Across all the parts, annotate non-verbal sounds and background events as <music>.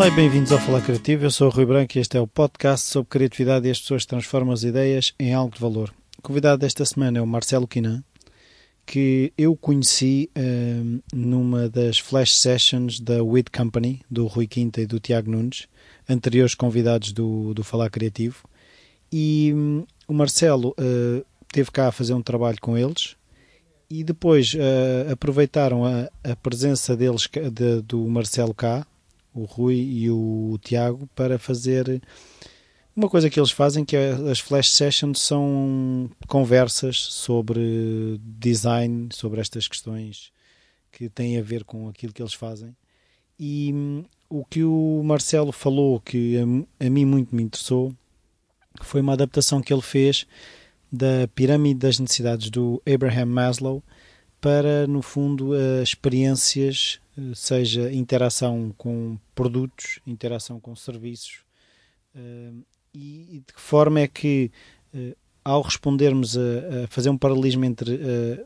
Olá e bem-vindos ao Falar Criativo. Eu sou o Rui Branco e este é o podcast sobre criatividade e as pessoas transformam as ideias em algo de valor. O convidado desta semana é o Marcelo Quinan, que eu conheci uh, numa das flash sessions da WID Company, do Rui Quinta e do Tiago Nunes, anteriores convidados do, do Falar Criativo. E um, o Marcelo uh, teve cá a fazer um trabalho com eles e depois uh, aproveitaram a, a, presença deles, de, do Marcelo cá, o Rui e o Tiago, para fazer uma coisa que eles fazem, que é as flash sessions são conversas sobre design, sobre estas questões que têm a ver com aquilo que eles fazem. E hum, o que o Marcelo falou, que a, a mim muito me interessou, foi uma adaptação que ele fez da pirâmide das necessidades do Abraham Maslow para, no fundo, experiências, eh, seja interação com produtos, interação com serviços, eh, e de que forma é que, eh, ao respondermos a, a fazer um paralelismo entre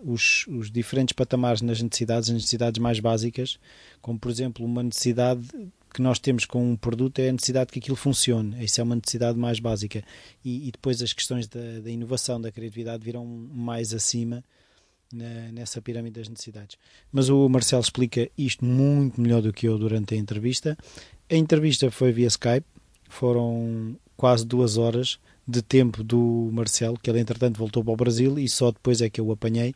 os, os diferentes patamares nas necessidades, as necessidades mais básicas, como por exemplo uma necessidade que nós temos com um produto é a necessidade que aquilo funcione. Isso é uma necessidade mais básica. E, e depois as questões da, da, inovação, da criatividade virão mais acima na, nessa pirâmide das necessidades. Mas o Marcelo explica isto muito melhor do que eu durante a entrevista. A entrevista foi via Skype, foram quase duas horas de tempo do Marcelo, que ele entretanto voltou para o Brasil e só depois é que eu o apanhei.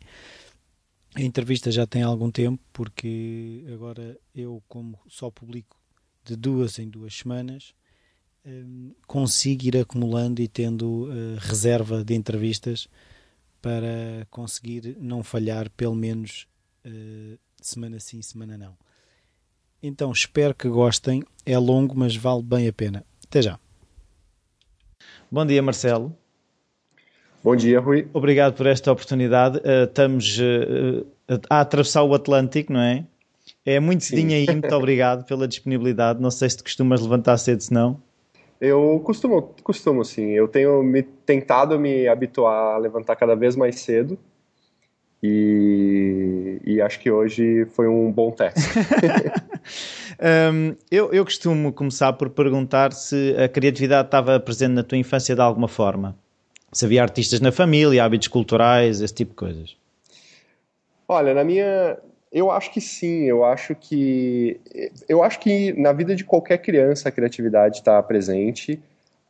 A entrevista já tem algum tempo, porque agora eu, como só publico de duas em duas semanas, um, consigo ir acumulando e tendo uh, reserva de entrevistas para conseguir não falhar pelo menos uh, semana sim, semana não. Então espero que gostem. É longo, mas vale bem a pena. Até já. Bom dia, Marcelo. Bom dia, Rui. Obrigado por esta oportunidade. Uh, estamos uh, a atravessar o Atlântico, não é? É muito cedinho aí, muito <laughs> obrigado pela disponibilidade. Não sei se te costumas levantar cedo, se não. Eu costumo, costumo sim. Eu tenho me, tentado me habituar a levantar cada vez mais cedo. E, e acho que hoje foi um bom teste. <laughs> um, eu, eu costumo começar por perguntar se a criatividade estava presente na tua infância de alguma forma. Se havia artistas na família, hábitos culturais, esse tipo de coisas. Olha, na minha, eu acho que sim, eu acho que eu acho que na vida de qualquer criança a criatividade está presente.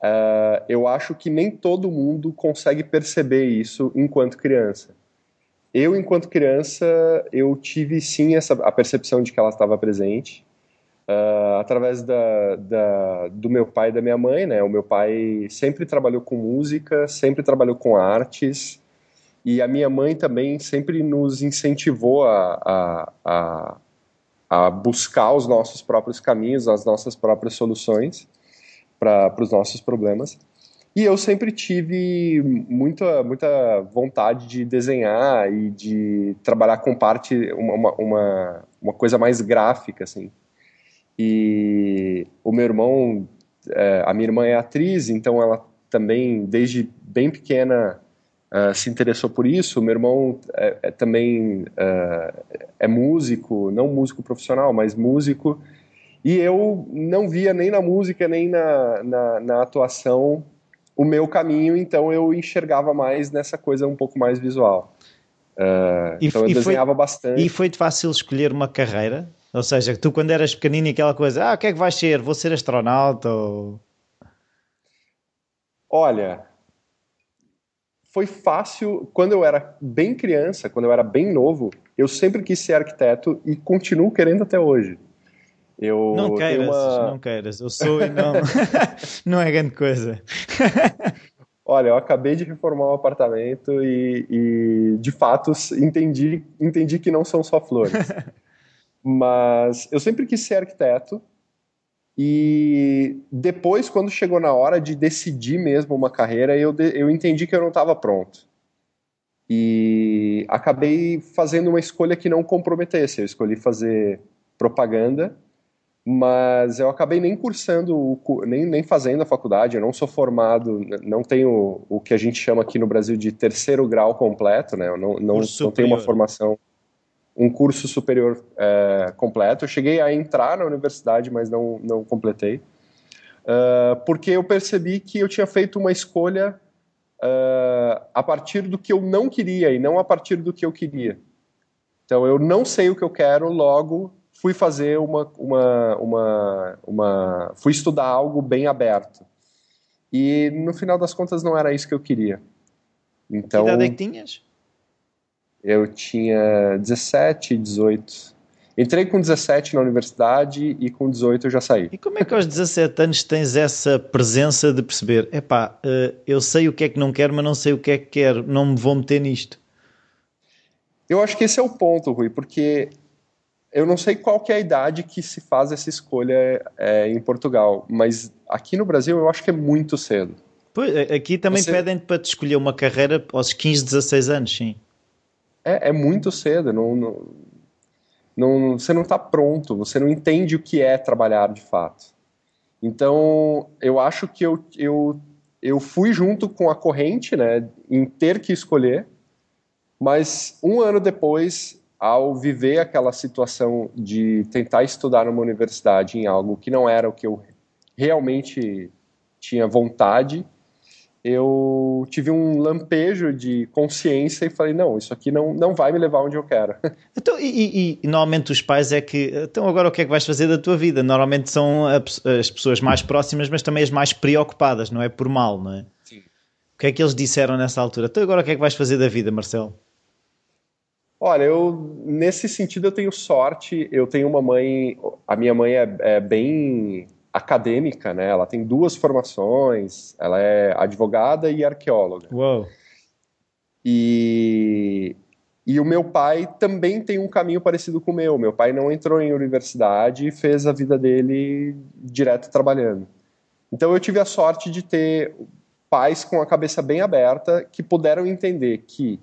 Uh, eu acho que nem todo mundo consegue perceber isso enquanto criança. Eu, enquanto criança, eu tive sim essa a percepção de que ela estava presente uh, através da, da, do meu pai e da minha mãe, né? O meu pai sempre trabalhou com música, sempre trabalhou com artes. E a minha mãe também sempre nos incentivou a, a, a, a buscar os nossos próprios caminhos, as nossas próprias soluções para os nossos problemas. E eu sempre tive muita, muita vontade de desenhar e de trabalhar com parte, uma, uma, uma coisa mais gráfica, assim. E o meu irmão, é, a minha irmã é atriz, então ela também, desde bem pequena, uh, se interessou por isso. Meu irmão é, é também uh, é músico, não músico profissional, mas músico. E eu não via nem na música, nem na, na, na atuação o meu caminho, então eu enxergava mais nessa coisa um pouco mais visual. Uh, então eu desenhava foi, bastante. E foi fácil escolher uma carreira? Ou seja, tu quando eras pequenino aquela coisa, ah, o que é que vais ser? Vou ser astronauta ou... Olha, foi fácil. Quando eu era bem criança, quando eu era bem novo, eu sempre quis ser arquiteto e continuo querendo até hoje. Eu não queiras, uma... não queiras. Eu sou e não. <laughs> não é grande coisa. <laughs> Olha, eu acabei de reformar um apartamento e, e, de fato entendi, entendi que não são só flores. <laughs> Mas eu sempre quis ser arquiteto e depois, quando chegou na hora de decidir mesmo uma carreira, eu, eu entendi que eu não estava pronto. E acabei fazendo uma escolha que não comprometesse. Eu escolhi fazer propaganda, mas eu acabei nem cursando, nem, nem fazendo a faculdade. Eu não sou formado, não tenho o que a gente chama aqui no Brasil de terceiro grau completo, né? Eu não, não, não tenho uma formação um curso superior é, completo. Eu cheguei a entrar na universidade, mas não, não completei, uh, porque eu percebi que eu tinha feito uma escolha uh, a partir do que eu não queria e não a partir do que eu queria. Então, eu não sei o que eu quero, logo fui fazer uma, uma, uma, uma fui estudar algo bem aberto. E no final das contas não era isso que eu queria. Então, que idade é que tinhas? Eu tinha 17, 18. Entrei com 17 na universidade e com 18 eu já saí. E como é que aos 17 anos tens essa presença de perceber, epá, eh, eu sei o que é que não quero, mas não sei o que é que quero, não me vou meter nisto? Eu acho que esse é o ponto, Rui, porque eu não sei qual é a idade que se faz essa escolha é, em Portugal, mas aqui no Brasil eu acho que é muito cedo. Pois, aqui também Você... pedem para te escolher uma carreira aos 15, 16 anos, sim. É, é muito cedo, não, não, não você não está pronto, você não entende o que é trabalhar de fato. Então, eu acho que eu, eu, eu fui junto com a corrente, né, em ter que escolher, mas um ano depois ao viver aquela situação de tentar estudar numa universidade em algo que não era o que eu realmente tinha vontade, eu tive um lampejo de consciência e falei, não, isso aqui não, não vai me levar onde eu quero. <laughs> Então, e, e, e, normalmente os pais é que, então agora o que é que vais fazer da tua vida? Normalmente são as pessoas mais próximas, mas também as mais preocupadas, não é por mal, não é? Sim. O que é que eles disseram nessa altura? Então agora o que é que vais fazer da vida, Marcelo? Olha, eu nesse sentido eu tenho sorte. Eu tenho uma mãe, a minha mãe é, é, bem acadêmica, né? Ela tem duas formações. Ela é advogada e arqueóloga. Uau. E e o meu pai também tem um caminho parecido com o meu. Meu pai não entrou em universidade e fez a vida dele direto trabalhando. Então eu tive a sorte de ter pais com a cabeça bem aberta que puderam entender que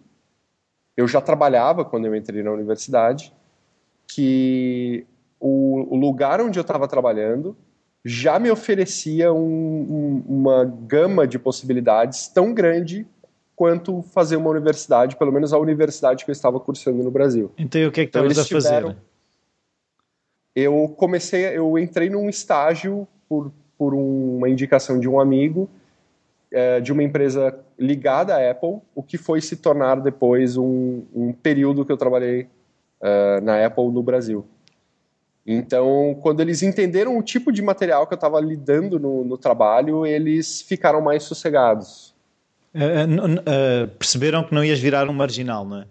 eu já trabalhava quando eu entrei na universidade, que o, o lugar onde eu estava trabalhando já me oferecia um, um, uma gama de possibilidades tão grande quanto fazer uma universidade, pelo menos a universidade que eu estava cursando no Brasil. Então, e o que é que então, estavas a fazer? Eu comecei, eu entrei num estágio por, por uma indicação de um amigo é, de uma empresa ligada à Apple, o que foi se tornar depois um, um período que eu trabalhei uh, na Apple no Brasil. Então, quando eles entenderam o tipo de material que eu estava lidando no, no, trabalho, eles ficaram mais sossegados. Uh, uh, perceberam que não ias virar um marginal, não é?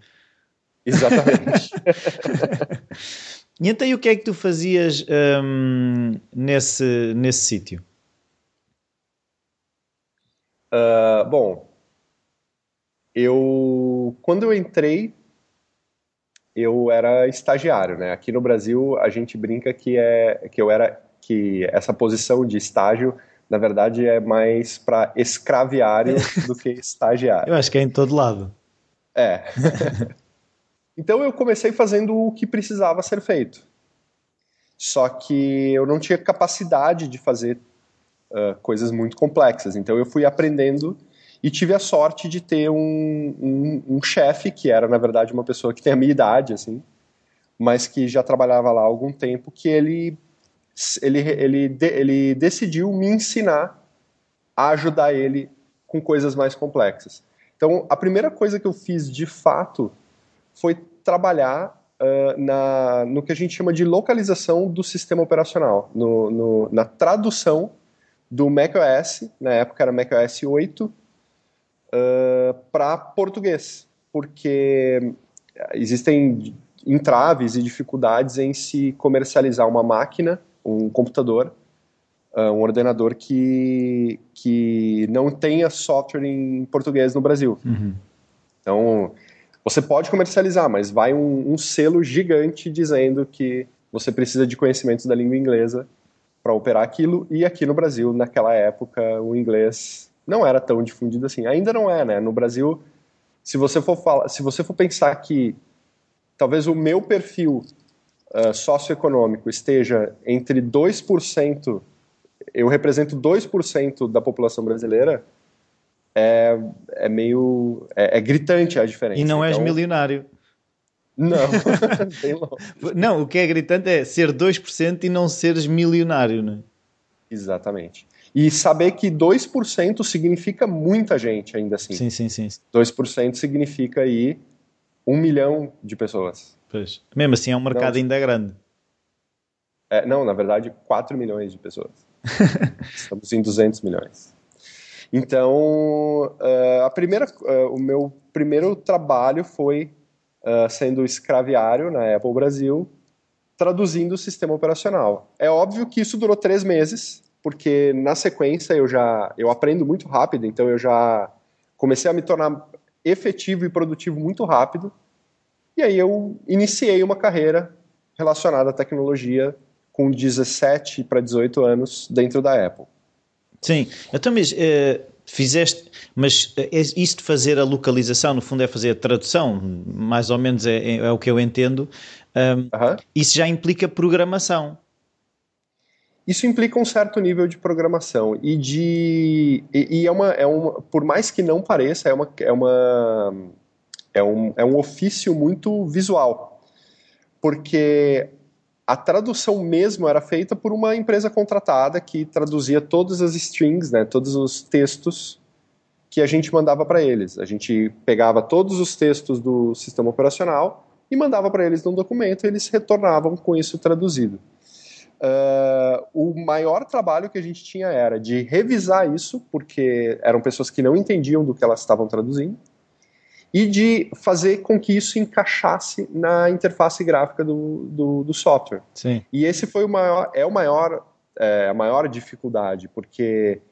Exatamente. <laughs> e então, e o que é que tu fazias um, nesse, nesse sítio? Uh, bom, eu quando eu entrei, eu era estagiário, né? Aqui no Brasil a gente brinca que é que eu era que essa posição de estágio na verdade é mais para escraviário do que estagiário. <laughs> Eu acho que é em todo lado. É. <laughs> então eu comecei fazendo o que precisava ser feito. Só que eu não tinha capacidade de fazer uh, coisas muito complexas. Então eu fui aprendendo e tive a sorte de ter um, um, um chefe que era na verdade uma pessoa que tem a minha idade, assim, mas que já trabalhava lá há algum tempo, que ele ele, ele, ele decidiu me ensinar a ajudar ele com coisas mais complexas. Então, a primeira coisa que eu fiz de fato foi trabalhar uh, na, no que a gente chama de localização do sistema operacional, no, no, na tradução do macOS, na época era macOS 8, uh, para português, porque existem entraves e dificuldades em se comercializar uma máquina, um computador, uh, um ordenador que, que não tenha software em português no Brasil. Uhum. Então, você pode comercializar, mas vai um, um selo gigante dizendo que você precisa de conhecimentos da língua inglesa para operar aquilo. E aqui no Brasil, naquela época, o inglês não era tão difundido assim. Ainda não é, né? No Brasil, se você for falar, se você for pensar que talvez o meu perfil uh, socioeconômico esteja entre 2%, eu represento 2% da população brasileira, é, é meio. É, é, gritante a diferença. E não és então, milionário. Não, <laughs> <laughs> bem longe. Não, o que é gritante é ser 2% e não seres milionário, não é? Exatamente. E saber que 2% significa muita gente ainda assim. Sim, sim, sim. 2% significa aí um milhão de pessoas. Pois. Mesmo assim é um mercado não, ainda grande. É, não, na verdade, 4 milhões de pessoas. <laughs> Estamos em 200 milhões. Então, uh, a primeira, uh, o meu primeiro trabalho foi uh, sendo escraviário na Apple Brasil, traduzindo o sistema operacional. É óbvio que isso durou três meses, porque na sequência eu já eu aprendo muito rápido, então eu já comecei a me tornar efetivo e produtivo muito rápido. E aí eu iniciei uma carreira relacionada à tecnologia com 17 para 18 anos dentro da Apple. Sim, então, mas uh, fizeste, mas uh, isso de fazer a localização, no fundo é fazer a tradução, mais ou menos é, é, é o que eu entendo, um, uh -huh. isso já implica programação. Isso implica um certo nível de programação e de e, e é, uma, é uma por mais que não pareça é uma é uma é um, é um ofício muito visual porque a tradução mesmo era feita por uma empresa contratada que traduzia todas as strings, né, todos os textos que a gente mandava para eles. A gente pegava todos os textos do sistema operacional e mandava para eles num documento e eles retornavam com isso traduzido. Uh, o maior trabalho que a gente tinha era de revisar isso, porque eram pessoas que não entendiam do que elas estavam traduzindo, e de fazer com que isso encaixasse na interface gráfica do, do, do software. Sim. E esse foi o maior, é o maior, é, a maior dificuldade, porque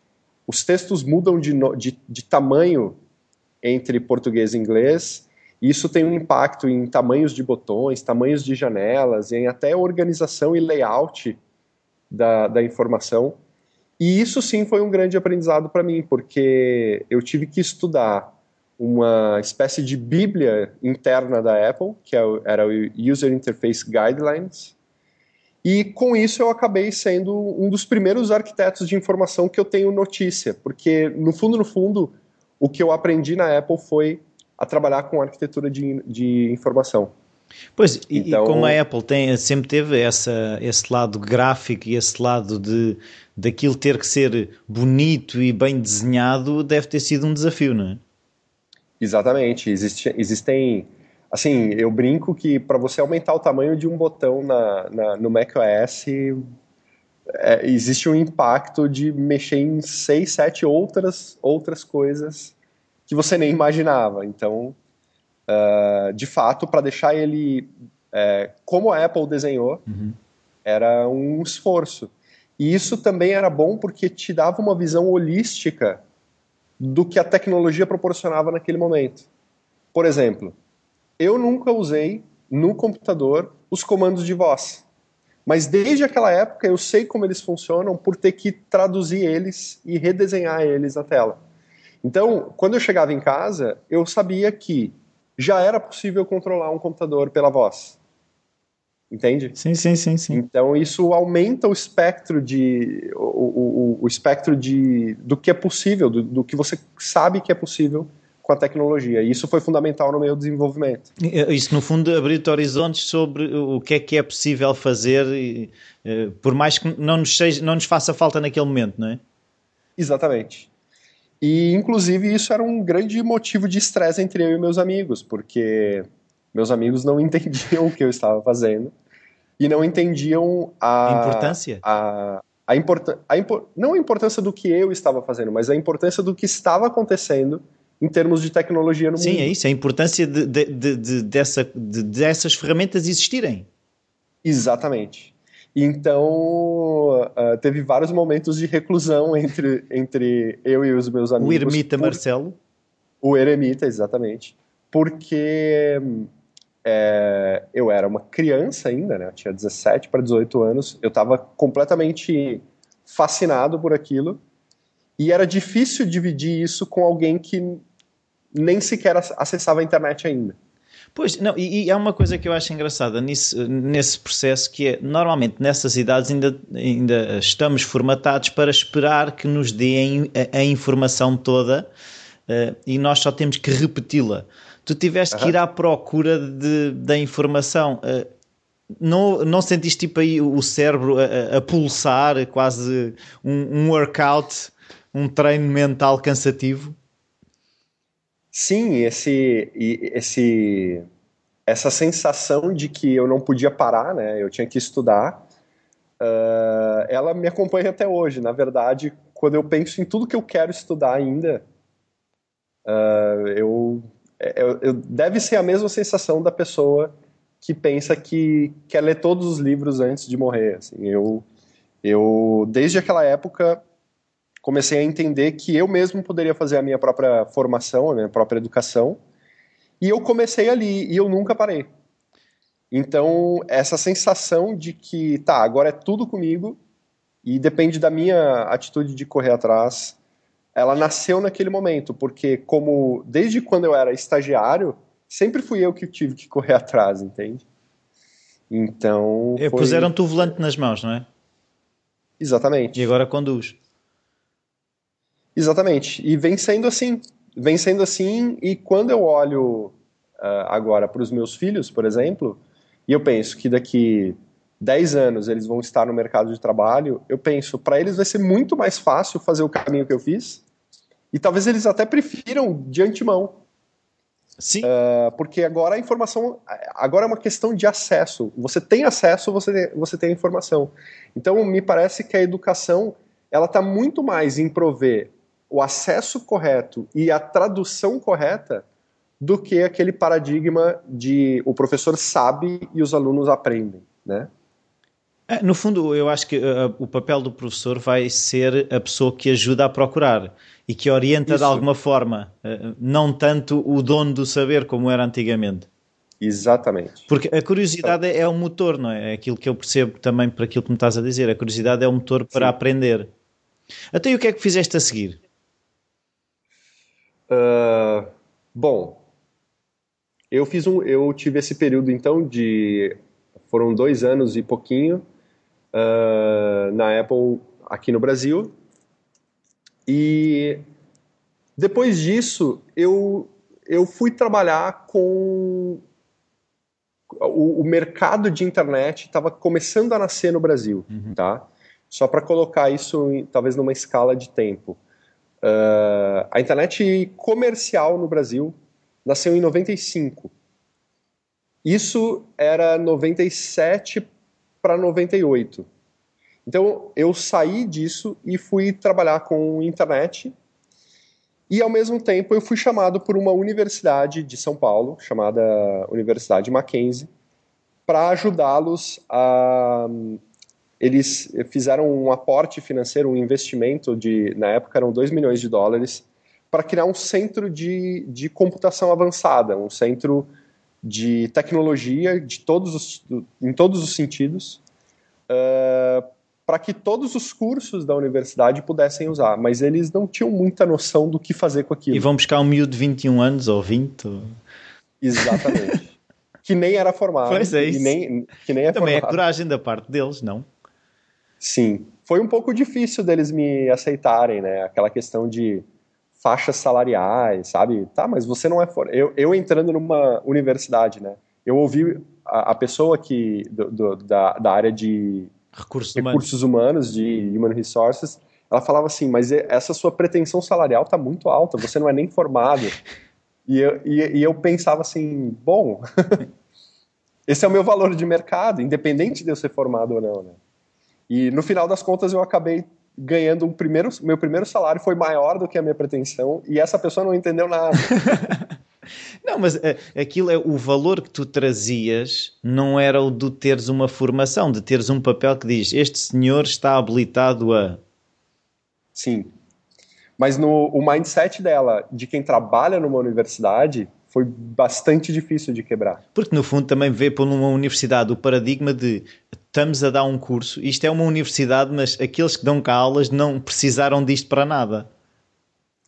os textos mudam de, de, de tamanho entre português e inglês, isso tem um impacto em tamanhos de botões, tamanhos de janelas, em até organização e layout da, da informação. E isso sim foi um grande aprendizado para mim, porque eu tive que estudar uma espécie de bíblia interna da Apple, que é era o User Interface Guidelines, e com isso eu acabei sendo um dos primeiros arquitetos de informação que eu tenho notícia, porque no fundo, no fundo, o que eu aprendi na Apple foi a trabalhar com arquitetura de, de informação. Pois, então, e como a Apple tem, sempre teve essa, esse lado gráfico e esse lado de daquilo ter que ser bonito e bem desenhado, deve ter sido um desafio, não é? Exatamente. Existe, existem. Assim, eu brinco que para você aumentar o tamanho de um botão na, na no macOS, é, existe um impacto de mexer em seis, sete outras, outras coisas que você nem imaginava. Então, uh, de fato, para deixar ele é, como a Apple desenhou, uhum. era um esforço. E isso também era bom porque te dava uma visão holística do que a tecnologia proporcionava naquele momento. Por exemplo, eu nunca usei no computador os comandos de voz. Mas desde aquela época eu sei como eles funcionam por ter que traduzir eles e redesenhar eles na tela. Então, quando eu chegava em casa, eu sabia que já era possível controlar um computador pela voz. Entende? Sim, sim, sim, sim. Então isso aumenta o espectro de o, o, o espectro de do que é possível, do, do, que você sabe que é possível com a tecnologia. E isso foi fundamental no meu desenvolvimento. Isso no fundo abriu-te horizontes sobre o que é que é possível fazer, e, eh, por mais que não nos, seja, não nos faça falta naquele momento, não é? Exatamente. E inclusive isso era um grande motivo de estresse entre eu e meus amigos, porque meus amigos não <laughs> entendiam o que eu estava fazendo e não entendiam a importância. A, a, importa, a impor, não a importância do que eu estava fazendo, mas a importância do que estava acontecendo em termos de tecnologia no Sim, mundo. Sim, é isso, a importância de, de, de, de dessa, dessas ferramentas existirem. Exatamente. Então, uh, teve vários momentos de reclusão entre, entre eu e os meus amigos. O eremita por... Marcelo? O eremita, exatamente. Porque é, eu era uma criança ainda, né? Eu tinha 17 para 18 anos. Eu estava completamente fascinado por aquilo. E era difícil dividir isso com alguém que nem sequer acessava a internet ainda. Pois, não, e, e há uma coisa que eu acho engraçada nisso, nesse processo que é, normalmente nessas idades ainda, ainda estamos formatados para esperar que nos deem a, a informação toda uh, e nós só temos que repeti-la. tu tiveste que ir à procura de, da informação. Uh, não, não sentiste tipo aí o cérebro a, a pulsar, quase um, um workout, um treino mental cansativo? Sim, esse, esse, essa sensação de que eu não podia parar, né? Eu tinha que estudar. Uh, ela me acompanha até hoje. Na verdade, quando eu penso em tudo que eu quero estudar ainda, uh, eu, eu, eu, deve ser a mesma sensação da pessoa que pensa que quer ler todos os livros antes de morrer. Assim, eu, eu desde aquela época comecei a entender que eu mesmo poderia fazer a minha própria formação, a minha própria educação, e eu comecei ali e eu nunca parei. Então, essa sensação de que, tá, agora é tudo comigo e depende da minha atitude de correr atrás, ela nasceu naquele momento, porque como desde quando eu era estagiário, sempre fui eu que tive que correr <laughs> atrás, entende? Então. Foi... Puseram-te o volante nas mãos, não é? Exatamente. E agora conduz. Exatamente. E vem sendo assim. Vem sendo assim, e quando eu olho uh, agora para os meus filhos, por exemplo, e eu penso que daqui 10 anos eles vão estar no mercado de trabalho, eu penso, para eles vai ser muito mais fácil fazer o caminho que eu fiz, e talvez eles até prefiram de antemão. Sim. Uh, porque agora a informação, agora é uma questão de acesso. Você tem acesso, você tem, você tem a informação. Então, me parece que a educação, ela está muito mais em prover o acesso correto e a tradução correta do que aquele paradigma de o professor sabe e os alunos aprendem, né? É, no fundo, eu acho que uh, o papel do professor vai ser a pessoa que ajuda a procurar e que orienta Isso. de alguma forma, uh, não tanto o dono do saber como era antigamente. Exatamente. Porque a curiosidade é, o motor, não é? É aquilo que eu percebo também para aquilo que me estás a dizer. A curiosidade é o motor para Sim. aprender. Até e o que é que fizeste a seguir? Uh, bom, eu fiz um, eu tive esse período então de foram dois anos e pouquinho uh, na Apple aqui no Brasil e depois disso eu eu fui trabalhar com o, o mercado de internet estava começando a nascer no Brasil, uhum. tá? Só para colocar isso em, talvez numa escala de tempo. Uh, a internet comercial no Brasil nasceu em 95. Isso era 97 para 98. Então eu saí disso e fui trabalhar com internet. E ao mesmo tempo eu fui chamado por uma universidade de São Paulo, chamada Universidade Mackenzie, para ajudá-los a eles fizeram um aporte financeiro, um investimento de, na época eram 2 milhões de dólares, para criar um centro de, de computação avançada, um centro de tecnologia de todos os, em todos os sentidos, uh, para que todos os cursos da universidade pudessem usar, mas eles não tinham muita noção do que fazer com aquilo. E vão buscar um miúdo de 21 anos ou 20? Exatamente. <laughs> que nem era formado. Pois é isso. Nem, que nem é Também formado. é coragem da parte deles, não? Sim. Foi um pouco difícil deles me aceitarem, né? Aquela questão de faixas salariais, sabe? Tá, mas você não é. For... Eu, eu entrando numa universidade, né? Eu ouvi a, a pessoa que do, do, da, da área de recursos, recursos humanos. humanos, de Human Resources, ela falava assim: mas essa sua pretensão salarial tá muito alta, você não é nem formado. <laughs> e, eu, e, e eu pensava assim: bom, <laughs> esse é o meu valor de mercado, independente de eu ser formado ou não, né? E no final das contas eu acabei ganhando um primeiro, meu primeiro salário foi maior do que a minha pretensão e essa pessoa não entendeu nada. <laughs> não, mas é, aquilo é o valor que tu trazias não era o de teres uma formação, de teres um papel que diz este senhor está habilitado a. Sim. Mas no, o mindset dela, de quem trabalha numa universidade, foi bastante difícil de quebrar. Porque no fundo também vê por uma universidade o paradigma de estamos a dar um curso, isto é uma universidade, mas aqueles que dão cá aulas não precisaram disto para nada.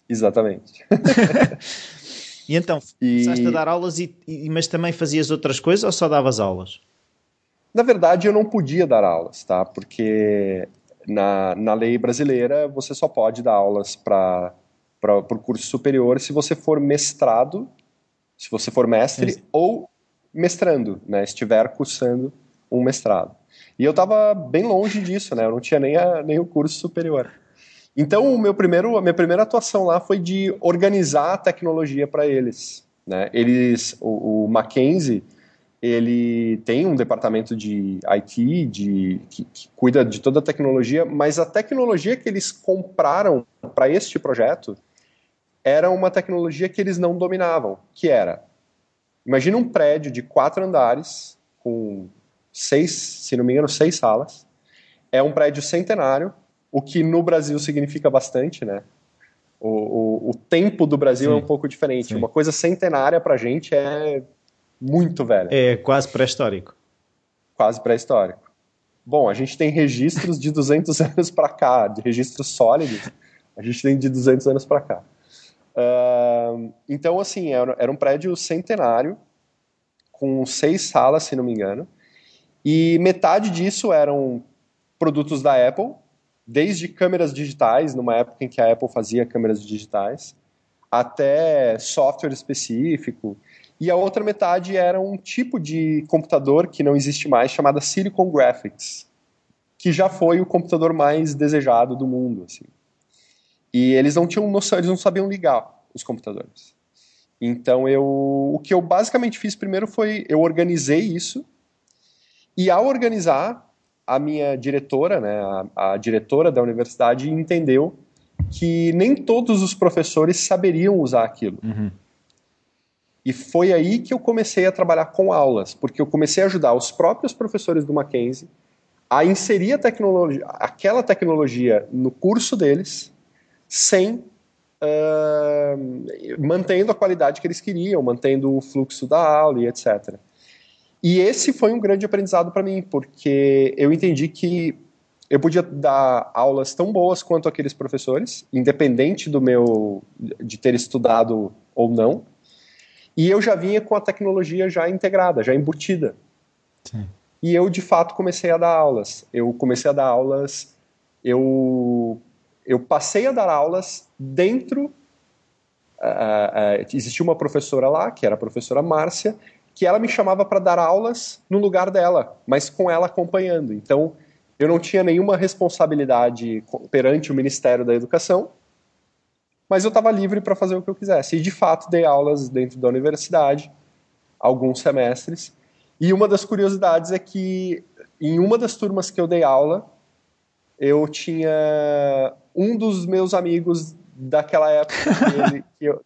Exatamente. <laughs> e então, começaste e... a dar aulas, e, e, mas também fazias outras coisas ou só davas aulas? Na verdade, eu não podia dar aulas, tá? Porque na, na lei brasileira você só pode dar aulas para o curso superior se você for mestrado se você for mestre, Isso. ou mestrando, né, estiver cursando um mestrado. E eu estava bem longe disso, né, eu não tinha nem, a, nem o curso superior. Então, o meu primeiro, a minha primeira atuação lá foi de organizar a tecnologia para eles. Né? Eles, o, o Mackenzie, ele tem um departamento de IT de, que, que, cuida de toda a tecnologia, mas a tecnologia que eles compraram para este projeto era uma tecnologia que eles não dominavam, que era, imagina um prédio de quatro andares, com seis, se não me engano, seis salas, é um prédio centenário, o que no Brasil significa bastante, né? O, o, o tempo do Brasil sim, é um pouco diferente. Sim. Uma coisa centenária pra gente é muito velha. É quase pré-histórico. Quase pré-histórico. Bom, a gente tem registros de 200 <laughs> anos para cá, de registros sólidos, a gente tem de 200 anos para cá. Uh, então, assim, era, era um prédio centenário, com seis salas, se não me engano, e metade disso eram produtos da Apple, desde câmeras digitais, numa época em que a Apple fazia câmeras digitais, até software específico. E a outra metade era um tipo de computador que não existe mais, chamada Silicon Graphics, que já foi o computador mais desejado do mundo. Assim. E eles não tinham noção, eles não sabiam ligar os computadores. Então eu, o que eu basicamente fiz primeiro foi eu organizei isso e ao organizar a minha diretora, né, a, a diretora da universidade, entendeu que nem todos os professores saberiam usar aquilo. Uhum. E foi aí que eu comecei a trabalhar com aulas, porque eu comecei a ajudar os próprios professores do Mackenzie a inserir a tecnologia, aquela tecnologia no curso deles, sem uh, mantendo a qualidade que eles queriam, mantendo o fluxo da aula e etc. E esse foi um grande aprendizado para mim, porque eu entendi que eu podia dar aulas tão boas quanto aqueles professores, independente do meu de ter estudado ou não. E eu já vinha com a tecnologia já integrada, já embutida. Sim. E eu de fato comecei a dar aulas. Eu comecei a dar aulas, eu eu passei a dar aulas dentro. Uh, uh, existia uma professora lá, que era a professora Márcia, que ela me chamava para dar aulas no lugar dela, mas com ela acompanhando. Então, eu não tinha nenhuma responsabilidade perante o Ministério da Educação, mas eu estava livre para fazer o que eu quisesse. E, de fato, dei aulas dentro da universidade, alguns semestres. E uma das curiosidades é que, em uma das turmas que eu dei aula, eu tinha um dos meus amigos daquela época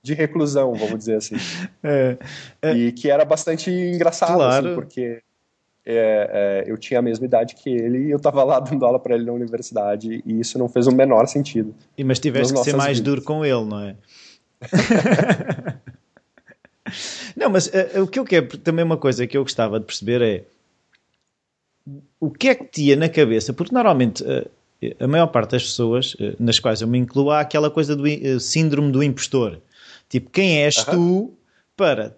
de reclusão, vamos dizer assim. <laughs> É, é, e que era bastante engraçado, assim, claro. assim, porque é, é, eu tinha a mesma idade que ele e eu estava lá <laughs> dando aula para ele na universidade e isso não fez o menor sentido. E mas tiveste que ser mais vidas. duro com ele, não é? <laughs> não, mas uh, o que eu quero, também uma coisa que eu gostava de perceber é o que é que tinha na cabeça, porque normalmente uh, a maior parte das pessoas, eh, nas quais eu me incluo, há aquela coisa do eh, síndrome do impostor. Tipo, quem és tu para,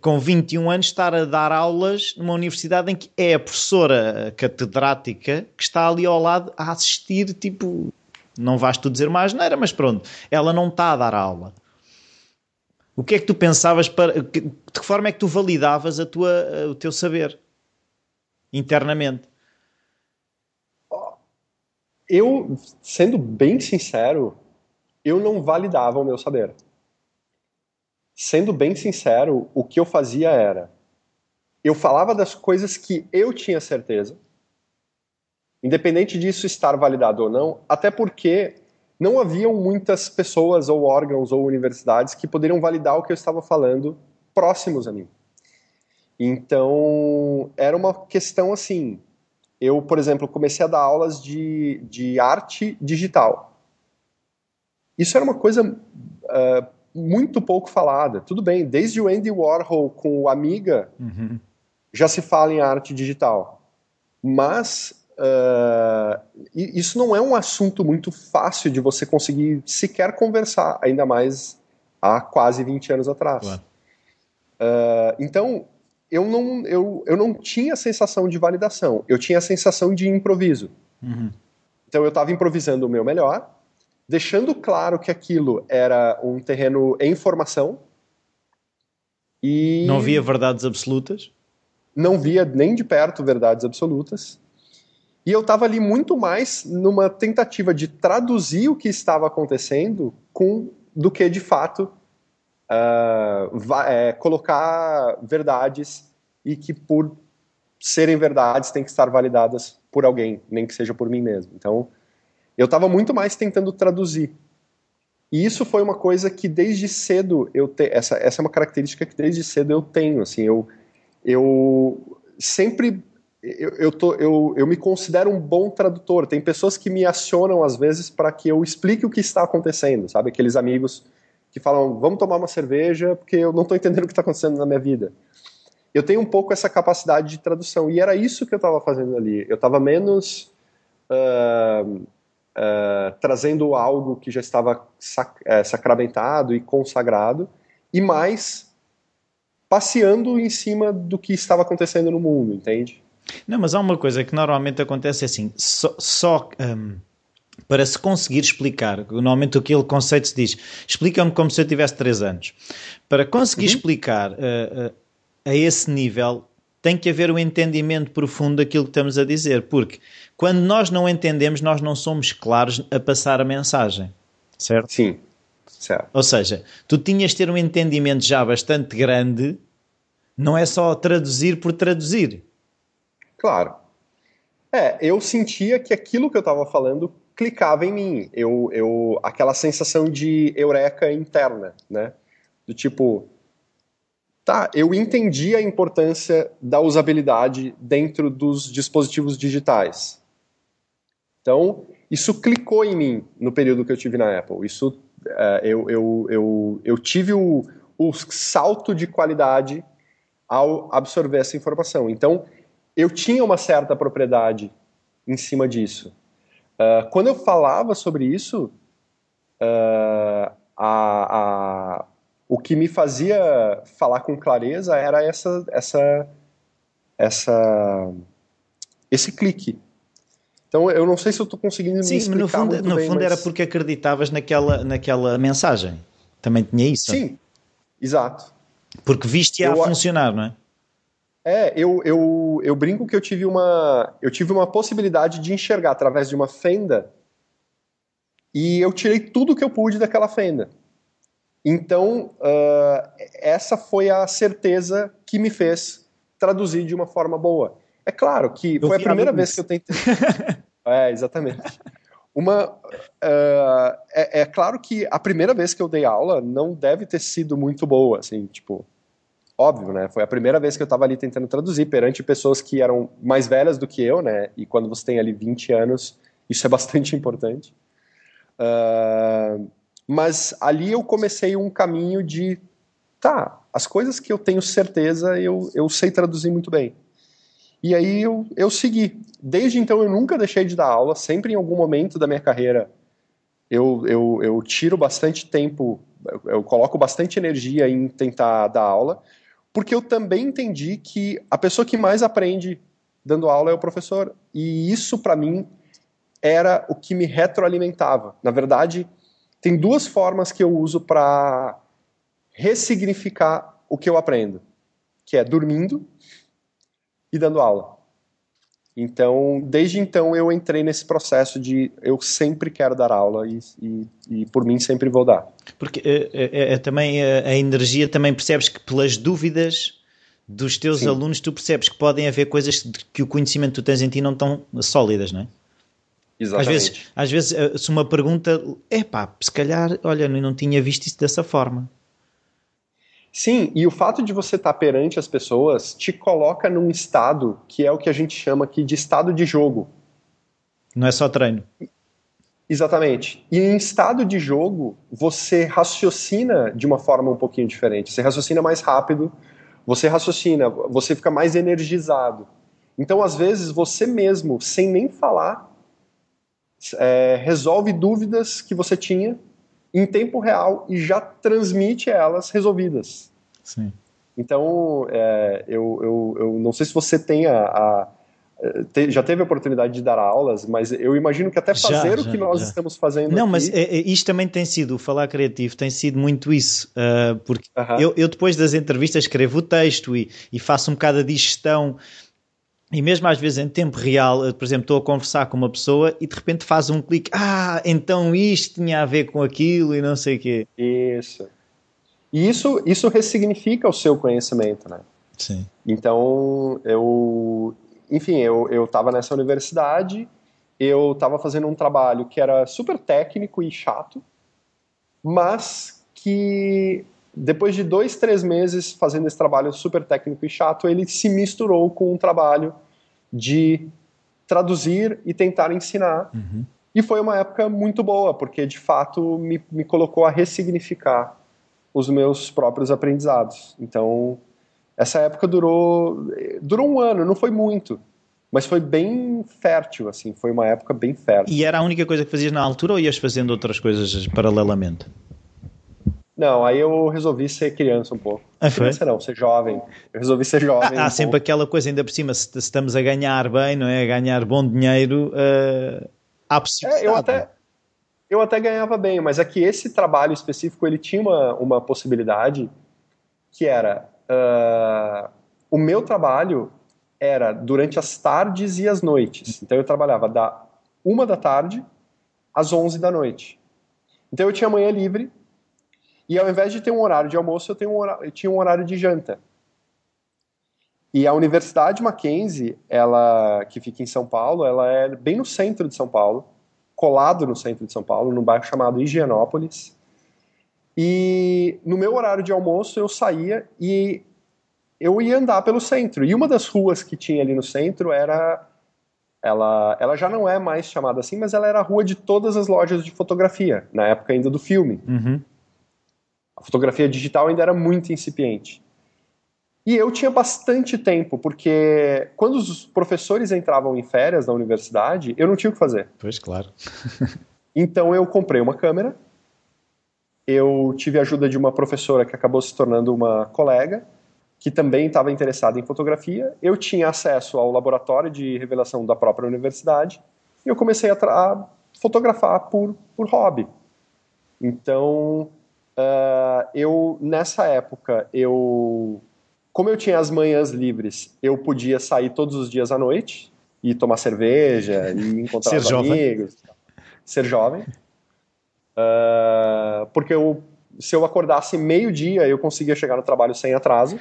com 21 anos, estar a dar aulas numa universidade em que é a professora catedrática que está ali ao lado a assistir, tipo, não vais tu dizer mais nada, mas pronto, ela não está a dar aula. O que é que tu pensavas para. De que forma é que tu validavas a tua, o teu saber internamente? Eu, sendo bem sincero, eu não validava o meu saber. Sendo bem sincero, o que eu fazia era eu falava das coisas que eu tinha certeza, independente disso estar validado ou não, até porque não haviam muitas pessoas ou órgãos ou universidades que poderiam validar o que eu estava falando próximos a mim. Então, era uma questão assim, eu, por exemplo, comecei a dar aulas de, de arte digital. Isso era uma coisa uh, muito pouco falada. Tudo bem, desde o Andy Warhol com o Amiga, uhum. já se fala em arte digital. Mas uh, isso não é um assunto muito fácil de você conseguir sequer conversar, ainda mais há quase 20 anos atrás. Claro. Uh, então, eu não, eu, eu não tinha a sensação de validação, eu tinha a sensação de improviso. Uhum. Então eu estava improvisando o meu melhor, deixando claro que aquilo era um terreno em formação, E não via verdades absolutas? Não via nem de perto verdades absolutas. E eu estava ali muito mais numa tentativa de traduzir o que estava acontecendo com do que de fato uh, é, colocar verdades e que por serem verdades têm que estar validadas por alguém, nem que seja por mim mesmo. Então, eu estava muito mais tentando traduzir. E isso foi uma coisa que desde cedo eu te, essa essa é uma característica que desde cedo eu tenho, assim, eu eu sempre eu, eu, tô, eu, eu me considero um bom tradutor. Tem pessoas que me acionam às vezes para que eu explique o que está acontecendo, sabe? Aqueles amigos que falam, vamos tomar uma cerveja porque eu não estou entendendo o que está acontecendo na minha vida. Eu tenho um pouco essa capacidade de tradução e era isso que eu estava fazendo ali. Eu estava menos uh, uh, trazendo algo que já estava sac uh, sacramentado e consagrado e mais passeando em cima do que estava acontecendo no mundo, entende? Não, mas há uma coisa que normalmente acontece assim, só, só um para se conseguir explicar, normalmente aquele conceito se diz, explica-me como se eu tivesse 3 anos. Para conseguir uhum. explicar uh, uh, a esse nível, tem que haver um entendimento profundo daquilo que estamos a dizer, porque quando nós não entendemos, nós não somos claros a passar a mensagem, certo? Sim, certo. Ou seja, tu tinhas de ter um entendimento já bastante grande, não é só traduzir por traduzir. Claro. É, eu sentia que aquilo que eu estava falando clicava em mim. Eu, eu, aquela sensação de eureka interna, né? Do tipo, tá, eu entendi a importância da usabilidade dentro dos dispositivos digitais. Então, isso clicou em mim no período que eu tive na Apple. Isso, uh, eu, eu, eu, eu tive o, o salto de qualidade ao absorver essa informação. Então, eu tinha uma certa propriedade em cima disso. Uh, quando eu falava sobre isso, uh, a, a, o que me fazia falar com clareza era essa, essa, essa, esse clique. Então eu não sei se eu estou conseguindo Sim, me explicar no fundo, muito no bem, fundo mas... era porque acreditavas naquela, naquela mensagem. Também tinha isso. Sim, exato. Porque viste a funcionar, não é? É, eu, eu, eu brinco que eu tive uma eu tive uma possibilidade de enxergar através de uma fenda e eu tirei tudo que eu pude daquela fenda. Então, uh, essa foi a certeza que me fez traduzir de uma forma boa. É claro que eu foi a primeira vez que eu tentei. <laughs> é, exatamente. Uma, uh, é, é, claro que a primeira vez que eu dei aula não deve ter sido muito boa, assim, tipo, óbvio, né? Foi a primeira vez que eu estava ali tentando traduzir perante pessoas que eram mais velhas do que eu, né? E quando você tem ali 20 anos, isso é bastante <laughs> importante. Uh, mas ali eu comecei um caminho de, tá, as coisas que eu tenho certeza eu, eu sei traduzir muito bem. E aí eu, eu segui. Desde então eu nunca deixei de dar aula, sempre em algum momento da minha carreira eu, eu, eu tiro bastante tempo, eu, eu coloco bastante energia em tentar dar aula, porque eu também entendi que a pessoa que mais aprende dando aula é o professor. E isso, para mim, era o que me retroalimentava. Na verdade, tem duas formas que eu uso para ressignificar o que eu aprendo, que é dormindo e dando aula. Então, desde então, eu entrei nesse processo de eu sempre quero dar aula e, e, e por mim sempre vou dar. Porque é, é, também a, energia também percebes que pelas dúvidas dos teus Sim. alunos tu percebes que podem haver coisas que o conhecimento que tu tens em ti não estão sólidas, não é? Exatamente. Às vezes, às vezes se uma pergunta, é pá, se calhar, olha, eu não tinha visto isso dessa forma. Sim, e o fato de você estar perante as pessoas te coloca num estado que é o que a gente chama aqui de estado de jogo. Não é só treino. Exatamente. E em estado de jogo, você raciocina de uma forma um pouquinho diferente. Você raciocina mais rápido, você raciocina, você fica mais energizado. Então, às vezes, você mesmo, sem nem falar, é, resolve dúvidas que você tinha em tempo real e já transmite elas resolvidas. Sim. Então, é, eu, eu, eu não sei se você tem a, a já teve a oportunidade de dar aulas, mas eu imagino que até fazer já, o que nós já. estamos fazendo. Não, aqui... mas é, é, isto também tem sido, o falar criativo tem sido muito isso, uh, porque uh -huh. eu, eu, depois das entrevistas escrevo o texto e, e faço um bocado a digestão. E mesmo às vezes em tempo real, por exemplo, estou a conversar com uma pessoa e de repente faz um clique, ah, então isto tinha a ver com aquilo e não sei o quê. Isso. E isso, isso ressignifica o seu conhecimento, né? Sim. Então, eu, enfim, eu eu estava nessa universidade, eu estava fazendo um trabalho que era super técnico e chato, mas que depois de dois, três meses fazendo esse trabalho super técnico e chato, ele se misturou com um trabalho de traduzir e tentar ensinar. Uhum. E foi uma época muito boa, porque de fato me, me colocou a ressignificar os meus próprios aprendizados. Então, essa época durou durou um ano, não foi muito, mas foi bem fértil, assim, foi uma época bem fértil. E era a única coisa que fazias na altura ou ias fazendo outras coisas paralelamente? Não, aí eu resolvi ser criança um pouco. Ah? Criança não, ser jovem. Eu resolvi ser jovem. Há, um sempre pouco. aquela coisa, ainda por cima, se, estamos a ganhar bem, não é? A ganhar bom dinheiro, uh, há possibilidade. É, eu até, eu até ganhava bem, mas é que esse trabalho específico, ele tinha uma, uma possibilidade que era uh, o meu trabalho era durante as tardes e as noites. Então eu trabalhava da uma da tarde às onze da noite. Então eu tinha manhã livre e ao invés de ter um horário de almoço, eu, um horário, eu tinha um horário de janta. E a Universidade Mackenzie, ela que fica em São Paulo, ela é bem no centro de São Paulo, colado no centro de São Paulo, num bairro chamado Higienópolis. E no meu horário de almoço eu saía e eu ia andar pelo centro. E uma das ruas que tinha ali no centro era ela, ela já não é mais chamada assim, mas ela era a rua de todas as lojas de fotografia, na época ainda do filme. Uhum. A fotografia digital ainda era muito incipiente. E eu tinha bastante tempo, porque quando os professores entravam em férias na universidade, eu não tinha o que fazer. Pois, claro. <laughs> então eu comprei uma câmera, eu tive a ajuda de uma professora que acabou se tornando uma colega, que também estava interessada em fotografia. Eu tinha acesso ao laboratório de revelação da própria universidade e eu comecei a, a fotografar por, por hobby. Então, uh, eu nessa época, eu como eu tinha as manhãs livres, eu podia sair todos os dias à noite e tomar cerveja e <laughs> encontrar ser os jovem. amigos, ser jovem. Uh, porque eu, se eu acordasse meio dia, eu conseguia chegar no trabalho sem atraso.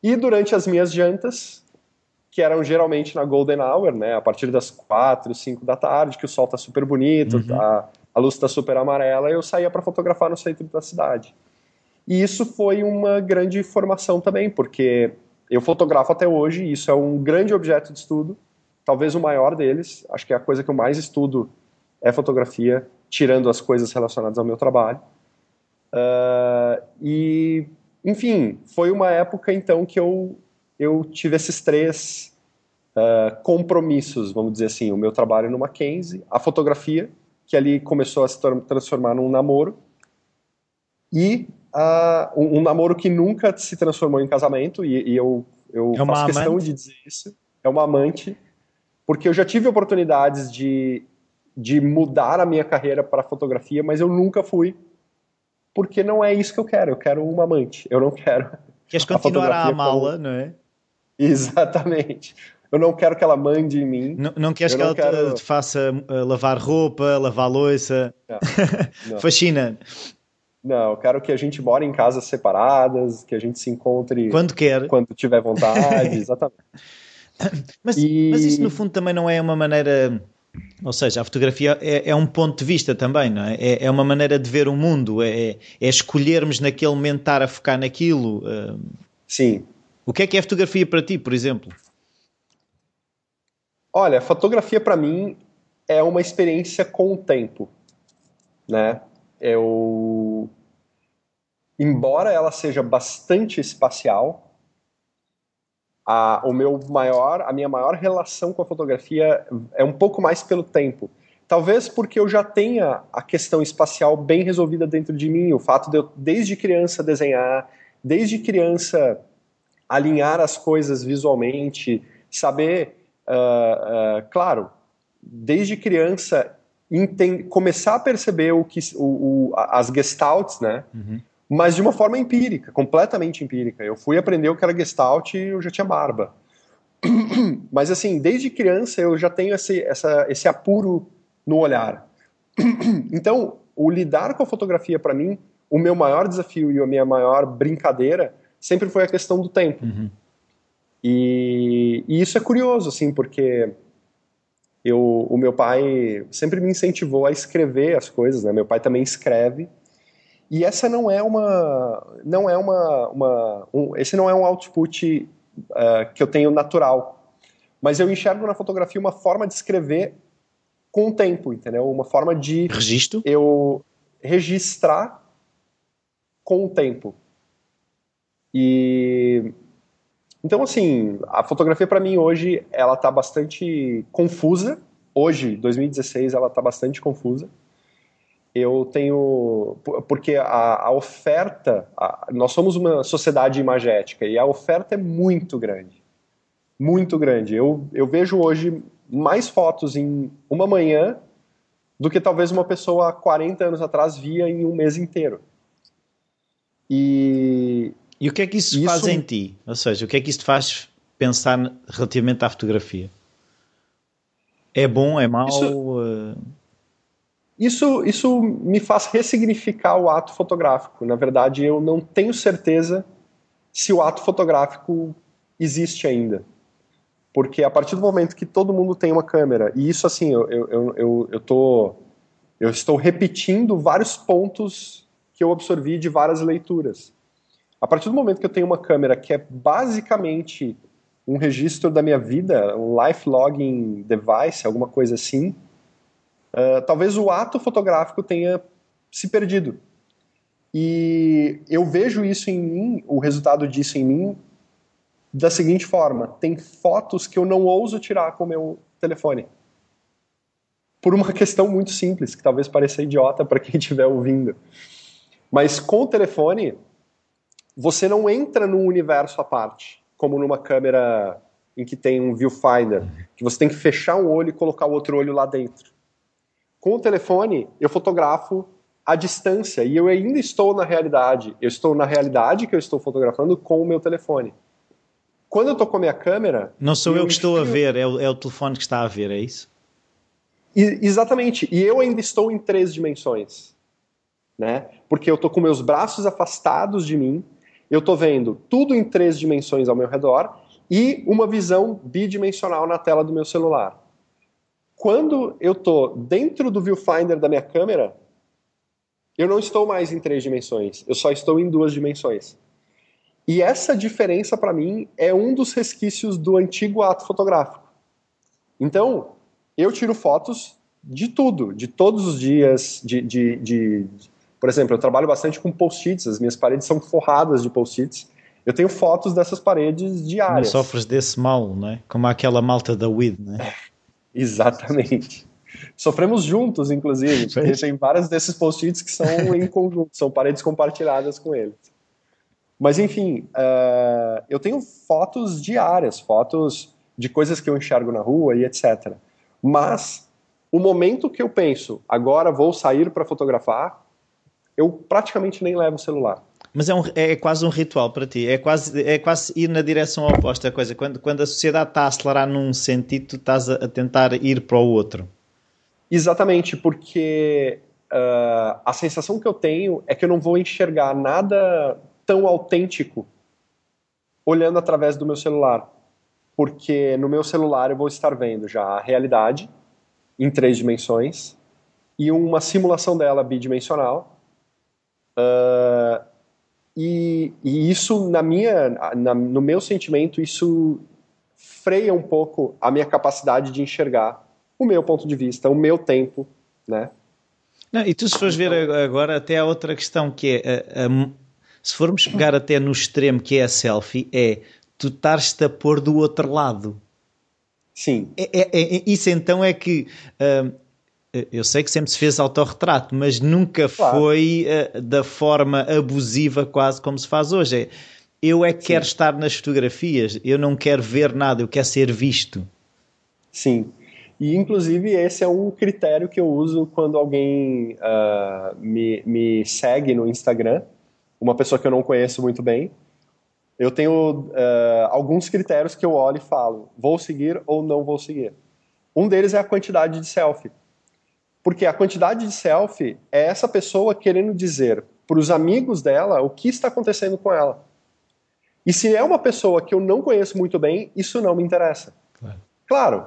E durante as minhas jantas, que eram geralmente na golden hour, né, a partir das quatro, cinco da tarde, que o sol tá super bonito, uhum. a, a luz tá super amarela, eu saía para fotografar no centro da cidade. E isso foi uma grande formação também, porque eu fotografo até hoje, e isso é um grande objeto de estudo, talvez o maior deles. Acho que é a coisa que eu mais estudo é fotografia, tirando as coisas relacionadas ao meu trabalho. Uh, e, enfim, foi uma época então que eu, eu tive esses três uh, compromissos, vamos dizer assim: o meu trabalho no Mackenzie, a fotografia, que ali começou a se transformar num namoro, e uh, um, um, namoro que nunca se transformou em casamento, e, e eu, eu é faço questão amante. de dizer isso. É uma amante, porque eu já tive oportunidades de, de mudar a minha carreira para fotografia, mas eu nunca fui, porque não é isso que eu quero. Eu quero uma amante, eu não quero. Queres continuar a amá-la, como... não é? Exatamente. Eu não quero que ela mande em mim. Não, não queres eu que não ela quero... te faça uh, lavar roupa, lavar louça? Não, <laughs> não. Fascina. Não, eu quero que a gente more em casas separadas, que a gente se encontre quando quer, quando tiver vontade, <laughs> exatamente. Mas, e... mas isso no fundo também não é uma maneira, ou seja, a fotografia é, é um ponto de vista também, não é? É, é uma maneira de ver o mundo, é, é, escolhermos naquele momento estar a focar naquilo. Uh... Sim. O que é que é fotografia para ti, por exemplo? Olha, fotografia para mim é uma experiência com o tempo, né? eu embora ela seja bastante espacial, a, o meu maior, a minha maior relação com a fotografia é um pouco mais pelo tempo. Talvez porque eu já tenha a questão espacial bem resolvida dentro de mim, o fato de eu desde criança desenhar, desde criança alinhar as coisas visualmente, saber uh, uh, claro, desde criança começar a perceber o que o, o as gestalts, né? Uhum. Mas de uma forma empírica, completamente empírica. Eu fui aprender o que era gestalt e eu já tinha barba. <clears throat> Mas assim, desde criança eu já tenho esse, essa, esse apuro no olhar. <clears throat> Então, o lidar com a fotografia para mim, o meu maior desafio e a minha maior brincadeira sempre foi a questão do tempo. Uhum. E, e, isso é curioso, assim, porque eu, o meu pai sempre me incentivou a escrever as coisas, né? Meu pai também escreve. E essa não é uma, não é uma, uma um, esse não é um output uh, que eu tenho natural, mas eu enxergo na fotografia uma forma de escrever com o tempo, entendeu? Uma forma de registro. Eu registrar com o tempo. E então, assim, a fotografia para mim hoje ela tá bastante confusa. Hoje, 2016, ela tá bastante confusa. Eu tenho. Porque a, a oferta. A, nós somos uma sociedade imagética e a oferta é muito grande. Muito grande. Eu, eu vejo hoje mais fotos em uma manhã do que talvez uma pessoa há 40 anos atrás via em um mês inteiro. E, e o que é que isso, isso, faz em ti? Ou seja, o que é que isso te faz pensar relativamente à fotografia? É bom, é mau? Isso, uh... isso, isso me faz ressignificar o ato fotográfico. Na verdade, eu não tenho certeza se o ato fotográfico existe ainda. Porque a partir do momento que todo mundo tem uma câmera, e isso assim, eu, eu, eu, eu, tô, eu estou repetindo vários pontos que eu absorvi de várias leituras. A partir do momento que eu tenho uma câmera que é basicamente um registro da minha vida, um life logging device, alguma coisa assim, uh, talvez o ato fotográfico tenha se perdido. E eu vejo isso em mim, o resultado disso em mim, da seguinte forma: tem fotos que eu não ouso tirar com o meu telefone. Por uma questão muito simples, que talvez pareça idiota para quem <laughs> estiver ouvindo. Mas com o telefone, você não entra num universo à parte, como numa câmera em que tem um viewfinder, que você tem que fechar um olho e colocar o outro olho lá dentro. Com o telefone, eu fotografo à distância e eu ainda estou na realidade. Eu estou na realidade que eu estou fotografando com o meu telefone. Quando eu estou com a minha câmera. Não sou eu, eu que estou a ver, é o, é o, telefone que está a ver, é isso? E, exatamente. E eu ainda estou em três dimensões. Né? Porque eu estou com meus braços afastados de mim, eu estou vendo tudo em três dimensões ao meu redor e uma visão bidimensional na tela do meu celular. Quando eu estou dentro do viewfinder da minha câmera, eu não estou mais em três dimensões, eu só estou em duas dimensões. E essa diferença, para mim, é um dos resquícios do antigo ato fotográfico. Então, eu tiro fotos de tudo, de todos os dias, de, de, de, por exemplo, eu trabalho bastante com post-its, as minhas paredes são forradas de post-its. Eu tenho fotos dessas paredes diárias. Não sofres desse mal, não é? Como aquela malta da WID, não é? Exatamente. Sofremos juntos, inclusive, <laughs> porque tem vários desses post-its que são <laughs> em conjunto, são paredes compartilhadas com eles. Mas, enfim, uh, eu tenho fotos diárias, fotos de coisas que eu enxergo na rua e etc. Mas, o momento que eu penso, agora vou sair para fotografar, eu praticamente nem levo o celular. Mas é, um, é quase um ritual para ti, é quase, é quase ir na direção oposta a coisa. Quando, quando a sociedade está a acelerar num sentido, tu estás a, a tentar ir para o outro. Exatamente, porque uh, a sensação que eu tenho é que eu não vou enxergar nada tão autêntico olhando através do meu celular. Porque no meu celular eu vou estar vendo já a realidade em três dimensões e uma simulação dela bidimensional Uh, e, e, isso, na minha, na, no meu sentimento, isso freia um pouco a minha capacidade de enxergar o meu ponto de vista, o meu tempo, né? Não, e tu se fores ver então agora até a outra questão que é, a, a, se formos pegar até no extremo que é a selfie, é tu estares-te a pôr do outro lado. Sim. É, é, é isso então é que uh, eu sei que sempre se fez autorretrato, mas nunca claro. foi uh, da forma abusiva quase como se faz hoje. É, eu é que Sim. quero estar nas fotografias, eu não quero ver nada, eu quero ser visto. Sim. E, inclusive, esse é um critério que eu uso quando alguém uh, me, me segue no Instagram, uma pessoa que eu não conheço muito bem. Eu tenho uh, alguns critérios que eu olho e falo, vou seguir ou não vou seguir. Um deles é a quantidade de selfie. Porque a quantidade de selfie é essa pessoa querendo dizer para os amigos dela o que está acontecendo com ela. E se é uma pessoa que eu não conheço muito bem, isso não me interessa. Claro, claro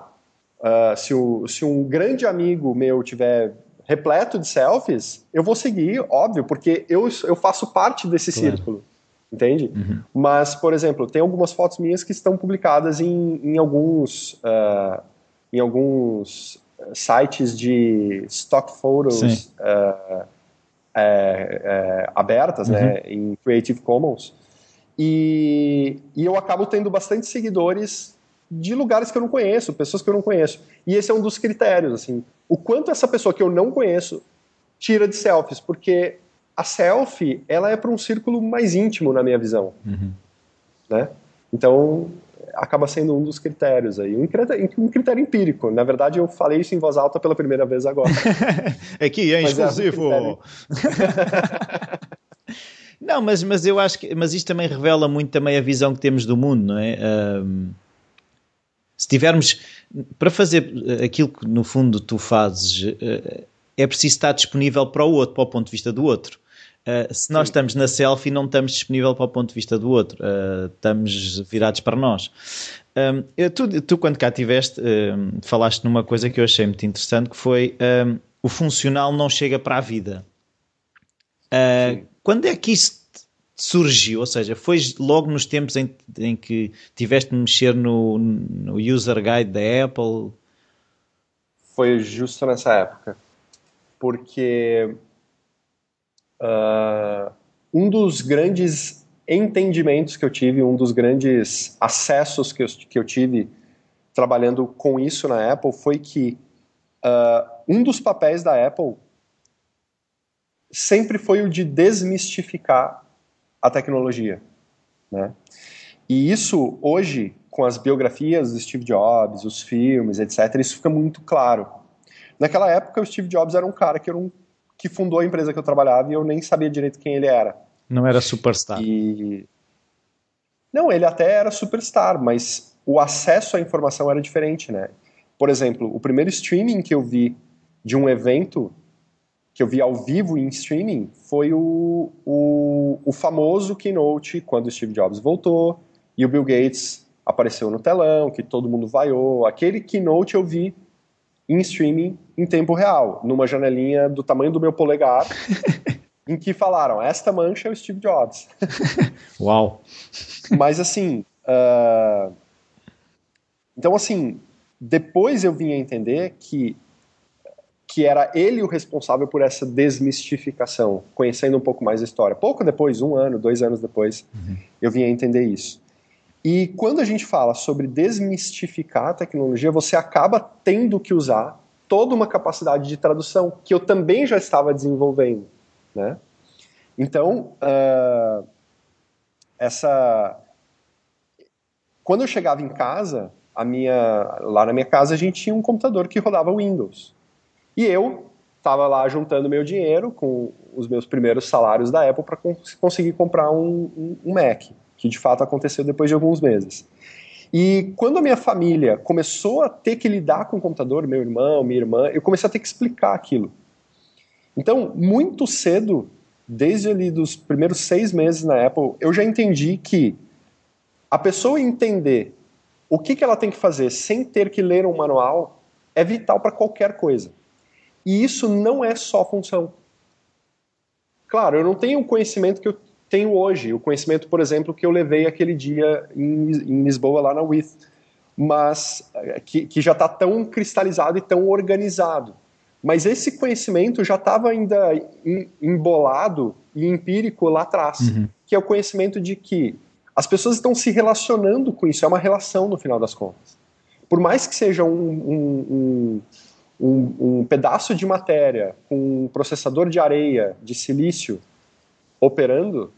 uh, se, o, se um grande amigo meu tiver repleto de selfies, eu vou seguir, óbvio, porque eu, eu faço parte desse claro. círculo, entende? Uhum. Mas, por exemplo, tem algumas fotos minhas que estão publicadas em, em alguns uh, em alguns sites de stock photos uh, é, é, abertas, né, uhum. né, em Creative Commons, e, e eu acabo tendo bastante seguidores de lugares que eu não conheço, pessoas que eu não conheço. E esse é um dos critérios, assim, o quanto essa pessoa que eu não conheço tira de selfies, porque a selfie, ela é para um círculo mais íntimo, na minha visão, uhum. né? Então, acaba sendo um dos critérios aí, um critério, um critério, empírico. Na verdade, eu falei isso em voz alta pela primeira vez agora. Aqui <laughs> é, é exclusivo. É um <laughs> não, mas, mas eu acho que mas isto também revela muito também a visão que temos do mundo, não é? Um, se tivermos para fazer aquilo que no fundo tu fazes, eh, é preciso estar disponível para o outro, para o ponto de vista do outro. Uh, se nós Sim. estamos na selfie, não estamos disponível para o ponto de vista do outro, uh, estamos virados para nós. Um, eu, tu, tu, quando cá estiveste, um, falaste numa coisa que eu achei muito interessante, que foi um, o funcional não chega para a vida. Uh, quando é que isso surgiu? Ou seja, foi logo nos tempos em, em que tiveste de mexer no, no user guide da Apple? Foi justo nessa época. Porque Uh, um dos grandes entendimentos que eu tive, um dos grandes acessos que eu, que eu tive trabalhando com isso na Apple foi que uh, um dos papéis da Apple sempre foi o de desmistificar a tecnologia. Né? E isso, hoje, com as biografias do Steve Jobs, os filmes, etc., isso fica muito claro. Naquela época, o Steve Jobs era um cara que era um que fundou a empresa que eu trabalhava e eu nem sabia direito quem ele era. Não era superstar. E... Não, ele até era superstar, mas o acesso à informação era diferente, né? Por exemplo, o primeiro streaming que eu vi de um evento que eu vi ao vivo em streaming foi o, o, o famoso keynote quando o Steve Jobs voltou e o Bill Gates apareceu no telão, que todo mundo vaiou. Aquele keynote eu vi em streaming em tempo real, numa janelinha do tamanho do meu polegar, <laughs> em que falaram: esta mancha é o Steve Jobs. <laughs> Uau! Mas assim. Uh... Então, assim, depois eu vim a entender que que era ele o responsável por essa desmistificação, conhecendo um pouco mais a história. Pouco depois, um ano, dois anos depois, uhum. eu vim a entender isso. E quando a gente fala sobre desmistificar a tecnologia, você acaba tendo que usar toda uma capacidade de tradução que eu também já estava desenvolvendo, né? Então, uh, essa quando eu chegava em casa, a minha lá na minha casa a gente tinha um computador que rodava Windows. E eu estava lá juntando meu dinheiro com os meus primeiros salários da Apple para conseguir comprar um, um, um Mac que de fato aconteceu depois de alguns meses. E quando a minha família começou a ter que lidar com o computador, meu irmão, minha irmã, eu comecei a ter que explicar aquilo. Então, muito cedo, desde ali dos primeiros seis meses na Apple, eu já entendi que a pessoa entender o que, que ela tem que fazer sem ter que ler um manual é vital para qualquer coisa. E isso não é só função. Claro, eu não tenho o conhecimento que eu tenho hoje, o conhecimento, por exemplo, que eu levei aquele dia em, em Lisboa, lá na WITH, mas eh, que, que já está tão cristalizado e tão organizado. Mas esse conhecimento já estava ainda embolado e empírico lá atrás, uhum. que é o conhecimento de que as pessoas estão se relacionando com isso, é uma relação no final das contas. Por mais que seja um, um, um, um pedaço de matéria com um processador de areia, de silício, operando,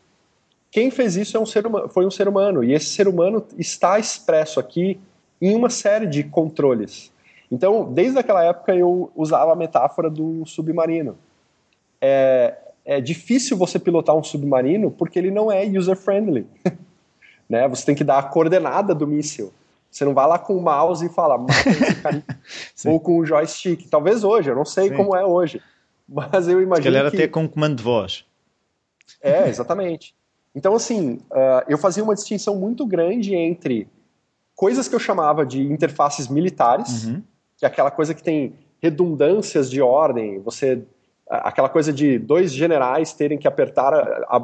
quem fez isso é um ser humano, foi um ser humano, e esse ser humano está expresso aqui em uma série de controles. Então, desde aquela época eu usava a metáfora do submarino. É, é difícil você pilotar um submarino porque ele não é user-friendly. <laughs> né? Você tem que dar a coordenada do míssil. Você não vai lá com o mouse e fala, <laughs> ou com o joystick. Talvez hoje, eu não sei Sim. como é hoje. Mas eu imagino. Se calhar que... até com comando de voz. É, exatamente. Então, assim, uh, eu fazia uma distinção muito grande entre coisas que eu chamava de interfaces militares, uhum. que é aquela coisa que tem redundâncias de ordem, você aquela coisa de dois generais terem que apertar,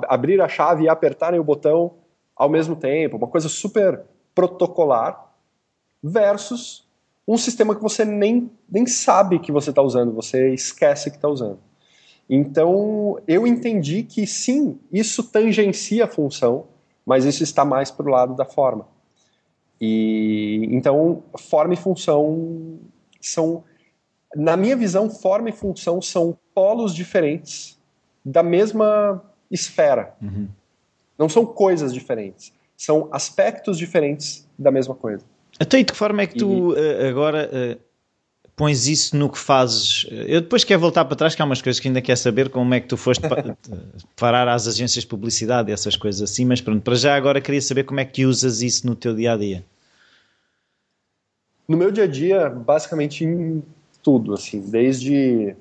abrir a chave e apertarem o botão ao mesmo tempo, uma coisa super protocolar, versus um sistema que você nem, nem sabe que você está usando, você esquece que está usando. Então, eu entendi que sim, isso tangencia a função, mas isso está mais para o lado da forma. E então, forma e função são, na minha visão, forma e função são polos diferentes da mesma esfera. Uhum. Não são coisas diferentes, são aspectos diferentes da mesma coisa. Até de que forma é que tu e... Eh, agora uh, pões isso no que fazes? Eu depois quero voltar para trás, que há umas coisas que ainda quer saber, como é que tu foste pa <laughs> parar às agências de publicidade e essas coisas assim, mas pronto, para já agora queria saber como é que usas isso no teu dia a dia. No meu dia a dia, basicamente em tudo, assim, desde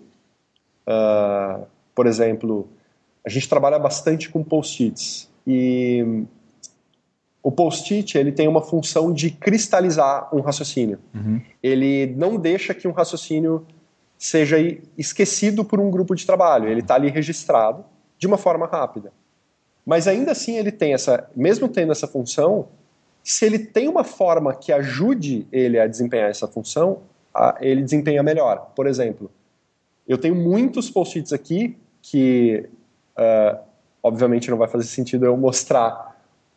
Uh, por exemplo, a gente trabalha bastante com post-its e o post-it ele tem uma função de cristalizar um raciocínio. Uhum. Ele não deixa que um raciocínio seja esquecido por um grupo de trabalho. Ele está ali registrado de uma forma rápida. Mas ainda assim ele tem essa, mesmo tendo essa função, se ele tem uma forma que ajude ele a desempenhar essa função, ele desempenha melhor. Por exemplo, eu tenho muitos post-its aqui que, uh, obviamente, não vai fazer sentido eu mostrar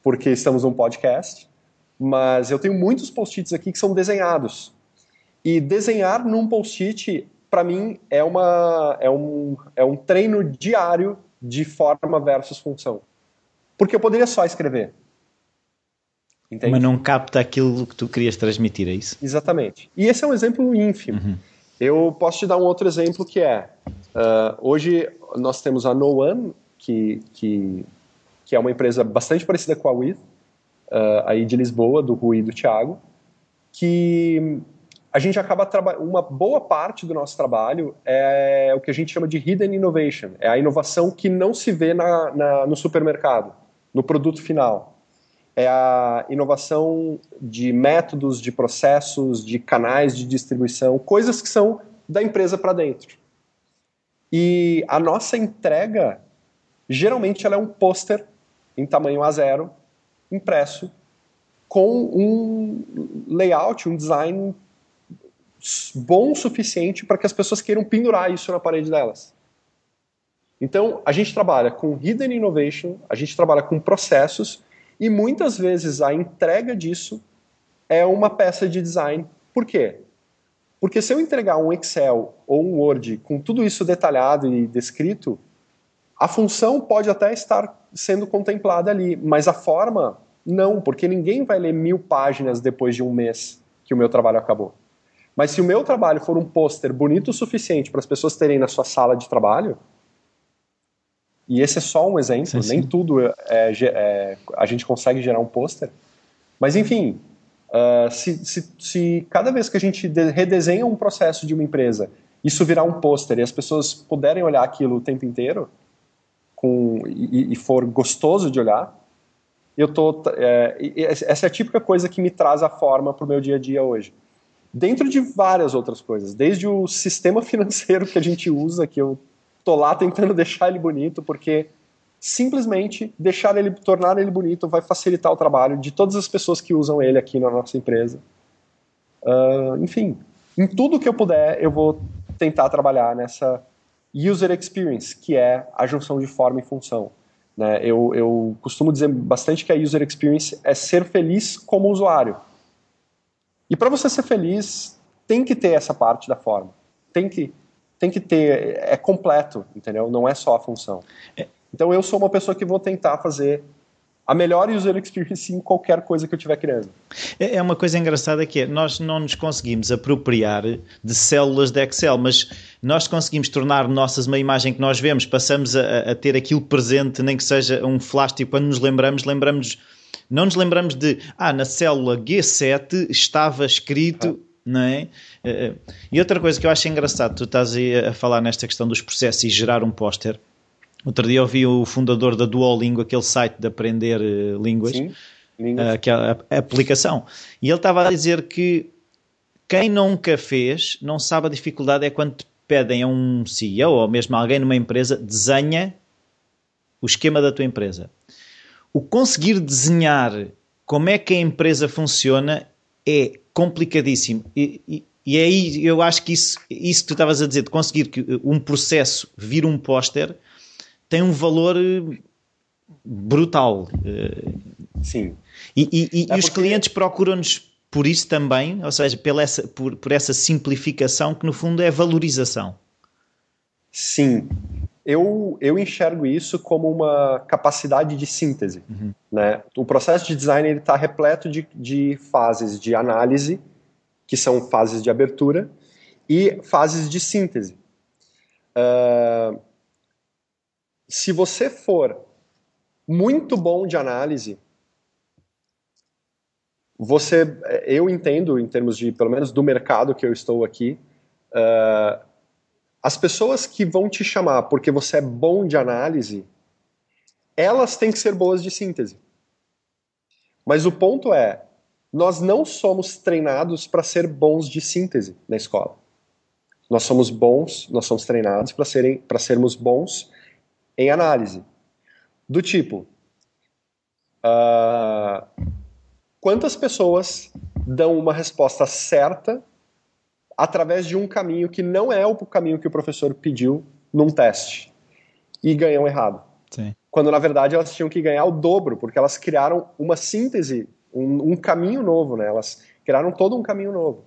porque estamos num podcast, mas eu tenho muitos post-its aqui que são desenhados. E desenhar num post-it, para mim, é, uma, é, um, é um treino diário de forma versus função. Porque eu poderia só escrever. Entende? Mas não capta aquilo que tu querias transmitir, é isso? Exatamente. E esse é um exemplo ínfimo. Uhum. Eu posso te dar um outro exemplo que é, uh, hoje nós temos a No One, que, que, que é uma empresa bastante parecida com a With, uh, aí de Lisboa, do Rui e do Thiago, que a gente acaba trabalhando, uma boa parte do nosso trabalho é o que a gente chama de hidden innovation, é a inovação que não se vê na, na no supermercado, no produto final é a inovação de métodos, de processos, de canais de distribuição, coisas que são da empresa para dentro. E a nossa entrega, geralmente, ela é um pôster em tamanho A0, impresso, com um layout, um design bom o suficiente para que as pessoas queiram pendurar isso na parede delas. Então, a gente trabalha com hidden innovation, a gente trabalha com processos e muitas vezes a entrega disso é uma peça de design. Por quê? Porque se eu entregar um Excel ou um Word com tudo isso detalhado e descrito, a função pode até estar sendo contemplada ali, mas a forma não, porque ninguém vai ler mil páginas depois de um mês que o meu trabalho acabou. Mas se o meu trabalho for um pôster bonito o suficiente para as pessoas terem na sua sala de trabalho, e esse é só um exemplo, sim, sim. nem tudo é, é, é, a gente consegue gerar um pôster. Mas enfim, uh, se, se, se, cada vez que a gente redesenha um processo de uma empresa, isso virar um pôster e as pessoas puderem olhar aquilo o tempo inteiro com, e, e for gostoso de olhar, eu tô, é, essa é a típica coisa que me traz a forma para o meu dia a dia hoje. Dentro de várias outras coisas, desde o sistema <laughs> financeiro que a gente usa, que eu tô lá tentando deixar ele bonito, porque simplesmente deixar ele, tornar ele bonito vai facilitar o trabalho de todas as pessoas que usam ele aqui na nossa empresa. Uh, enfim, em tudo que eu puder, eu vou tentar trabalhar nessa user experience, que é a junção de forma e função. Né? Eu, eu costumo dizer bastante que a user experience é ser feliz como usuário. E para você ser feliz, tem que ter essa parte da forma. Tem que tem que ter, é completo, entendeu? Não é só a função. É. Então eu sou uma pessoa que vou tentar fazer a melhor user experience em qualquer coisa que eu estiver criando. É, é uma coisa engraçada que é, nós não nos conseguimos apropriar de células de Excel, mas nós conseguimos tornar nossas uma imagem que nós vemos, passamos a, a ter aquilo presente, nem que seja um flash, e quando nos lembramos, lembramos, não nos lembramos de, ah, na célula G7 estava escrito... Ah. Não é? Eh, eh, e outra coisa que eu acho engraçado, tu estás aí a falar nesta questão dos processos e gerar um póster. Outro dia ouvi o fundador da Duolingo, aquele site de aprender uh, línguas, Sim, uh, que é a, a, aplicação, e ele estava a dizer que quem nunca fez não sabe a dificuldade é quando te pedem a um CEO ou mesmo alguém numa empresa desenha o esquema da tua empresa. O conseguir desenhar como é que a empresa funciona é complicadíssimo. E, e, e aí eu acho que isso, isso que tu estavas a dizer, de conseguir que um processo vir um póster, tem um valor eh, brutal. Eh, Sim. E, e, e, é os clientes procuram-nos por isso também, ou seja, pela essa, por, por essa simplificação que no fundo é valorização. Sim. Eu, eu enxergo isso como uma capacidade de síntese. Uhum. Né? O processo de design está repleto de, de fases de análise, que são fases de abertura, e fases de síntese. Uh, se você for muito bom de análise, você, eu entendo em termos de, pelo menos do mercado que eu estou aqui, uh, as pessoas que vão te chamar porque você é bom de análise, elas têm que ser boas de síntese. Mas o ponto é, nós não somos treinados para ser bons de síntese na escola. Nós somos bons, nós somos treinados para serem, para sermos bons em análise. Do tipo, uh, quantas pessoas dão uma resposta certa através de um caminho que não é o caminho que o professor pediu num teste e ganham errado? Sim. Quando na verdade elas tinham que ganhar o dobro, porque elas criaram uma síntese, um, um caminho novo, né? Elas criaram todo um caminho novo.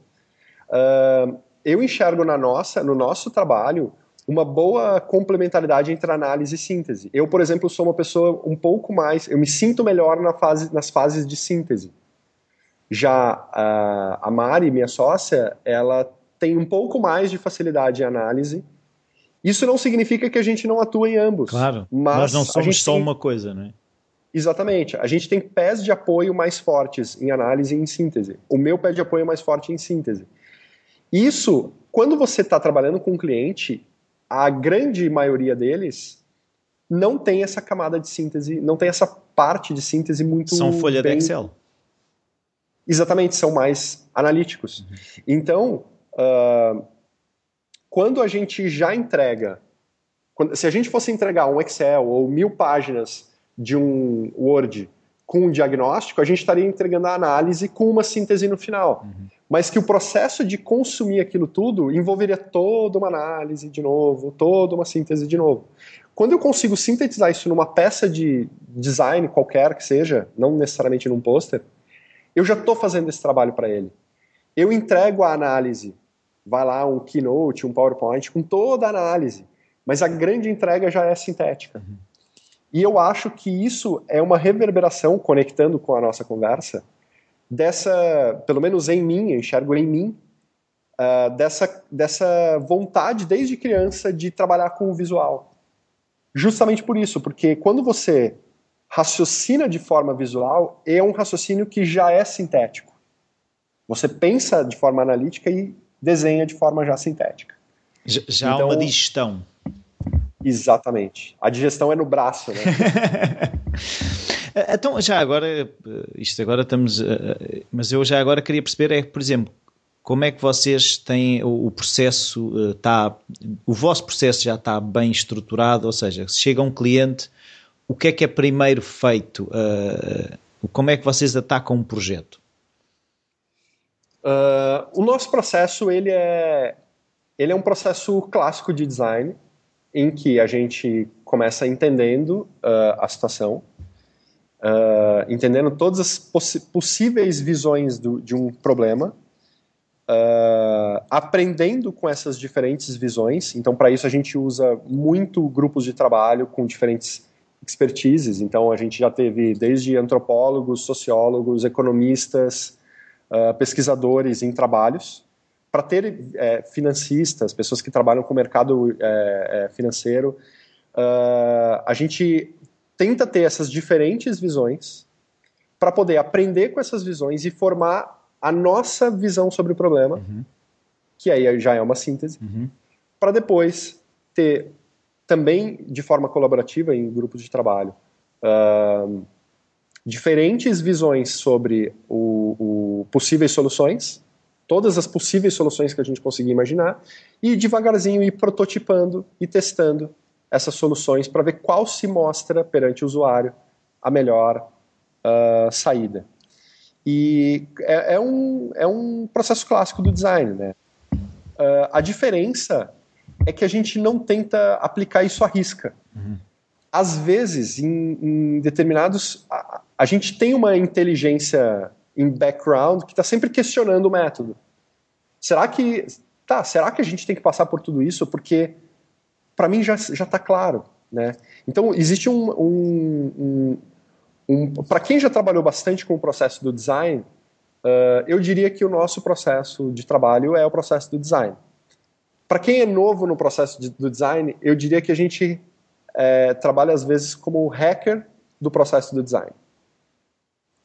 Uh, eu enxergo na nossa, no nosso trabalho uma boa complementaridade entre análise e síntese. Eu, por exemplo, sou uma pessoa um pouco mais, eu me sinto melhor na fase, nas fases de síntese. Já a, a Mari, minha sócia, ela tem um pouco mais de facilidade em análise. Isso não significa que a gente não atua em ambos. Claro, mas nós não somos só tem... uma coisa, né? Exatamente. A gente tem pés de apoio mais fortes em análise e em síntese. O meu pé de apoio é mais forte em síntese. Isso, quando você está trabalhando com um cliente, a grande maioria deles não tem essa camada de síntese, não tem essa parte de síntese muito. São folha bem... de Excel. Exatamente, são mais analíticos. Uhum. Então, uh, quando a gente já entrega, quando, se a gente fosse entregar um Excel ou mil páginas de um Word com um diagnóstico, a gente estaria entregando a análise com uma síntese no final. Uhum mas que o processo de consumir aquilo tudo envolveria toda uma análise de novo, toda uma síntese de novo. Quando eu consigo sintetizar isso numa peça de design qualquer que seja, não necessariamente num pôster, eu já estou fazendo esse trabalho para ele. Eu entrego a análise, vai lá um keynote, um PowerPoint com toda a análise, mas a grande entrega já é sintética. Uhum. E eu acho que isso é uma reverberação, conectando com a nossa conversa, dessa, pelo menos em mim, eu enxergo em mim, uh, dessa, dessa vontade desde criança de trabalhar com o visual. Justamente por isso, porque quando você raciocina de forma visual, é um raciocínio que já é sintético. Você pensa de forma analítica e desenha de forma já sintética. Já, já então, há uma digestão. Exatamente. A digestão é no braço, né? <laughs> Eh, então, já agora, eh, isto agora estamos. Eh, mas eu já agora queria perceber, é, por exemplo, como é que vocês têm o processo, está, o vosso processo já está bem estruturado, ou seja, se chega um cliente, o que é que é primeiro feito? Como é que vocês atacam um projeto? Uh, o nosso processo ele é, ele é um processo clássico de design em que a gente começa entendendo uh, a situação, uh, entendendo todas as possíveis visões do, de um problema, uh, aprendendo com essas diferentes visões. Então, para isso, a gente usa muito grupos de trabalho com diferentes expertises. Então, a gente já teve desde antropólogos, sociólogos, economistas, uh, pesquisadores em trabalhos, para ter é, financistas, pessoas que trabalham com o mercado é, é, financeiro. Uh, a gente tenta ter essas diferentes visões para poder aprender com essas visões e formar a nossa visão sobre o problema, uhum. que aí já é uma síntese, uhum. para depois ter também de forma colaborativa em grupos de trabalho. Uh, diferentes visões sobre o, o, possíveis soluções, todas as possíveis soluções que a gente conseguir imaginar, e devagarzinho ir prototipando e testando essas soluções para ver qual se mostra perante o usuário a melhor uh, saída. E é, é, um, é um processo clássico do design. Né? Uh, a diferença é que a gente não tenta aplicar isso à risca. Uhum. Às vezes, em, em determinados. A, a, gente tem uma inteligência em background que está sempre questionando o método. Será que. Tá, será que a gente tem que passar por tudo isso? Porque, para mim, já está claro. Né? Então, existe um. um, um, um para quem já trabalhou bastante com o processo do design, uh, eu diria que o nosso processo de trabalho é o processo do design. Para quem é novo no processo de, do design, eu diria que a gente é, trabalha às vezes como hacker do processo do design.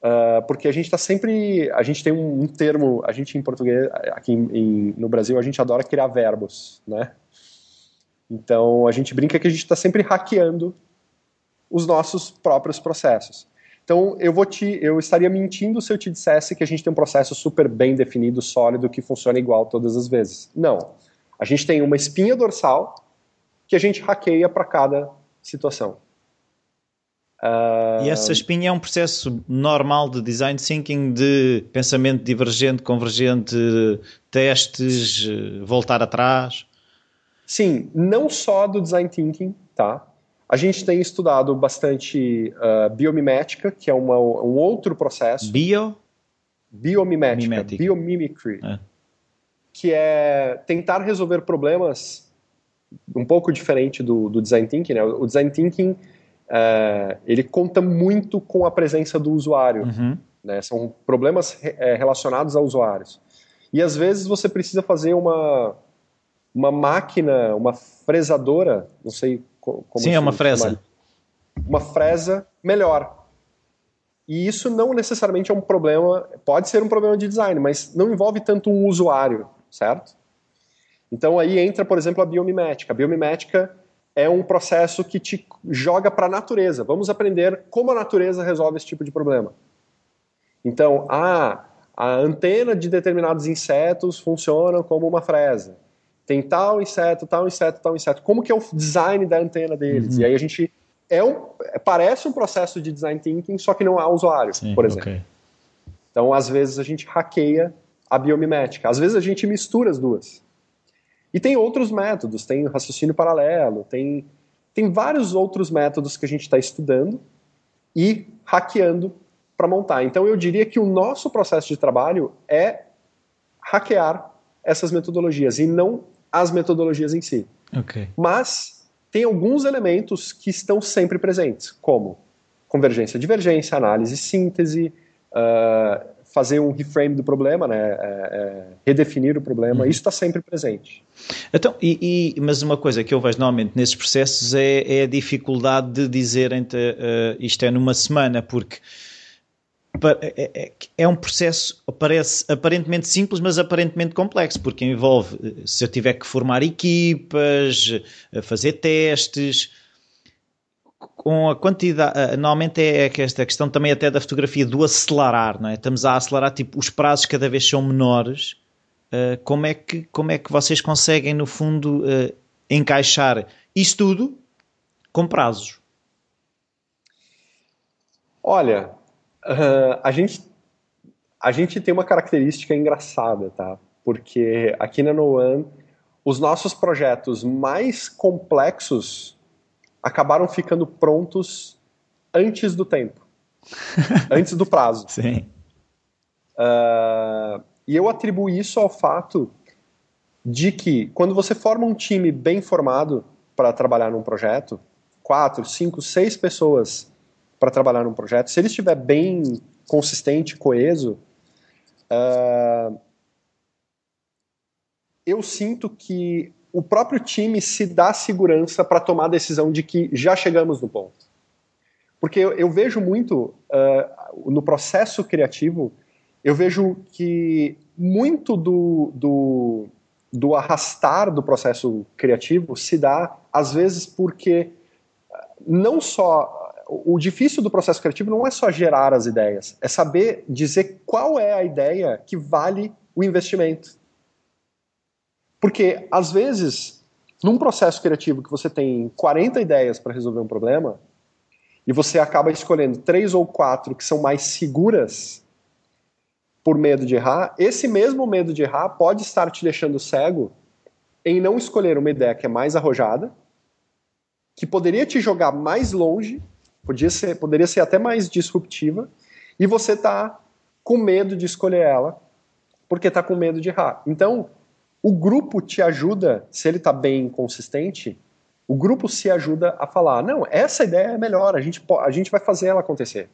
Uh, porque a gente está sempre. A gente tem um, um, termo, a gente em português, aqui em, em, no Brasil, a gente adora criar verbos, né? Então a gente brinca que a gente está sempre hackeando os nossos próprios processos. Então eu vou te, eu estaria mentindo se eu te dissesse que a gente tem um processo super bem definido, sólido, que funciona igual todas as vezes. Não. A gente tem uma espinha dorsal que a gente hackeia para cada situação. Uh... E essa espinha é um processo normal de design thinking, de pensamento divergente, convergente, testes, voltar atrás? Sim, não só do design thinking, tá? A gente tem estudado bastante uh, biomimética, que é uma, um outro processo. Bio? Biomimética, biomimicry. É que é tentar resolver problemas um pouco diferente do, do design thinking. Né? O design thinking é, ele conta muito com a presença do usuário. Uhum. Né? São problemas é, relacionados a usuários. E às vezes você precisa fazer uma, uma máquina, uma fresadora, não sei como Sim, é uma fresa. Uma fresa melhor. E isso não necessariamente é um problema, pode ser um problema de design, mas não envolve tanto um usuário certo? Então aí entra, por exemplo, a biomimética. A biomimética é um processo que te joga para a natureza. Vamos aprender como a natureza resolve esse tipo de problema. Então, ah, a antena de determinados insetos funciona como uma fresa. Tem tal inseto, tal inseto, tal inseto. Como que é o design da antena deles? Uhum. E aí a gente é um, parece um processo de design thinking, só que não há usuário, Sim, por exemplo. Okay. Então, às vezes a gente hackeia a biomimética. Às vezes a gente mistura as duas. E tem outros métodos, tem raciocínio paralelo, tem, tem vários outros métodos que a gente está estudando e hackeando para montar. Então eu diria que o nosso processo de trabalho é hackear essas metodologias e não as metodologias em si. Okay. Mas tem alguns elementos que estão sempre presentes, como convergência, divergência, análise, síntese, uh, fazer um reframe do problema, né? É, é, redefinir o problema, uhum. isso está sempre presente. Então, e, e, mas uma coisa que eu vejo normalmente nesses processos é, é a dificuldade de dizer uh, isto é numa semana, porque é, é, é, um processo parece aparentemente simples, mas aparentemente complexo, porque envolve se eu tiver que formar equipas, fazer testes com a quantidade, eh, normalmente é esta questão também até da fotografia do acelerar, não é? Estamos a acelerar, tipo, os prazos cada vez são menores. Como, é que, como é que vocês conseguem, no fundo, encaixar isso tudo com prazos? Olha, uh, a, gente, a gente tem uma característica engraçada, tá? Porque aqui na No One, os nossos projetos mais complexos acabaram ficando prontos antes do tempo, <laughs> antes do prazo. Sim. Uh, e eu atribuo isso ao fato de que quando você forma um time bem formado para trabalhar num projeto, quatro, cinco, seis pessoas para trabalhar num projeto, se ele estiver bem consistente, coeso, uh, eu sinto que o próprio time se dá segurança para tomar a decisão de que já chegamos no ponto. Porque eu, eu vejo muito uh, no processo criativo, eu vejo que muito do, do, do arrastar do processo criativo se dá, às vezes, porque não só. O difícil do processo criativo não é só gerar as ideias, é saber dizer qual é a ideia que vale o investimento. Porque, às vezes, num processo criativo que você tem 40 ideias para resolver um problema, e você acaba escolhendo três ou quatro que são mais seguras por medo de errar, esse mesmo medo de errar pode estar te deixando cego em não escolher uma ideia que é mais arrojada, que poderia te jogar mais longe, podia ser, poderia ser até mais disruptiva, e você está com medo de escolher ela, porque está com medo de errar. Então, o grupo te ajuda, se ele está bem consistente, o grupo se ajuda a falar: não, essa ideia é melhor, a gente, a gente vai fazer ela acontecer.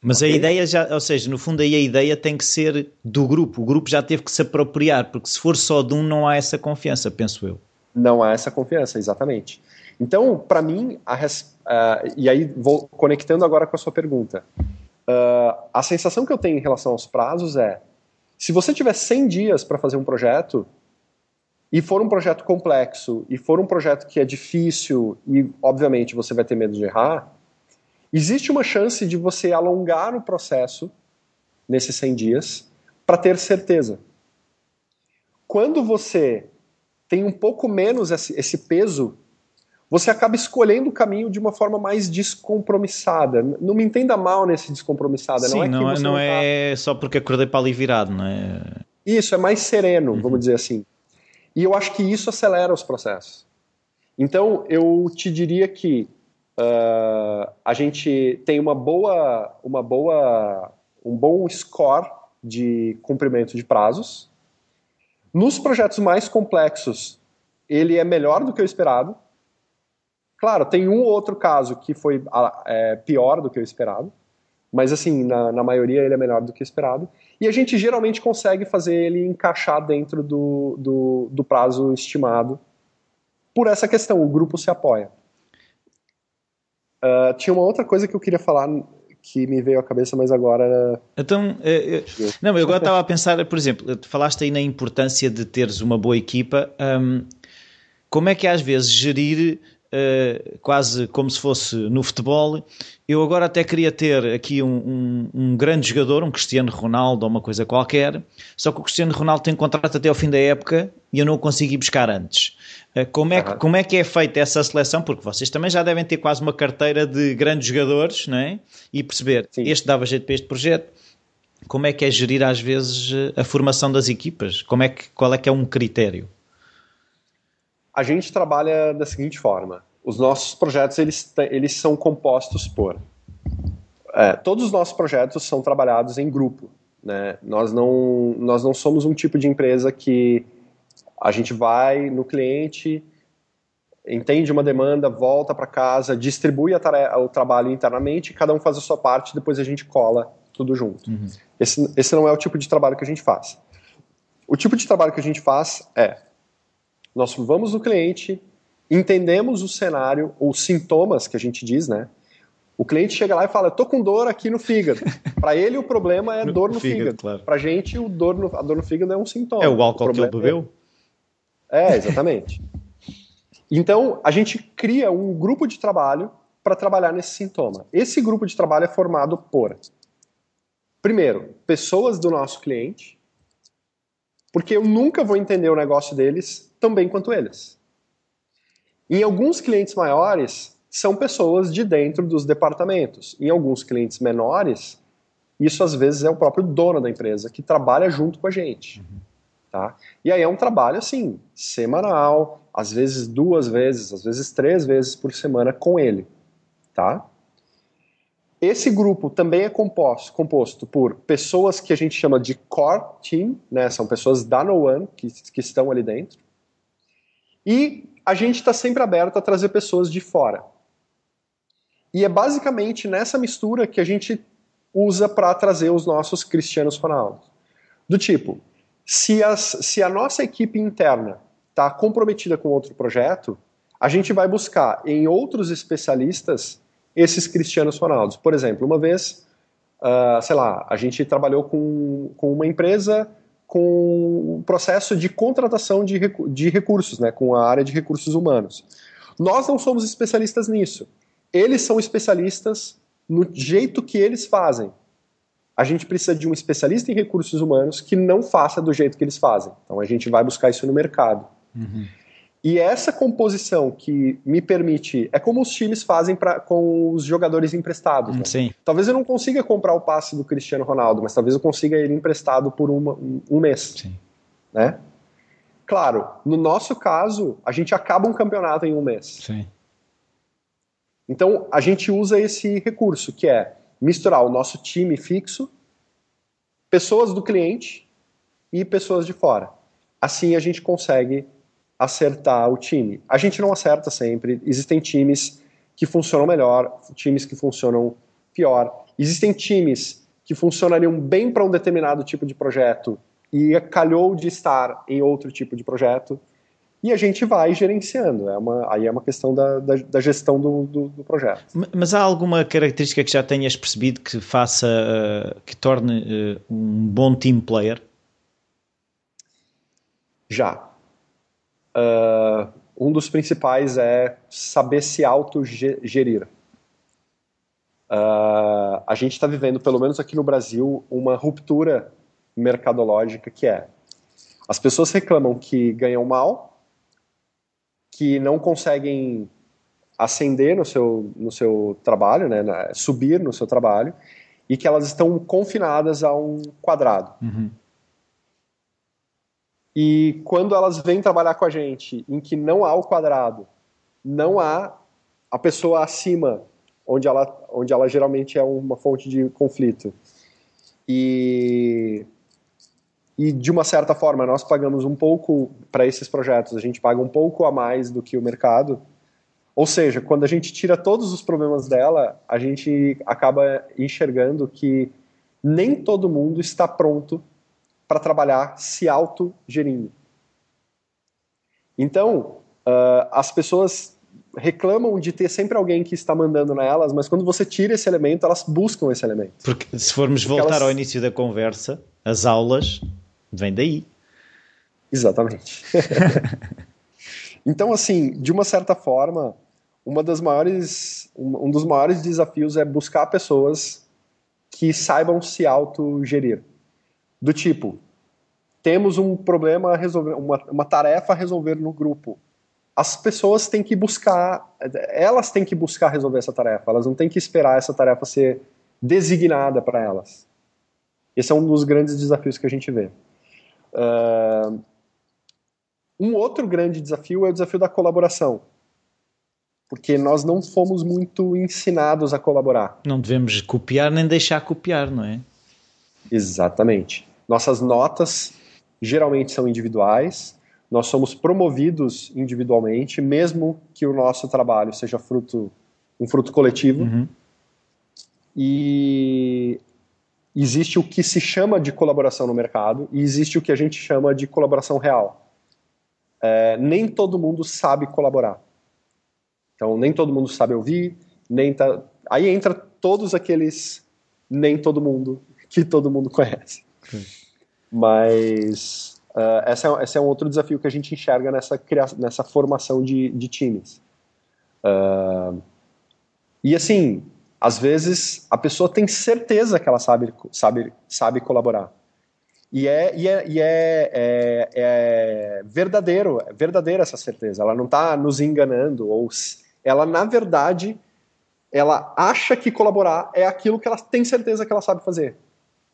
Mas okay? a ideia já, ou seja, no fundo aí a ideia tem que ser do grupo, o grupo já teve que se apropriar, porque se for só de um não há essa confiança, penso eu. Não há essa confiança, exatamente. Então, para mim, a uh, e aí vou conectando agora com a sua pergunta, uh, a sensação que eu tenho em relação aos prazos é se você tiver 100 dias para fazer um projeto, e for um projeto complexo, e for um projeto que é difícil, e obviamente você vai ter medo de errar, existe uma chance de você alongar o processo nesses 100 dias para ter certeza. Quando você tem um pouco menos esse peso você acaba escolhendo o caminho de uma forma mais descompromissada. Não me entenda mal nesse descompromissada. Sim, não é, não, não é tá... só porque acordei para ali virado, não é? Isso, é mais sereno, uhum. vamos dizer assim. E eu acho que isso acelera os processos. Então, eu te diria que uh, a gente tem uma boa, uma boa, um bom score de cumprimento de prazos. Nos projetos mais complexos, ele é melhor do que o esperado. Claro, tem um ou outro caso que foi é, pior do que o esperado, mas assim, na, na, maioria ele é melhor do que esperado. E a gente geralmente consegue fazer ele encaixar dentro do, do, do prazo estimado. Por essa questão, o grupo se apoia. Uh, tinha uma outra coisa que eu queria falar que me veio à cabeça, mas agora. Então, eu, não, eu agora estava a pensar, por exemplo, tu falaste aí na importância de teres uma boa equipa. Um, como é que é, às vezes gerir quase como se fosse no futebol. Eu agora até queria ter aqui um, um, um, grande jogador, um Cristiano Ronaldo ou uma coisa qualquer, só que o Cristiano Ronaldo tem contrato até ao fim da época e eu não o consegui buscar antes. Uh, como, é que, uhum. como é que é feita essa seleção? Porque vocês também já devem ter quase uma carteira de grandes jogadores não é? e perceber Sim. este dava jeito para este projeto. Como é que é gerir às vezes a formação das equipas? Como é que, qual é que é um critério? A gente trabalha da seguinte forma: os nossos projetos eles, eles são compostos por é, todos os nossos projetos são trabalhados em grupo. Né? Nós, não, nós não somos um tipo de empresa que a gente vai no cliente, entende uma demanda, volta para casa, distribui o trabalho internamente, cada um faz a sua parte, depois a gente cola tudo junto. Uhum. Esse, esse não é o tipo de trabalho que a gente faz. O tipo de trabalho que a gente faz é nós vamos no cliente, entendemos o cenário, os sintomas que a gente diz, né? O cliente chega lá e fala: "Tô com dor aqui no fígado". <laughs> Para ele o problema é dor no, fígado. fígado. Claro. Para gente o dor no, a dor no fígado é um sintoma. É o álcool o que ele bebeu? É, é exatamente. então a gente cria um grupo de trabalho para trabalhar nesse sintoma. Esse grupo de trabalho é formado por primeiro pessoas do nosso cliente, porque eu nunca vou entender o negócio deles tão bem quanto eles. Em alguns clientes maiores, são pessoas de dentro dos departamentos. Em alguns clientes menores, isso às vezes é o próprio dono da empresa que trabalha junto com a gente. Uhum. Tá? E aí é um trabalho assim, semanal, às vezes duas vezes, às vezes três vezes por semana com ele. Tá? Esse grupo também é composto, composto por pessoas que a gente chama de core team, né? são pessoas da No One que, que estão ali dentro, e a gente está sempre aberto a trazer pessoas de fora. E é basicamente nessa mistura que a gente usa para trazer os nossos Cristianos Ronaldo. Do tipo, se, as, se a nossa equipe interna está comprometida com outro projeto, a gente vai buscar em outros especialistas esses Cristianos Ronaldos. Por exemplo, uma vez, uh, sei lá, a gente trabalhou com, com uma empresa com o processo de contratação de, de recursos, né, com a área de recursos humanos. Nós não somos especialistas nisso. Eles são especialistas no jeito que eles fazem. A gente precisa de um especialista em recursos humanos que não faça do jeito que eles fazem. Então a gente vai buscar isso no mercado. Uhum. E essa composição que me permite. É como os times fazem pra, com os jogadores emprestados. Né? Sim. Talvez eu não consiga comprar o passe do Cristiano Ronaldo, mas talvez eu consiga ele emprestado por uma, um mês. Sim. Né? Claro, no nosso caso, a gente acaba um campeonato em um mês. Sim. Então, a gente usa esse recurso, que é misturar o nosso time fixo, pessoas do cliente e pessoas de fora. Assim a gente consegue acertar o time. A gente não acerta sempre, existem times que funcionam melhor, times que funcionam pior. Existem times que funcionariam bem para um determinado tipo de projeto e calhou de estar em outro tipo de projeto. E a gente vai gerenciando. É uma, aí é uma questão da, da, da gestão do, do, do, projeto. Mas há alguma característica que já tenhas percebido que faça, uh, que torne uh, um bom team player? Já. Uh, um dos principais é saber se autogerir. Uh, a gente está vivendo, pelo menos aqui no Brasil, uma ruptura mercadológica que é as pessoas reclamam que ganham mal, que não conseguem ascender no seu, no seu trabalho, né, subir no seu trabalho, e que elas estão confinadas a um quadrado. Uhum. E quando elas vêm trabalhar com a gente em que não há o quadrado, não há a pessoa acima, onde ela, onde ela geralmente é uma fonte de conflito. E, e de uma certa forma, nós pagamos um pouco para esses projetos, a gente paga um pouco a mais do que o mercado. Ou seja, quando a gente tira todos os problemas dela, a gente acaba enxergando que nem todo mundo está pronto para trabalhar se autogerindo. Então, uh, as pessoas reclamam de ter sempre alguém que está mandando nelas, mas quando você tira esse elemento, elas buscam esse elemento. Porque se formos Porque voltar elas... ao início da conversa, as aulas vêm daí. Exatamente. <laughs> então, assim, de uma certa forma, uma das maiores, um dos maiores desafios é buscar pessoas que saibam se autogerir do tipo, temos um problema a resolver, uma, uma tarefa a resolver no grupo. As pessoas têm que buscar, elas têm que buscar resolver essa tarefa, elas não têm que esperar essa tarefa ser designada para elas. Esse é um dos grandes desafios que a gente vê. Uh, um outro grande desafio é o desafio da colaboração. Porque nós não fomos muito ensinados a colaborar. Não devemos copiar nem deixar copiar, não é? Exatamente. Nossas notas geralmente são individuais, nós somos promovidos individualmente, mesmo que o nosso trabalho seja fruto um fruto coletivo. Uhum. E existe o que se chama de colaboração no mercado e existe o que a gente chama de colaboração real. É, nem todo mundo sabe colaborar. Então, nem todo mundo sabe ouvir, nem tá... aí entra todos aqueles nem todo mundo que todo mundo conhece. Mas uh, essa é, esse é um outro desafio que a gente enxerga nessa, nessa formação de, de times. Uh, e assim, às vezes a pessoa tem certeza que ela sabe, sabe, sabe colaborar. E é, e é, e é, é, é verdadeiro, é verdadeira essa certeza. Ela não está nos enganando, ou ela, na verdade, ela acha que colaborar é aquilo que ela tem certeza que ela sabe fazer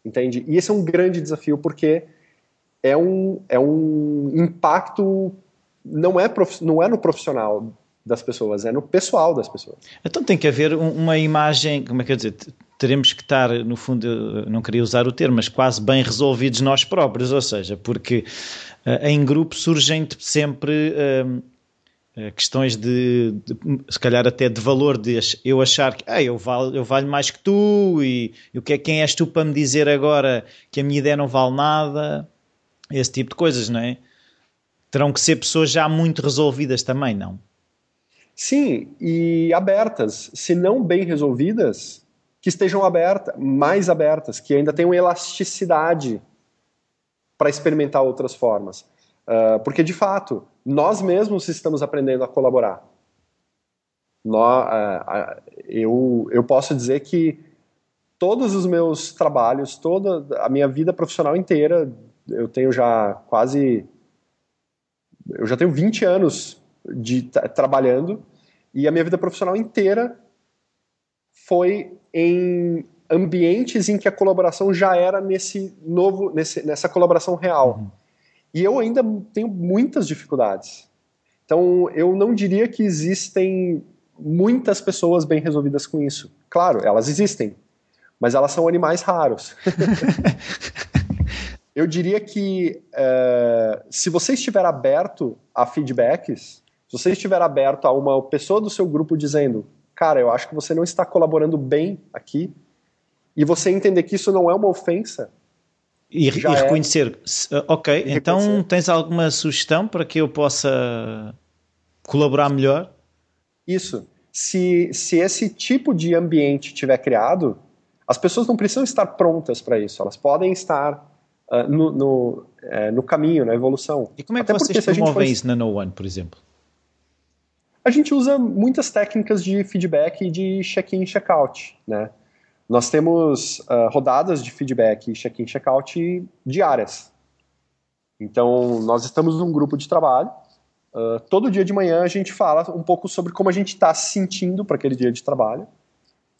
entende? E esse é um grande desafio porque é um, é um impacto não é, prof, não é no profissional das pessoas, é no pessoal das pessoas. Então tem que haver uma imagem, como é que eu dizer, teremos que estar, no fundo, não queria usar o termo, mas quase bem resolvidos nós próprios, ou seja, porque uh, em grupo surgem sempre eh, questões de, de, se calhar até de valor de eu achar que ah, eu, valho, eu valho mais que tu e, e o que é quem és tu para me dizer agora que a minha ideia não vale nada esse tipo de coisas, não é? Terão que ser pessoas já muito resolvidas também, não? Sim, e abertas. Se não bem resolvidas, que estejam abertas, mais abertas, que ainda tenham elasticidade para experimentar outras formas. Uh, porque, de fato, nós mesmos estamos aprendendo a colaborar. Nós, uh, uh, eu, eu posso dizer que todos os meus trabalhos, toda a minha vida profissional inteira, eu tenho já quase. Eu já tenho 20 anos de trabalhando e a minha vida profissional inteira foi em ambientes em que a colaboração já era nesse novo, nesse, nessa colaboração real. Uhum. E eu ainda tenho muitas dificuldades. Então, eu não diria que existem muitas pessoas bem resolvidas com isso. Claro, elas existem, mas elas são animais raros. <laughs> eu diria que uh, se você estiver aberto a feedbacks, se você estiver aberto a uma pessoa do seu grupo dizendo, cara, eu acho que você não está colaborando bem aqui, e você entender que isso não é uma ofensa. E, e é reconhecer, é... ok, e então reconhecer. tens alguma sugestão para que eu possa colaborar melhor? Isso. Se, se esse tipo de ambiente tiver criado, as pessoas não precisam estar prontas para isso, elas podem estar uh, no, no, uh, no, caminho, na evolução. E como é que Até vocês promovem isso na No One, por exemplo? A gente usa muitas técnicas de feedback e de check-in e check-out, né? Nós temos uh, rodadas de feedback check-in check-out diárias. Então, nós estamos num grupo de trabalho. Uh, todo dia de manhã a gente fala um pouco sobre como a gente está se sentindo para aquele dia de trabalho.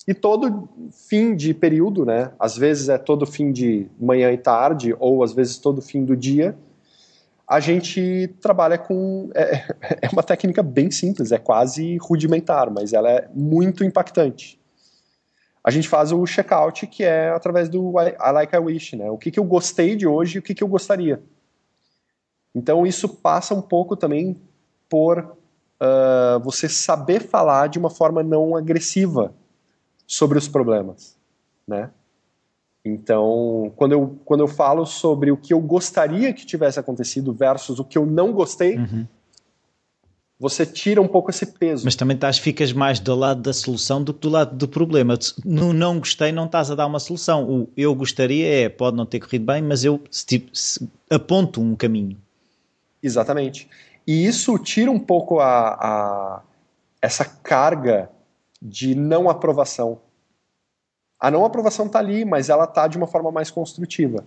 E todo fim de período, né? Às vezes é todo fim de manhã e tarde, ou às vezes todo fim do dia, a gente trabalha com. <laughs> É, é, uma técnica bem simples, é quase rudimentar, mas ela é muito impactante. A gente faz o checkout que é através do I Like I Wish, né? O que, que eu gostei de hoje e o que, que eu gostaria. Então isso passa um pouco também por uh, você saber falar de uma forma não agressiva sobre os problemas, né? Então, quando eu, quando eu falo sobre o que eu gostaria que tivesse acontecido versus o que eu não gostei, uhum. Você tira um pouco esse peso. Mas também estás, ficas mais do lado da solução do que do lado do problema. No não gostei, não estás a dar uma solução. O eu gostaria é, pode não ter corrido bem, mas eu tipo, aponto um caminho. Exatamente. E isso tira um pouco a, a essa carga de não aprovação a não aprovação está ali, mas ela está de uma forma mais construtiva.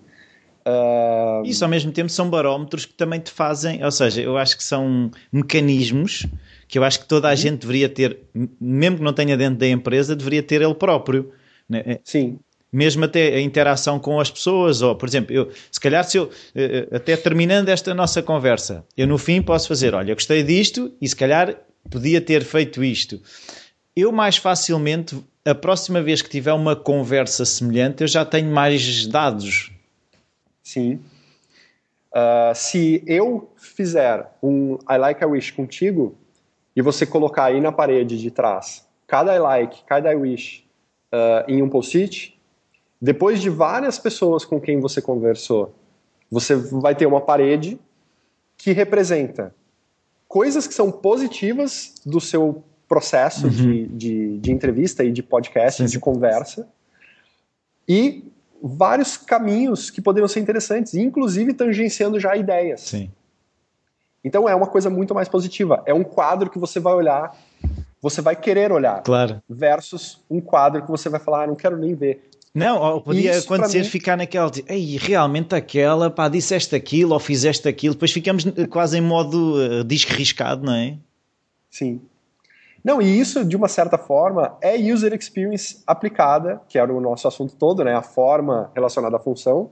Uh... Isso ao mesmo tempo são barómetros que também te fazem, ou seja, eu acho que são mecanismos que eu acho que toda a uhum. gente deveria ter, mesmo que não tenha dentro da empresa, deveria ter ele próprio. Né? É, Sim. Mesmo até a interação com as pessoas, ou por exemplo, eu, se calhar se eu, eh, eh, até terminando esta nossa conversa, eu no fim posso fazer, olha, eu gostei disto e se calhar podia ter feito isto. Eu mais facilmente a próxima vez que tiver uma conversa semelhante, eu já tenho mais dados. Sim. Uh, se eu fizer um I like I wish contigo e você colocar aí na parede de trás cada I like, cada I wish uh, em um post-it, depois de várias pessoas com quem você conversou, você vai ter uma parede que representa coisas que são positivas do seu processo uhum. de, de, de, entrevista e de podcast, Sim. de conversa, e vários caminhos que poderiam ser interessantes, inclusive tangenciando já ideias. Sim. Então é uma coisa muito mais positiva. É um quadro que você vai olhar, você vai querer olhar. Claro. Versus um quadro que você vai falar, ah, não quero nem ver. Não, podia Isso, acontecer mim... ficar naquela de, ei, realmente aquela, pá, disseste aquilo ou fizeste aquilo, depois ficamos quase em modo uh, disco riscado, não é? Sim. Não, e isso, de uma certa forma, é user experience aplicada, que era o nosso assunto todo, né? A forma relacionada à função.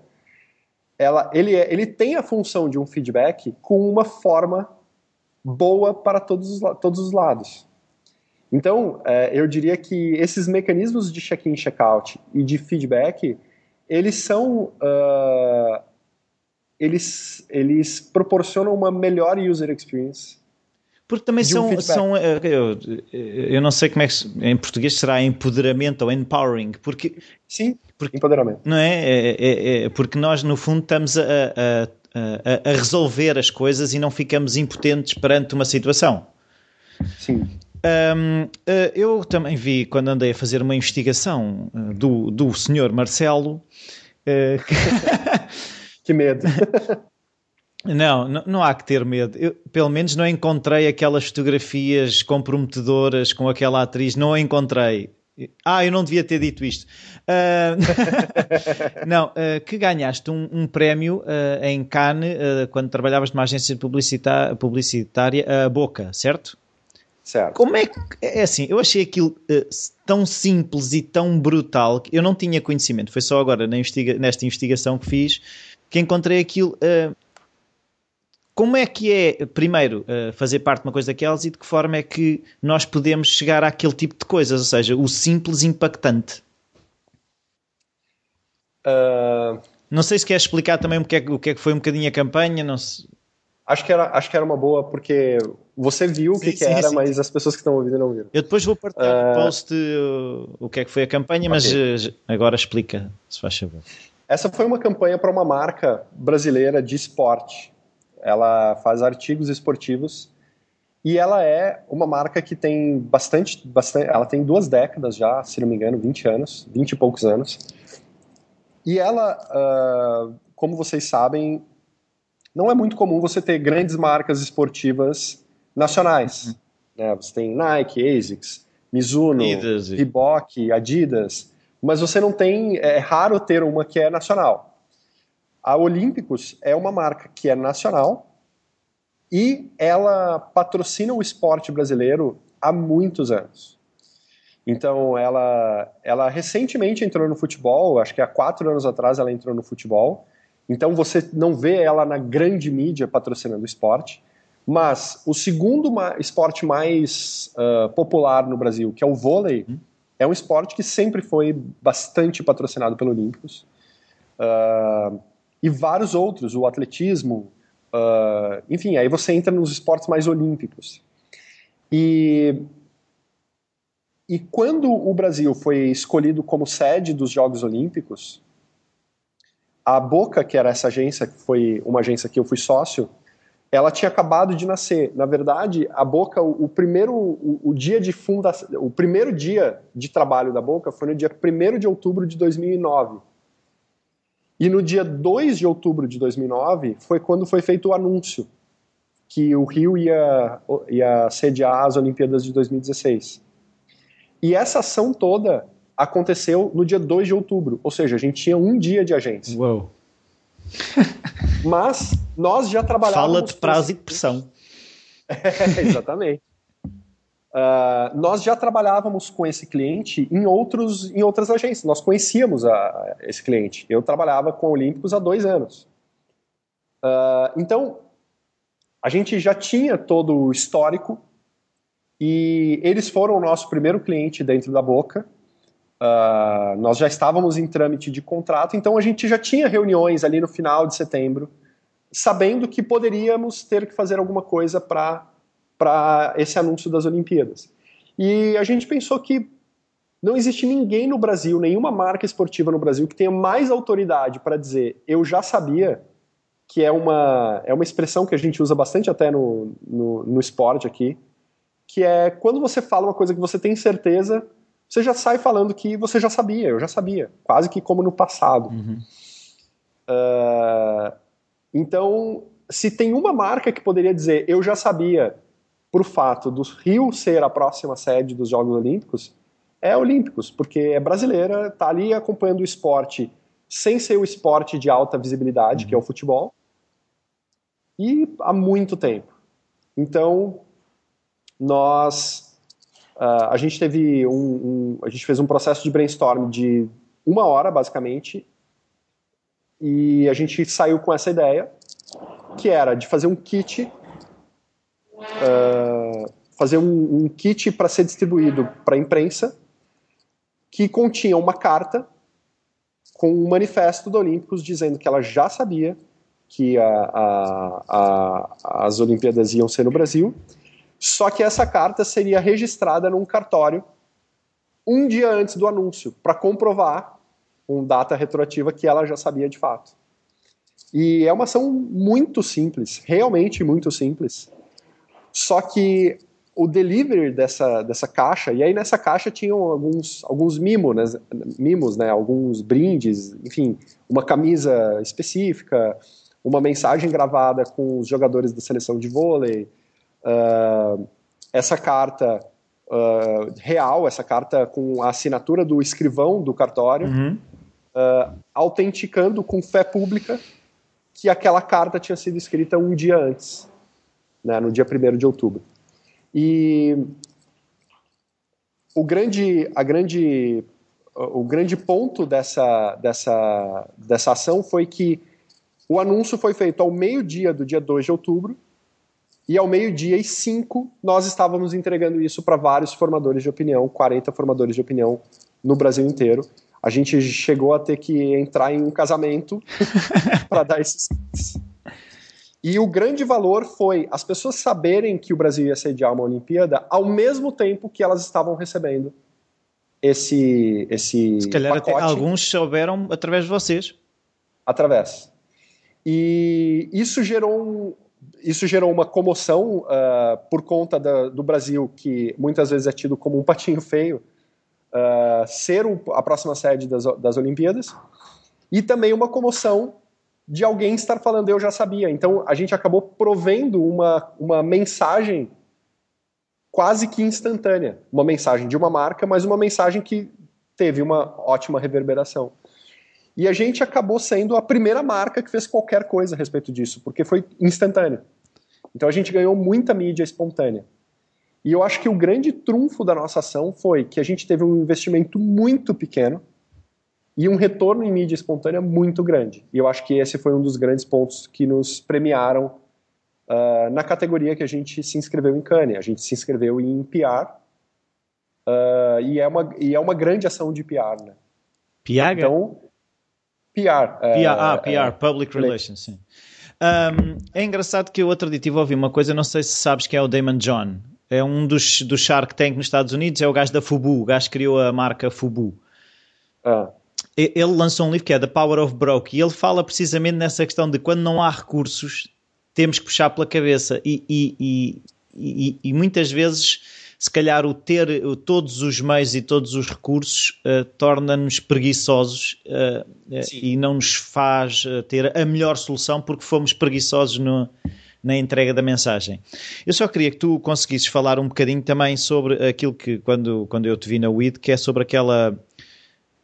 Ela, ele, é, ele tem a função de um feedback com uma forma boa para todos os, todos os lados. Então, é, eu diria que esses mecanismos de check-in, check-out e de feedback, eles são... Uh, eles, eles proporcionam uma melhor user experience Porque também são, um são eh, eu, eu, não sei como é que em português será empoderamento ou empowering, porque sim, porque, empoderamento, não é? É, é? é, Porque nós no fundo estamos a, a, a, a, resolver as coisas e não ficamos impotentes perante uma situação. Sim. Um, eh, eu também vi quando andei a fazer uma investigação eh, do, do senhor Marcelo. que... <laughs> que medo. <laughs> Não, não, não, há que ter medo. Eu, pelo menos não encontrei aquelas fotografias comprometedoras com aquela atriz. Não a encontrei. Ah, eu não devia ter dito isto. Uh, <laughs> não, uh, que ganhaste um, um prémio uh, em Cannes quando trabalhavas numa agência publicitária, a Boca, certo? Certo. Como é que. É assim, eu achei aquilo tão simples e tão brutal que eu não tinha conhecimento. Foi só agora investiga nesta investigação que fiz que encontrei aquilo como é que é, primeiro, eh, fazer parte de uma coisa daquelas e de que forma é que nós podemos chegar àquele tipo de coisas, ou seja, o simples impactante? Uh... Não sei se queres explicar também o que, é, o que é que foi um bocadinho a campanha, não se... Acho que, era, acho que era uma boa, porque você viu o que, sim, que era, sim. mas as pessoas que estão ouvindo não viram. Eu depois vou partilhar uh... no post uh, o que é que foi a campanha, mas okay. agora explica, se faz favor. Essa foi uma campanha para uma marca brasileira de esporte ela faz artigos esportivos e ela é uma marca que tem bastante, bastante ela tem duas décadas já, se não me engano, 20 anos, 20 e poucos anos. E ela, uh, como vocês sabem, não é muito comum você ter grandes marcas esportivas nacionais. Uhum. Né? Você tem Nike, ASICS, Mizuno. Reebok, Adidas, mas você não tem, é raro ter uma que é nacional. A Olímpicos é uma marca que é nacional e ela patrocina o esporte brasileiro há muitos anos. Então, ela, ela recentemente entrou no futebol, acho que há quatro anos atrás ela entrou no futebol. Então, você não vê ela na grande mídia patrocinando o esporte. Mas o segundo esporte mais uh, popular no Brasil, que é o vôlei, uhum. é um esporte que sempre foi bastante patrocinado pelo Olímpicos. Uh, e vários outros, o atletismo, uh, enfim, aí você entra nos esportes mais olímpicos. E, e quando o Brasil foi escolhido como sede dos Jogos Olímpicos, a Boca, que era essa agência, que foi uma agência que eu fui sócio, ela tinha acabado de nascer. Na verdade, a Boca, o, primeiro, o, o, dia de fundação, o primeiro dia de trabalho da Boca foi no dia 1 de outubro de 2009. E no dia 2 de outubro de 2009 foi quando foi feito o anúncio que o Rio ia, ia sediar as Olimpíadas de 2016. E essa ação toda aconteceu no dia 2 de outubro, ou seja, a gente tinha um dia de agência. Uou. Mas nós já trabalhávamos... Fala de prazo e pressão. <laughs> É, exatamente. Uh, nós já trabalhávamos com esse cliente em, outros, em outras agências, nós conhecíamos a, esse cliente. Eu trabalhava com Olímpicos há dois anos. Uh, então, a gente já tinha todo o histórico e eles foram o nosso primeiro cliente dentro da Boca. Uh, nós já estávamos em trâmite de contrato, então a gente já tinha reuniões ali no final de setembro, sabendo que poderíamos ter que fazer alguma coisa para para esse anúncio das Olimpíadas. E a gente pensou que não existe ninguém no Brasil, nenhuma marca esportiva no Brasil que tenha mais autoridade para dizer eu já sabia, que é uma, é uma expressão que a gente usa bastante até no, no, no esporte aqui, que é quando você fala uma coisa que você tem certeza, você já sai falando que você já sabia, eu já sabia, quase que como no passado. Uhum. Uh, então, se tem uma marca que poderia dizer eu já sabia para o fato do Rio ser a próxima sede dos Jogos Olímpicos, é Olímpicos, porque é brasileira, está ali acompanhando o esporte sem ser o esporte de alta visibilidade, uhum. que é o futebol, e há muito tempo. Então, nós uh, a gente teve um, um, a gente fez um processo de brainstorm de uma hora basicamente e a gente saiu com essa ideia que era de fazer um kit uh, fazer um, um kit para ser distribuído para a imprensa que continha uma carta com um manifesto do Olímpicos dizendo que ela já sabia que a, a, a, as Olimpíadas iam ser no Brasil, Só que essa carta seria registrada num cartório um dia antes do anúncio, para comprovar com data retroativa que ela já sabia de fato. E é uma ação muito simples, realmente muito simples. Só que o delivery dessa, dessa caixa, e aí nessa caixa tinham alguns, alguns mimos, né, mimos, né, alguns brindes, enfim, uma camisa específica, uma mensagem gravada com os jogadores da seleção de vôlei, uh, essa carta uh, real, essa carta com a assinatura do escrivão do cartório, uhum. uh, autenticando com fé pública que aquela carta tinha sido escrita um dia antes, né, no dia 1 de outubro. E o grande, a grande, o grande ponto dessa, dessa, dessa ação foi que o anúncio foi feito ao meio-dia do dia 2 de outubro, e ao meio-dia e cinco nós estávamos entregando isso para vários formadores de opinião, 40 formadores de opinião no Brasil inteiro. A gente chegou a ter que entrar em um casamento <laughs> para dar esses e o grande valor foi as pessoas saberem que o Brasil ia sediar uma Olimpíada ao mesmo tempo que elas estavam recebendo esse esse Se calhar pacote. até alguns souberam através de vocês. Através. E isso gerou, um, isso gerou uma comoção uh, por conta da, do Brasil, que muitas vezes é tido como um patinho feio, uh, ser o, a próxima sede das, das Olimpíadas, e também uma comoção de alguém estar falando, eu já sabia. Então a gente acabou provendo uma, uma mensagem quase que instantânea. Uma mensagem de uma marca, mas uma mensagem que teve uma ótima reverberação. E a gente acabou sendo a primeira marca que fez qualquer coisa a respeito disso, porque foi instantâneo. Então a gente ganhou muita mídia espontânea. E eu acho que o grande trunfo da nossa ação foi que a gente teve um investimento muito pequeno, e um retorno em mídia espontânea muito grande. E eu acho que esse foi um dos grandes pontos que nos premiaram uh, na categoria que a gente se inscreveu em Cannes. A gente se inscreveu em PR uh, ah, e, é uma, e é uma grande ação de PR. Né? PR? Então, PR. PR ah, PR, Public Relations, sim. Um, é engraçado que eu outro dia tive a ouvir uma coisa, não sei se sabes que é o Damon John. É um dos, dos Shark Tank nos Estados Unidos, é o gajo da Fubu, o gajo que criou a marca Fubu. Ah ele lançou um livro que é The Power of Broke e ele fala precisamente nessa questão de quando não há recursos temos que puxar pela cabeça e, e, e, e muitas vezes se calhar o ter todos os meios e todos os recursos uh, torna-nos preguiçosos uh, e não nos faz ter a melhor solução porque fomos preguiçosos no, na entrega da mensagem. Eu só queria que tu conseguisses falar um bocadinho também sobre aquilo que quando, quando eu te vi na WID, que é sobre aquela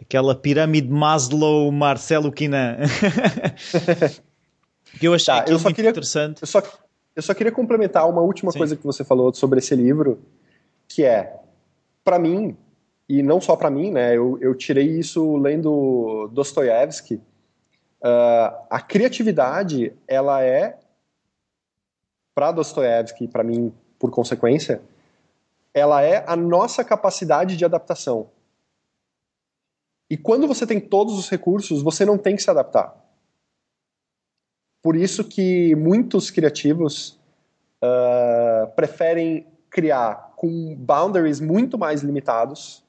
aquela pirâmide Maslow Marcelo Quinan. <laughs> que eu achei tá, eu muito queria, interessante. Eu só, eu só queria complementar uma última Sim. coisa que você falou sobre esse livro, que é, para mim, e não só para mim, né, eu, eu tirei isso lendo Dostoiévski, uh, a criatividade, ela é, para Dostoiévski, para mim, por consequência, ela é a nossa capacidade de adaptação. E quando você tem todos os recursos, você não tem que se adaptar. Por isso que muitos criativos uh, preferem criar com boundaries muito mais limitados.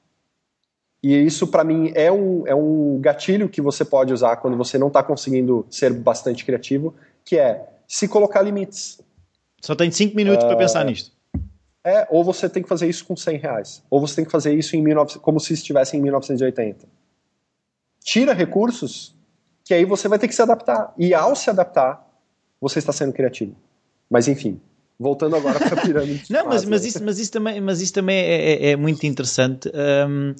E isso, para mim, é um, é um gatilho que você pode usar quando você não está conseguindo ser bastante criativo, que é se colocar limites. Só tem cinco minutos uh, para pensar nisto. É, ou você tem que fazer isso com 100 reais. Ou você tem que fazer isso em 19, como se estivesse em 1980 tira recursos que aí você vai ter que se adaptar. E ao se adaptar, você está sendo criativo. Mas enfim, voltando agora para a <laughs> pirâmide. Não, mas, mas, isso, mas, isso também, mas isso também é, é, é muito interessante. Um,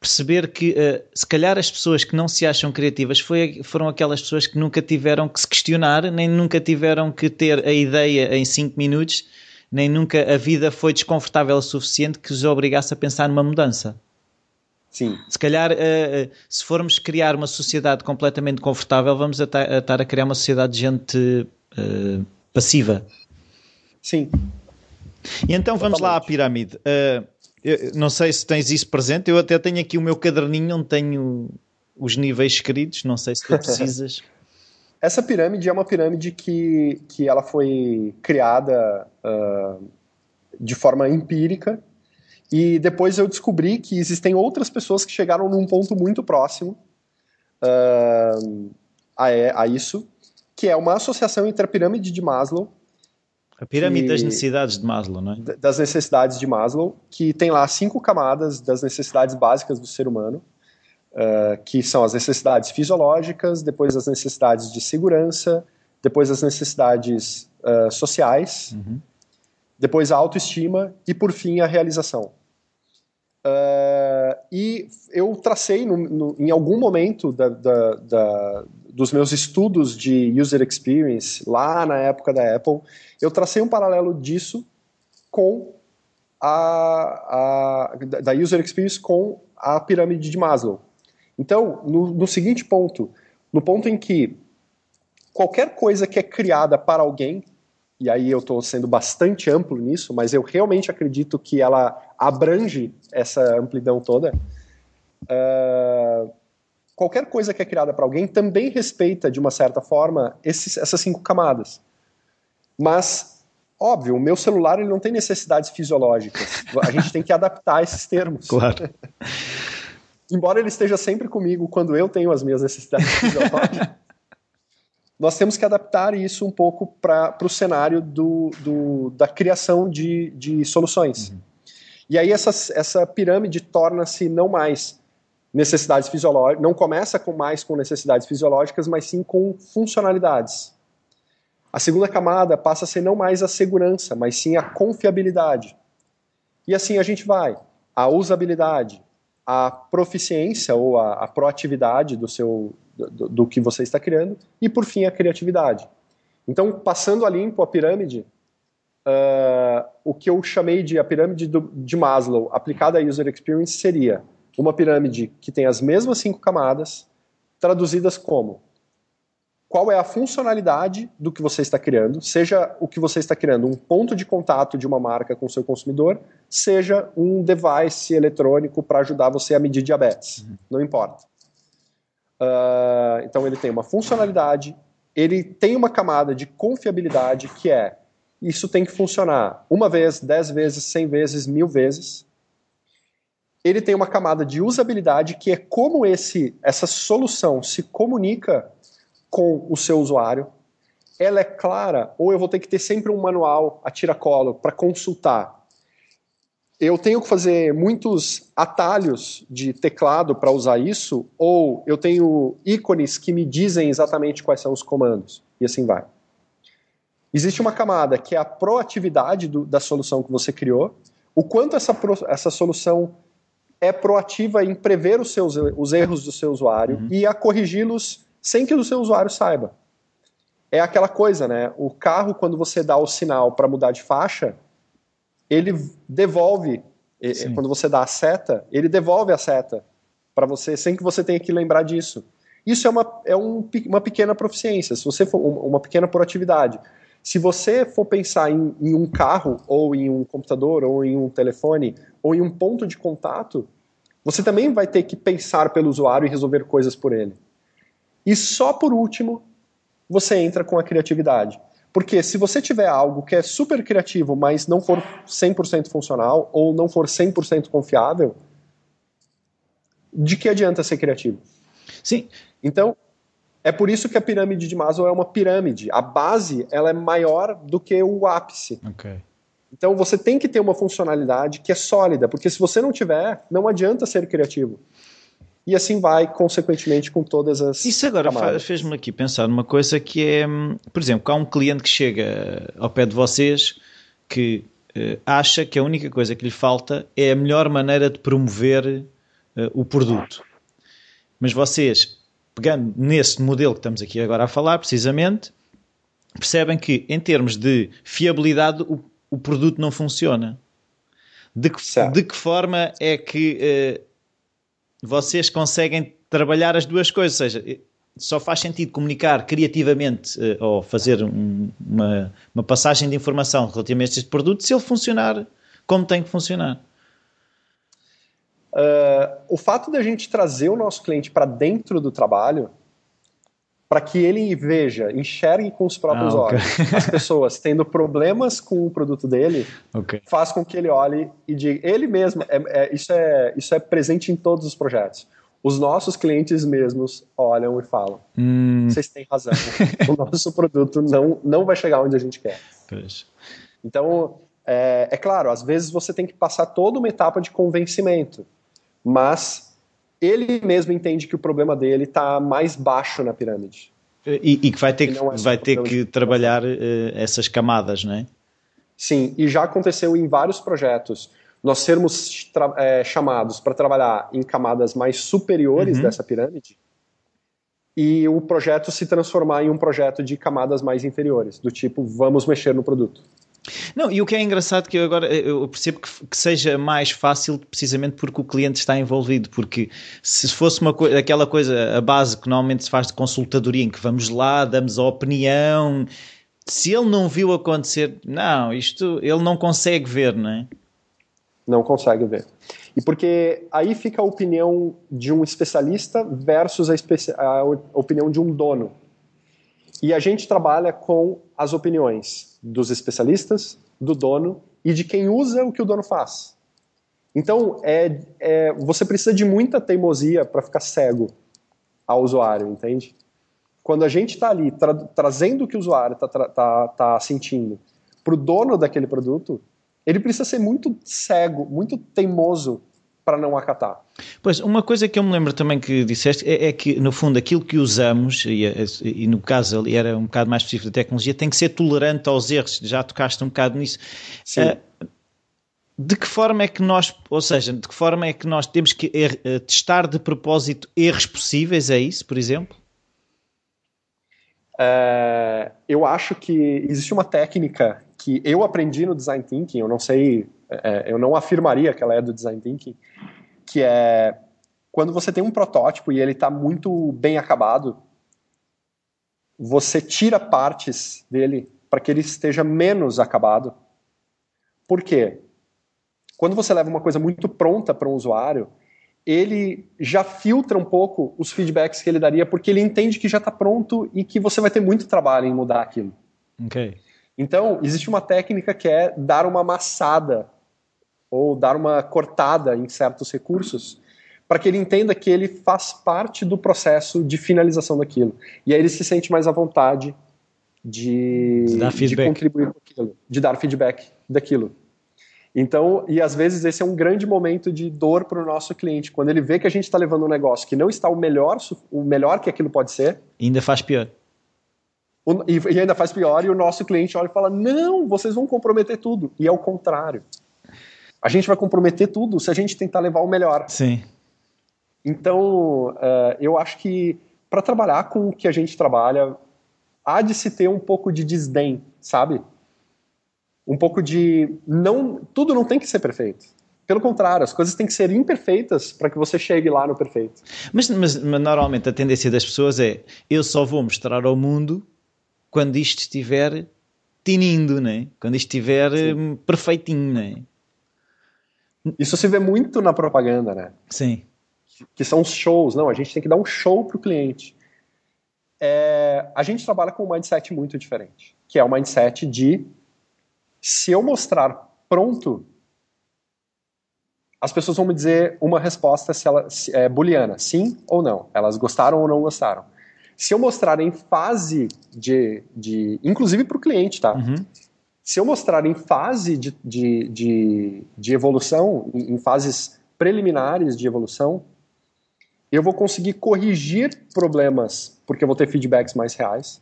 perceber que uh, se calhar as pessoas que não se acham criativas foi, foram aquelas pessoas que nunca tiveram que se questionar, nem nunca tiveram que ter a ideia em 5 minutos, nem nunca a vida foi desconfortável o suficiente que os obrigasse a pensar numa mudança. Sim. Se calhar, uh, se formos criar uma sociedade completamente confortável, vamos estar a, criar uma sociedade de gente uh, passiva. Sim. E então vamos lá à pirâmide. Eu, não sei se tens isso presente, eu até tenho aqui o meu caderninho onde tenho os níveis escritos, não sei se tu <laughs> precisas. Essa pirâmide é uma pirâmide que, que ela foi criada uh, de forma empírica. E depois eu descobri que existem outras pessoas que chegaram num ponto muito próximo uh, a, a, isso, que é uma associação entre a pirâmide de Maslow. A pirâmide que, das necessidades de Maslow, não é? Das necessidades de Maslow, que tem lá cinco camadas das necessidades básicas do ser humano, uh, que são as necessidades fisiológicas, depois as necessidades de segurança, depois as necessidades uh, sociais, uhum. depois a autoestima e, por fim, a realização. Uh, e eu tracei no, no, em algum momento da, da, da, dos meus estudos de user experience, lá na época da Apple, eu tracei um paralelo disso com a, a da user experience com a pirâmide de Maslow. Então, no, no seguinte ponto, no ponto em que qualquer coisa que é criada para alguém, e aí eu estou sendo bastante amplo nisso, mas eu realmente acredito que ela abrange essa amplidão toda. Uh, qualquer coisa que é criada para alguém também respeita, de uma certa forma, esses, essas cinco camadas. Mas, óbvio, o meu celular ele não tem necessidades fisiológicas. A gente tem que adaptar esses termos. <laughs> Claro. Embora ele esteja sempre comigo quando eu tenho as minhas necessidades fisiológicas <laughs> nós temos que adaptar isso um pouco para o cenário do, do, da criação de, de soluções. Uhum. E aí essa, essa pirâmide torna-se não mais necessidades fisiológicas, não começa com mais com necessidades fisiológicas, mas sim com funcionalidades. A segunda camada passa a ser não mais a segurança, mas sim a confiabilidade. E assim a gente vai. A usabilidade, a proficiência ou a, a proatividade do seu, do, do, que você está criando, e por fim a criatividade. Então, passando a limpo a pirâmide, uh, o que eu chamei de a pirâmide do, de Maslow aplicada à user experience seria uma pirâmide que tem as mesmas cinco camadas, traduzidas como qual é a funcionalidade do que você está criando, seja o que você está criando um ponto de contato de uma marca com o seu consumidor, seja um device eletrônico para ajudar você a medir diabetes, uhum. não importa. Uh, então ele tem uma funcionalidade, ele tem uma camada de confiabilidade que é isso tem que funcionar uma vez, dez vezes, cem vezes, mil vezes. Ele tem uma camada de usabilidade que é como esse, essa solução se comunica com o seu usuário. Ela é clara ou eu vou ter que ter sempre um manual a tiracolo para consultar eu tenho que fazer muitos atalhos de teclado para usar isso, ou eu tenho ícones que me dizem exatamente quais são os comandos, e assim vai. Existe uma camada que é a proatividade do, da solução que você criou, o quanto essa, pro, essa solução é proativa em prever os, seus, os erros do seu usuário uhum. e a corrigi-los sem que o seu usuário saiba. É aquela coisa, né? O carro, quando você dá o sinal para mudar de faixa, ele devolve, Sim. quando você dá a seta, ele devolve a seta para você sem que você tenha que lembrar disso. Isso é uma, é um, uma pequena proficiência, se você for uma pequena proatividade. Se você for pensar em, em, um carro, ou em um computador, ou em um telefone, ou em um ponto de contato, você também vai ter que pensar pelo usuário e resolver coisas por ele. E só por último, você entra com a criatividade. Porque se você tiver algo que é super criativo, mas não for 100% funcional ou não for 100% confiável, de que adianta ser criativo? Sim. Então, é por isso que a pirâmide de Maslow é uma pirâmide. A base ela é maior do que o ápice. Okay. Então você tem que ter uma funcionalidade que é sólida, porque se você não tiver, não adianta ser criativo e assim vai, consequentemente, com todas as. Isso agora fez-me aqui pensar numa coisa que é, por exemplo, há um cliente que chega ao pé de vocês que uh, acha que a única coisa que lhe falta é a melhor maneira de promover uh, o produto. Mas vocês, pegando nesse modelo que estamos aqui agora a falar, precisamente, percebem que, em termos de fiabilidade, o, o produto não funciona. De que, de que forma é que. Uh, vocês conseguem trabalhar as duas coisas, ou seja, só faz sentido comunicar criativamente uh, ou fazer um, uma, uma, passagem de informação relativamente a este produto se ele funcionar como tem que funcionar. Uh, o fato da gente trazer o nosso cliente para dentro do trabalho para que ele veja, enxergue com os próprios ah, okay. olhos as pessoas tendo problemas com o produto dele, okay. faz com que ele olhe e diga, ele mesmo, é, é, isso, é, isso é presente em todos os projetos. Os nossos clientes mesmos olham e falam: hum. vocês têm razão, o nosso produto não, não vai chegar onde a gente quer. Pois. Então, é, é claro, às vezes você tem que passar toda uma etapa de convencimento, mas ele mesmo entende que o problema dele está mais baixo na pirâmide. E, e que vai ter que, é vai ter que trabalhar uh, essas camadas, não é? Sim, e já aconteceu em vários projetos nós sermos é, chamados para trabalhar em camadas mais superiores uhum. dessa pirâmide e o projeto se transformar em um projeto de camadas mais inferiores, do tipo, vamos mexer no produto. Não, e o que é engraçado que eu agora eu percebo que, que, seja mais fácil precisamente porque o cliente está envolvido, porque se fosse uma aquela coisa, a base que normalmente se faz de consultadoria, em que vamos lá, damos a opinião, se ele não viu acontecer, não, isto ele não consegue ver, não é? Não consegue ver. E porque aí fica a opinião de um especialista versus a, a opinião de um dono. E a gente trabalha com as opiniões dos especialistas, do dono e de quem usa o que o dono faz. Então, é, é você precisa de muita teimosia para ficar cego ao usuário, entende? Quando a gente está ali tra trazendo o que o usuário está tá, tá sentindo para o dono daquele produto, ele precisa ser muito cego, muito teimoso para não acatar. Pois, uma coisa que eu me lembro também que disseste é, é que, no fundo, aquilo que usamos, e, e, no caso ali era um bocado mais específico da tecnologia, tem que ser tolerante aos erros. Já tocaste um bocado nisso. Sim. Uh, de que forma é que nós, ou seja, de que forma é que nós temos que er, uh, testar de propósito erros possíveis? É isso, por exemplo? Uh, eu acho que existe uma técnica que eu aprendi no design thinking. Eu não sei é, eu não afirmaria que ela é do design thinking, que é quando você tem um protótipo e ele está muito bem acabado, você tira partes dele para que ele esteja menos acabado. Por quê? Quando você leva uma coisa muito pronta para um usuário, ele já filtra um pouco os feedbacks que ele daria, porque ele entende que já está pronto e que você vai ter muito trabalho em mudar aquilo. Ok. Então, existe uma técnica que é dar uma amassada ou dar uma cortada em certos recursos para que ele entenda que ele faz parte do processo de finalização daquilo. E aí ele se sente mais à vontade de, de contribuir com aquilo, de dar feedback daquilo. Então, e às vezes esse é um grande momento de dor para o nosso cliente, quando ele vê que a gente está levando um negócio que não está o melhor, o melhor que aquilo pode ser. E ainda faz pior. E ainda faz pior, e o nosso cliente olha e fala: Não, vocês vão comprometer tudo. E é o contrário a gente vai comprometer tudo se a gente tentar levar o melhor. Sim. Então, uh, eu acho que para trabalhar com o que a gente trabalha, há de se ter um pouco de desdém, sabe? Um pouco de não, tudo não tem que ser perfeito. Pelo contrário, as coisas têm que ser imperfeitas para que você chegue lá no perfeito. Mas, mas, mas, normalmente a tendência das pessoas é: eu só vou mostrar ao mundo quando isto estiver tinindo, né? quando isto estiver Sim. Perfeitinho. Né? Isso se vê muito na propaganda, né? Sim. Que são os shows. Não, a gente tem que dar um show para o cliente. É, a gente trabalha com um mindset muito diferente, que é o mindset de se eu mostrar pronto, as pessoas vão me dizer uma resposta se ela se, é booleana, sim ou não. Elas gostaram ou não gostaram. Se eu mostrar em fase de, de inclusive para o cliente, tá? Uhum se eu mostrar em fase de, de, de, de evolução, em, em fases preliminares de evolução, eu vou conseguir corrigir problemas, porque eu vou ter feedbacks mais reais,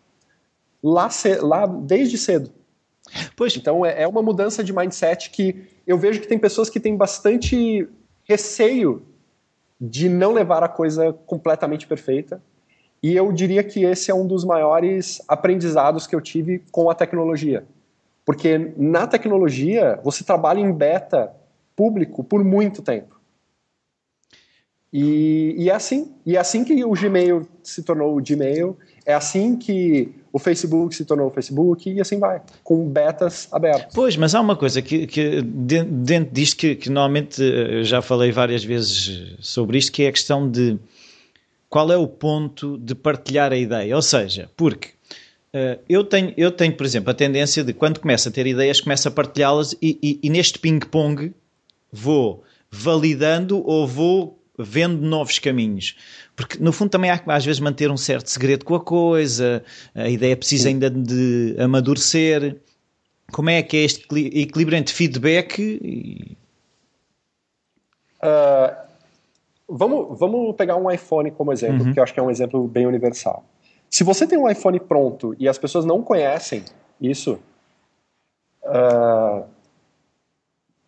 lá, lá desde cedo. Pois. Então é, é uma mudança de mindset que eu vejo que tem pessoas que têm bastante receio de não levar a coisa completamente perfeita. E eu diria que esse é um dos maiores aprendizados que eu tive com a tecnologia. Porque na tecnologia, você trabalha em beta público por muito tempo. E, e, é assim. E é assim que o Gmail se tornou o Gmail, é assim que o Facebook se tornou o Facebook e assim vai, com betas abertas. Pois, mas há uma coisa que, que dentro disto que, que normalmente já falei várias vezes sobre isto, que é a questão de qual é o ponto de partilhar a ideia? Ou seja, porque eu, tenho, eu tenho, por exemplo, a tendência de quando começo a ter ideias, começo a partilhá-las e, e, e neste ping-pong vou validando ou vou vendo novos caminhos. Porque no fundo também há que às vezes manter um certo segredo com a coisa, a ideia precisa ainda de amadurecer. Como é que é este equilíbrio entre feedback e. Uh, vamos, vamos pegar um iPhone como exemplo, uhum. que eu acho que é um exemplo bem universal. Se você tem um iPhone pronto e as pessoas não conhecem isso, uh,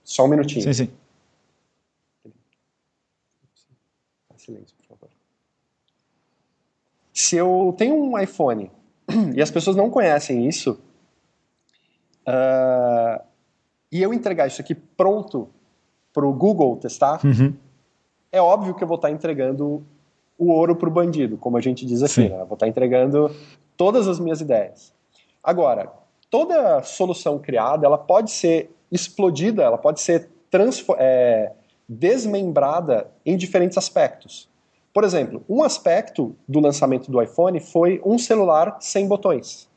só um minutinho. Sim, sim. Silêncio, por favor. Se eu tenho um iPhone <clears throat> e as pessoas não conhecem isso, uh, e eu entregar isso aqui pronto para o Google testar, uhum. é óbvio que eu vou estar entregando o ouro para o bandido, como a gente diz aqui. Né? Vou estar entregando todas as minhas ideias. Agora, toda solução criada, ela pode ser explodida, ela pode ser é, desmembrada em diferentes aspectos. Por exemplo, um aspecto do lançamento do iPhone foi um celular sem botões.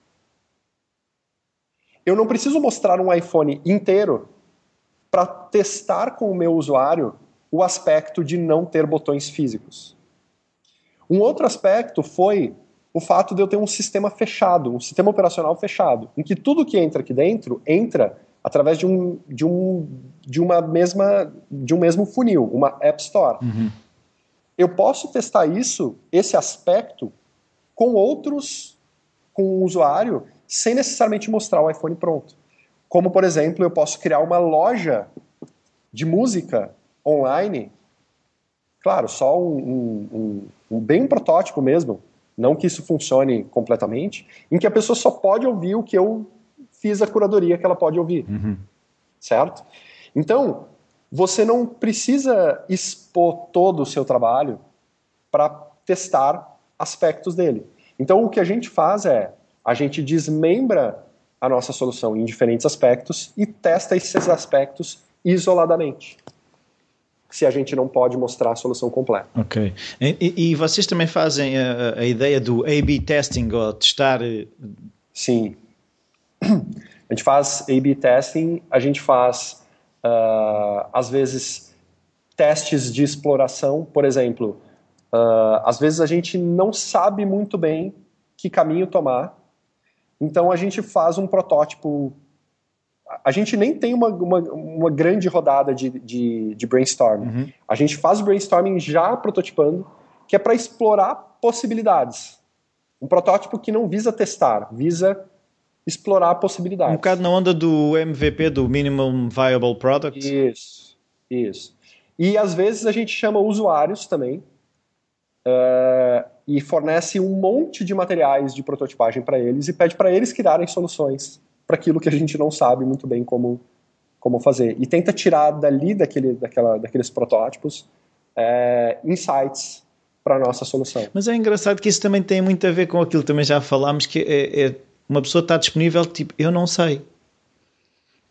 Eu não preciso mostrar um iPhone inteiro para testar com o meu usuário o aspecto de não ter botões físicos. Um outro aspecto foi o fato de eu ter um sistema fechado, um sistema operacional fechado, em que tudo que entra aqui dentro entra através de um, de um, de uma mesma, de um mesmo funil, uma App Store. Uhum. Eu posso testar isso, esse aspecto, com outros, com o usuário, sem necessariamente mostrar o iPhone pronto. Como, por exemplo, eu posso criar uma loja de música online, claro, só um, um, um, bem um protótipo mesmo, não que isso funcione completamente, em que a pessoa só pode ouvir o que eu fiz a curadoria que ela pode ouvir. Uhum. Certo? Então, você não precisa expor todo o seu trabalho para testar aspectos dele. Então, o que a gente faz é a gente desmembra a nossa solução em diferentes aspectos e testa esses aspectos isoladamente. Se a gente não pode mostrar a solução completa. Ok. E, e vocês também fazem a, a ideia do A-B testing ou testar. Eh, Sim. A gente faz A-B testing, a gente faz, uh, às vezes, testes de exploração. Por exemplo, uh, às vezes a gente não sabe muito bem que caminho tomar, então a gente faz um protótipo. A gente nem tem uma, uma, uma grande rodada de, de, de brainstorming. Uhum. A gente faz o brainstorming já prototipando, que é para explorar possibilidades. Um protótipo que não visa testar, visa explorar possibilidades. Um bocado na onda do MVP, do Minimum Viable Product. Isso, isso. E às vezes a gente chama usuários também uh, e fornece um monte de materiais de prototipagem para eles e pede para eles criarem soluções para aquilo que a gente não sabe muito bem como, como fazer. E tenta tirar dali, daquele, daquela, daqueles protótipos, é, insights para a nossa solução. Mas é engraçado que isso também tem muito a ver com aquilo que também já falámos, que é, é uma pessoa está disponível, tipo, eu não sei.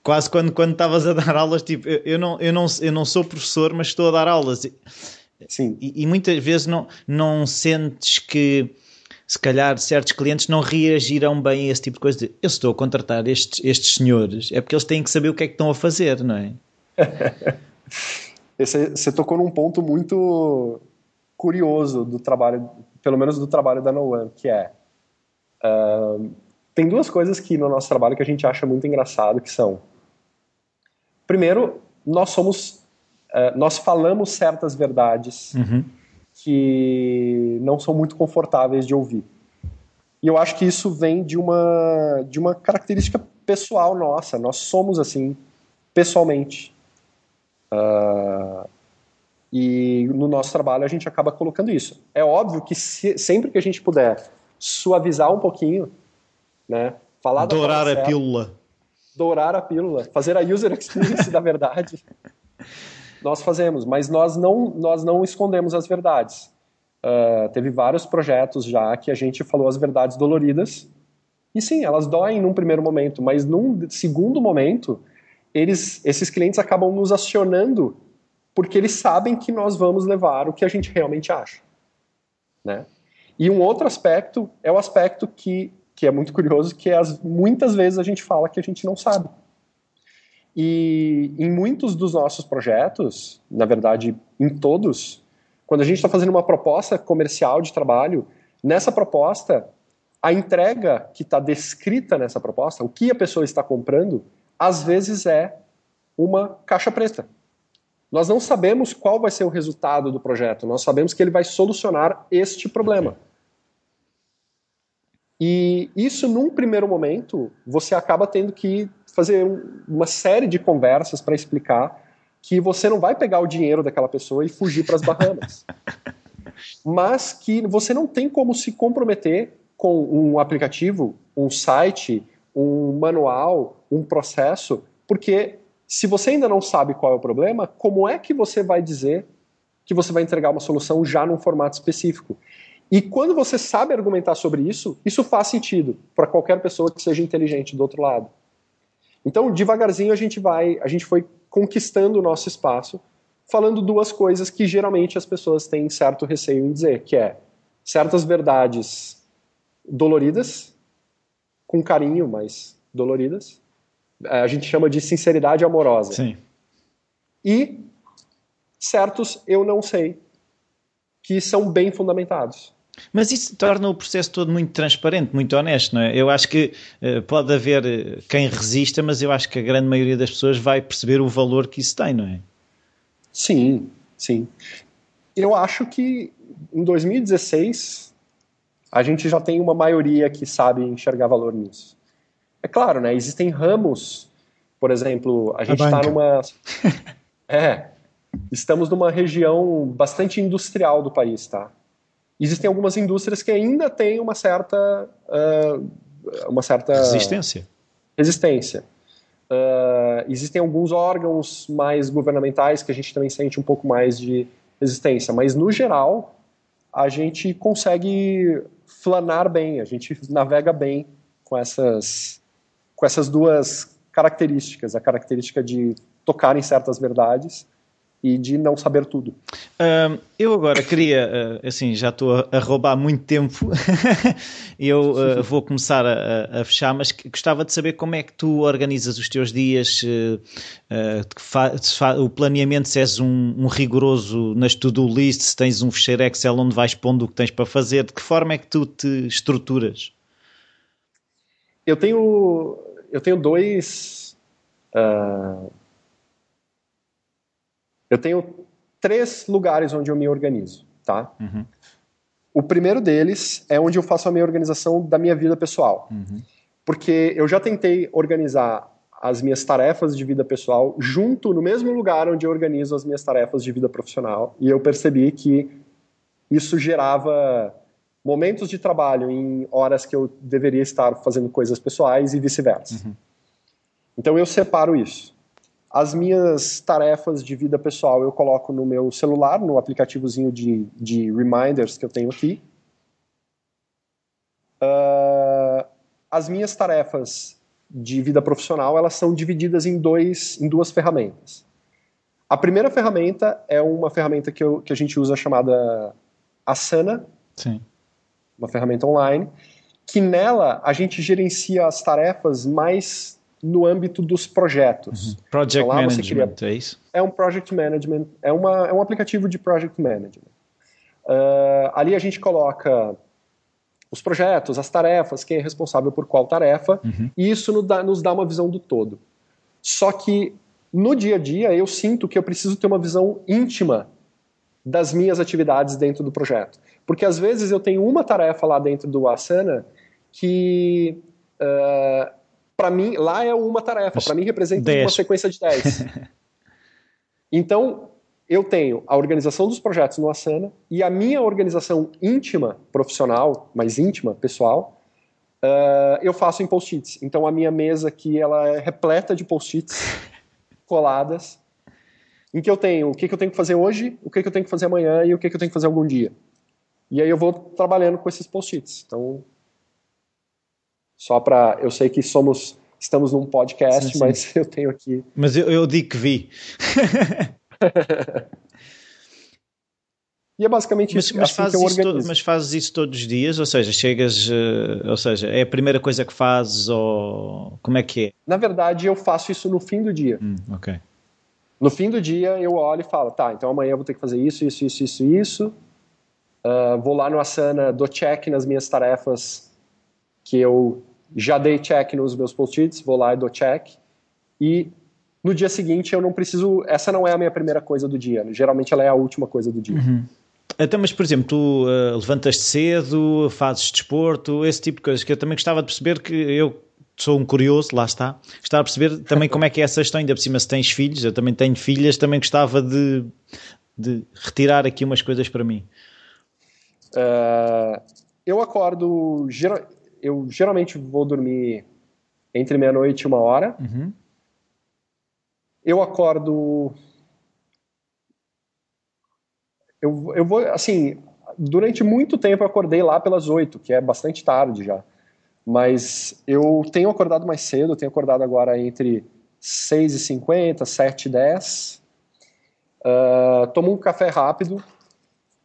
Quase quando quando estavas a dar aulas, tipo, eu, eu, não, eu, não, eu não sou professor, mas estou a dar aulas. Sim. E, e muitas vezes não, não sentes que se calhar certos clientes não reagirão bem a esse tipo de coisa. De, eu estou a contratar estes, estes senhores, é porque eles têm que saber o que é que estão a fazer, não é? <laughs> Esse, você tocou num ponto muito curioso do trabalho, pelo menos do trabalho da No One, que é uh, tem duas coisas que no nosso trabalho que a gente acha muito engraçado, que são primeiro, nós somos uh, nós falamos certas verdades uhum. Que não são muito confortáveis de ouvir. E eu acho que isso vem de uma de uma característica pessoal nossa. Nós somos assim pessoalmente. Uh, e no nosso trabalho a gente acaba colocando isso. É óbvio que se, sempre que a gente puder suavizar um pouquinho, né? Falar dourar a pílula. Dourar a pílula, fazer a user experience <laughs> da verdade. Nós fazemos, mas nós não, nós não escondemos as verdades. Uh, teve vários projetos já que a gente falou as verdades doloridas. E sim, elas doem num primeiro momento, mas num segundo momento, eles, esses clientes acabam nos acionando porque eles sabem que nós vamos levar o que a gente realmente acha. né? E um outro aspecto é o aspecto que, que é muito curioso, que é as, muitas vezes a gente fala que a gente não sabe. E em muitos dos nossos projetos, na verdade, em todos, quando a gente está fazendo uma proposta comercial de trabalho, nessa proposta, a entrega que está descrita nessa proposta, o que a pessoa está comprando, às vezes é uma caixa preta. Nós não sabemos qual vai ser o resultado do projeto, nós sabemos que ele vai solucionar este problema. E isso, num primeiro momento, você acaba tendo que fazer uma série de conversas para explicar que você não vai pegar o dinheiro daquela pessoa e fugir para as Bahamas. <laughs> Mas que você não tem como se comprometer com um aplicativo, um site, um manual, um processo, porque se você ainda não sabe qual é o problema, como é que você vai dizer que você vai entregar uma solução já num formato específico? E quando você sabe argumentar sobre isso, isso faz sentido para qualquer pessoa que seja inteligente do outro lado. Então, devagarzinho a gente vai, a gente foi conquistando o nosso espaço, falando duas coisas que geralmente as pessoas têm certo receio em dizer, que é certas verdades doloridas, com carinho, mas doloridas, é, a gente chama de sinceridade amorosa. Sim. E certos eu não sei, que são bem fundamentados. Mas isso torna o processo todo muito transparente, muito honesto, não é? Eu acho que uh, pode haver eh, quem resista, mas eu acho que a grande maioria das pessoas vai perceber o valor que isso tem, não é? Sim, sim. Eu acho que em 2016 a gente já tem uma maioria que sabe enxergar valor nisso. É claro, né? Existem ramos, por exemplo, a gente está numa. <laughs> é. Estamos numa região bastante industrial do país, tá? Existem algumas indústrias que ainda têm uma certa. Uh, uma certa. Resistência. Resistência. Uh, existem alguns órgãos mais governamentais que a gente também sente um pouco mais de resistência, mas no geral a gente consegue flanar bem, a gente navega bem com essas com essas duas características, a característica de tocar em certas verdades e de não saber tudo. Uh, eu agora queria, uh, assim, já estou a, roubar muito tempo, <laughs> eu uh, vou começar a, a, fechar, mas gostava de saber como é que tu organizas os teus dias, o planeamento, se és um, um rigoroso nas to-do list, se tens um fecheiro Excel onde vais pondo o que tens para fazer, de que forma é que tu te estruturas? Eu tenho eu tenho dois. Uh, eu tenho três lugares onde eu me organizo, tá? Uhum. O primeiro deles é onde eu faço a minha organização da minha vida pessoal. Uhum. Porque eu já tentei organizar as minhas tarefas de vida pessoal junto no mesmo lugar onde eu organizo as minhas tarefas de vida profissional e eu percebi que isso gerava momentos de trabalho em horas que eu deveria estar fazendo coisas pessoais e vice-versa. Uhum. Então eu separo isso. As minhas tarefas de vida pessoal eu coloco no meu celular, no aplicativozinho de, de reminders que eu tenho aqui. Uh, as minhas tarefas de vida profissional elas são divididas em, dois, em duas ferramentas. A primeira ferramenta é uma ferramenta que, eu, que a gente usa chamada Asana. Sim uma ferramenta online, que nela a gente gerencia as tarefas mais no âmbito dos projetos. Uhum. Project então, Management, cria... é isso? É um Project Management, é, uma, é um aplicativo de Project Management. Uh, ali a gente coloca os projetos, as tarefas, quem é responsável por qual tarefa, uhum. e isso nos dá, nos dá uma visão do todo. Só que no dia a dia eu sinto que eu preciso ter uma visão íntima das minhas atividades dentro do projeto. Porque às vezes eu tenho uma tarefa lá dentro do Asana que, uh, para mim, lá é uma tarefa, para mim representa uma sequência de 10. <laughs> então, eu tenho a organização dos projetos no Asana e a minha organização íntima, profissional, mais íntima, pessoal, uh, eu faço em post-its. Então, a minha mesa aqui ela é repleta de post-its <laughs> coladas, em que eu tenho o que, que eu tenho que fazer hoje, o que, que eu tenho que fazer amanhã e o que, que eu tenho que fazer algum dia. E aí eu vou trabalhando com esses post-its. Então, só para. Eu sei que somos. Estamos num podcast, sim, sim. mas <laughs> eu tenho aqui. Mas eu, eu digo que vi. E é basicamente mas, isso mas assim fazes que eu isso organizo. to- mas fazes isso todos os dias? Ou seja, chegas, eh, ou seja, é a primeira coisa que fazes ou como é que é? Na verdade, eu faço isso no fim do dia. Hum, ok. No fim do dia, eu olho e falo, tá, então amanhã eu vou ter que fazer isso, isso, isso, isso, isso. Ah, vou lá no Asana, dou check nas minhas tarefas que eu já dei check nos meus post-its, vou lá e dou check. E no dia seguinte eu não preciso, essa não é a minha primeira coisa do dia, geralmente ela é a última coisa do dia. Então, mas por exemplo, tu eh, levantas-te cedo, fazes desporto, esse tipo de coisas que eu também gostava de perceber que eu sou um curioso, lá está, gostava de perceber também como é que é essa gestão, ainda por cima se tens filhos, eu também tenho filhas, também gostava de, de retirar aqui umas coisas para mim. Ah, eu acordo, gera- eu geralmente vou dormir entre meia-noite e uma hora. Uhum. Eu acordo. Eu, eu vou, assim, durante muito tempo eu acordei lá pelas oito, que é bastante tarde já. Mas eu tenho acordado mais cedo, eu tenho acordado agora entre 6 e 50 7 e 10. Ah, tomo um café rápido.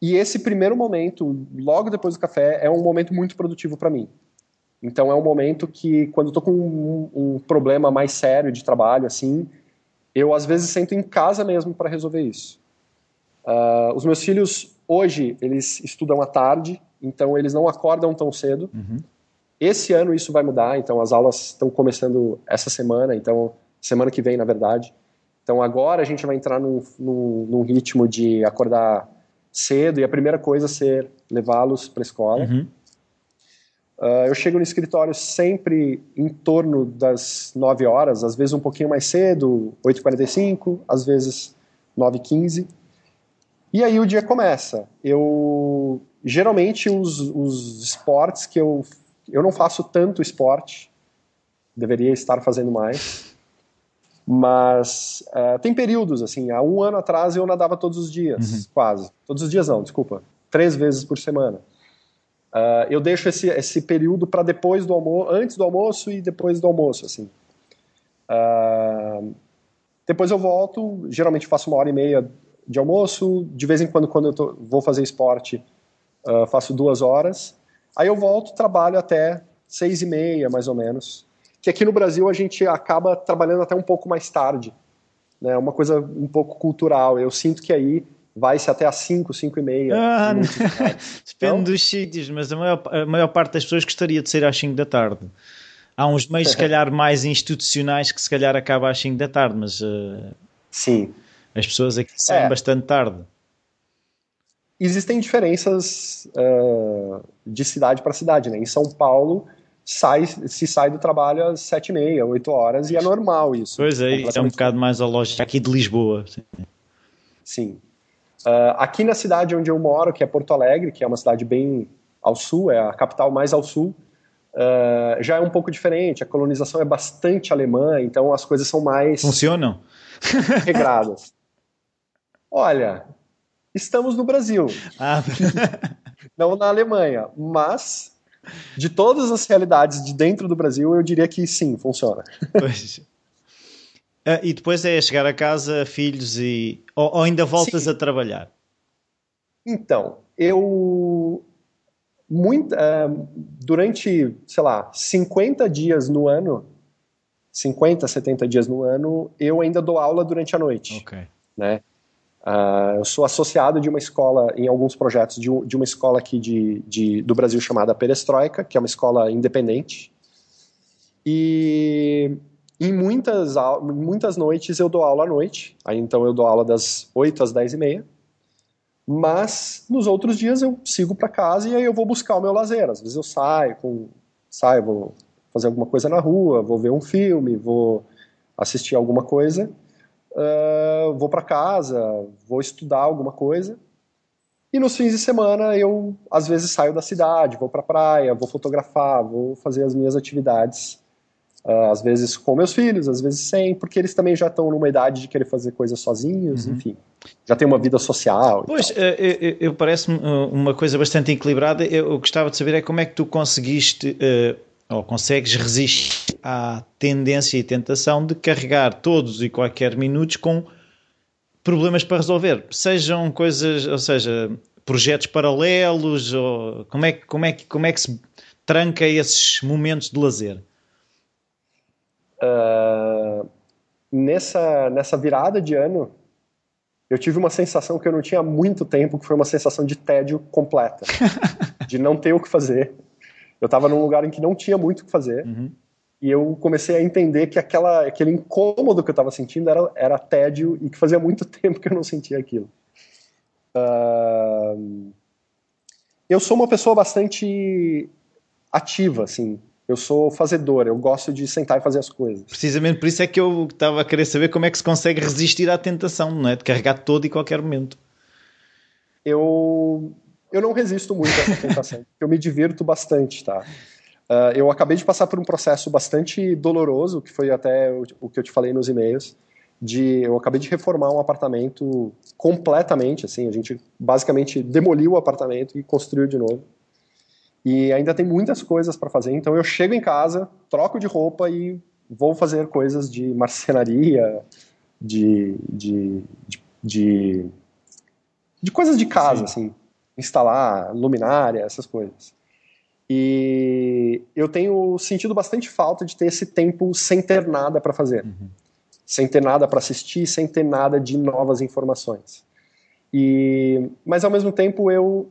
E esse primeiro momento, logo depois do café, é um momento muito produtivo para mim. Então é um momento que, quando eu tô com um, um problema mais sério de trabalho, assim, eu às vezes sento em casa mesmo para resolver isso. Ah, os meus filhos hoje eles estudam à tarde, então eles não acordam tão cedo. Uhum. Esse ano isso vai mudar, então as aulas estão começando essa semana, então semana que vem na verdade. Então agora a gente vai entrar num, num, num ritmo de acordar cedo e a primeira coisa ser levá-los para a escola. Uhum. Uh, eu chego no escritório sempre em torno das 9 horas, às vezes um pouquinho mais cedo, 8h45, às vezes 9h15. E aí o dia começa. Eu geralmente os, os esportes que eu eu não faço tanto esporte, deveria estar fazendo mais, mas uh, tem períodos assim. Há um ano atrás eu nadava todos os dias, Uhum. quase. Todos os dias não, desculpa, três vezes por semana. Uh, eu deixo esse, esse período para depois do almoço, antes do almoço e depois do almoço, assim. Uh, depois eu volto, geralmente faço uma hora e meia de almoço, de vez em quando, quando eu tô, vou fazer esporte, uh, faço duas horas. Aí eu volto, trabalho até seis e meia, mais ou menos. Que aqui no Brasil a gente acaba trabalhando até um pouco mais tarde. É né? uma coisa um pouco cultural. Eu sinto que aí vai-se até às 5, 5 e meia. Ah. <laughs> Depende Não? dos sítios, mas a maior, a maior parte das pessoas gostaria de sair às 5 da tarde. Há uns meios, se <laughs> calhar, mais institucionais que se calhar acaba às 5 da tarde, mas eh, Sim. as pessoas aqui saem É. bastante tarde. Existem diferenças ah, de cidade para cidade. Né? Em São Paulo, sai, se sai do trabalho às 7 e meia, 8 horas, e é normal isso. Pois é, isso é um bocado mais a lógica aqui de Lisboa. sim. Sim. Ah, aqui na cidade onde eu moro, que é Porto Alegre, que é uma cidade bem ao sul, é a capital mais ao sul, ah, já é um pouco diferente. A colonização é bastante alemã, então as coisas são mais Funcionam? regradas. Olha, estamos no Brasil, Ah, <laughs> não na Alemanha, mas de todas as realidades de dentro do Brasil, eu diria que sim, funciona. pois. Ah, e depois é chegar a casa, filhos e. Ou, ou ainda voltas Sim. a trabalhar? Então, eu muito, ah, durante, sei lá, 50 dias no ano, 50, 70 dias no ano, eu ainda dou aula durante a noite, Ok. né? Ah, eu sou associado de uma escola, em alguns projetos, de, de uma escola aqui de, de- do Brasil chamada Perestroika, que é uma escola independente. E em muitas, muitas noites eu dou aula à noite, aí então eu dou aula das 8 às 10 e meia. Mas nos outros dias eu sigo para casa e aí eu vou buscar o meu lazer. Às vezes eu saio, com, saio, vou fazer alguma coisa na rua, vou ver um filme, vou assistir alguma coisa, ah, vou para casa, vou estudar alguma coisa. E nos fins de semana eu às vezes saio da cidade, vou para praia, vou fotografar, vou fazer as minhas atividades. Ah, às vezes com meus filhos, às vezes sem, porque eles também já estão numa idade de querer fazer coisas sozinhos, enfim. Já tem uma vida social. Pois, tal. eh, eh, eh, eu parece-me uma coisa bastante equilibrada. Eu eu gostava de saber é como é que tu conseguiste eh, ou consegues resistir à tendência e tentação de carregar todos e qualquer minutos com problemas para resolver. Sejam coisas, ou seja, projetos paralelos? Ou como, é, como, é, como é que se tranca esses momentos de lazer? Uh, nessa, nessa virada de ano, eu tive uma sensação que eu não tinha há muito tempo, que foi uma sensação de tédio completa, <laughs> de não ter o que fazer. Eu estava num lugar em que não tinha muito o que fazer, uhum. e eu comecei a entender que aquela, aquele incômodo que eu estava sentindo era, era tédio e que fazia muito <laughs> tempo que eu não sentia aquilo. Uh, eu sou uma pessoa bastante ativa, assim. Eu sou fazedor, eu gosto de sentar e fazer as coisas. Precisamente por isso é que eu estava a querer saber como é que se consegue resistir à tentação, não é? De carregar todo e qualquer momento. Eu, eu não resisto muito a essa tentação, <laughs> eu me divirto bastante, tá? Uh, eu acabei de passar por um processo bastante doloroso, que foi até o, o que eu te falei nos e-mails, de eu acabei de reformar um apartamento completamente, assim, a gente basicamente demoliu o apartamento e construiu de novo. E ainda tem muitas coisas para fazer, então eu chego em casa, troco de roupa e vou fazer coisas de marcenaria, de, de, de, de, de coisas de casa, Sim. assim, instalar luminária, essas coisas. E eu tenho sentido bastante falta de ter esse tempo sem ter nada para fazer, uhum. sem ter nada para assistir, sem ter nada de novas informações. E, mas ao mesmo tempo eu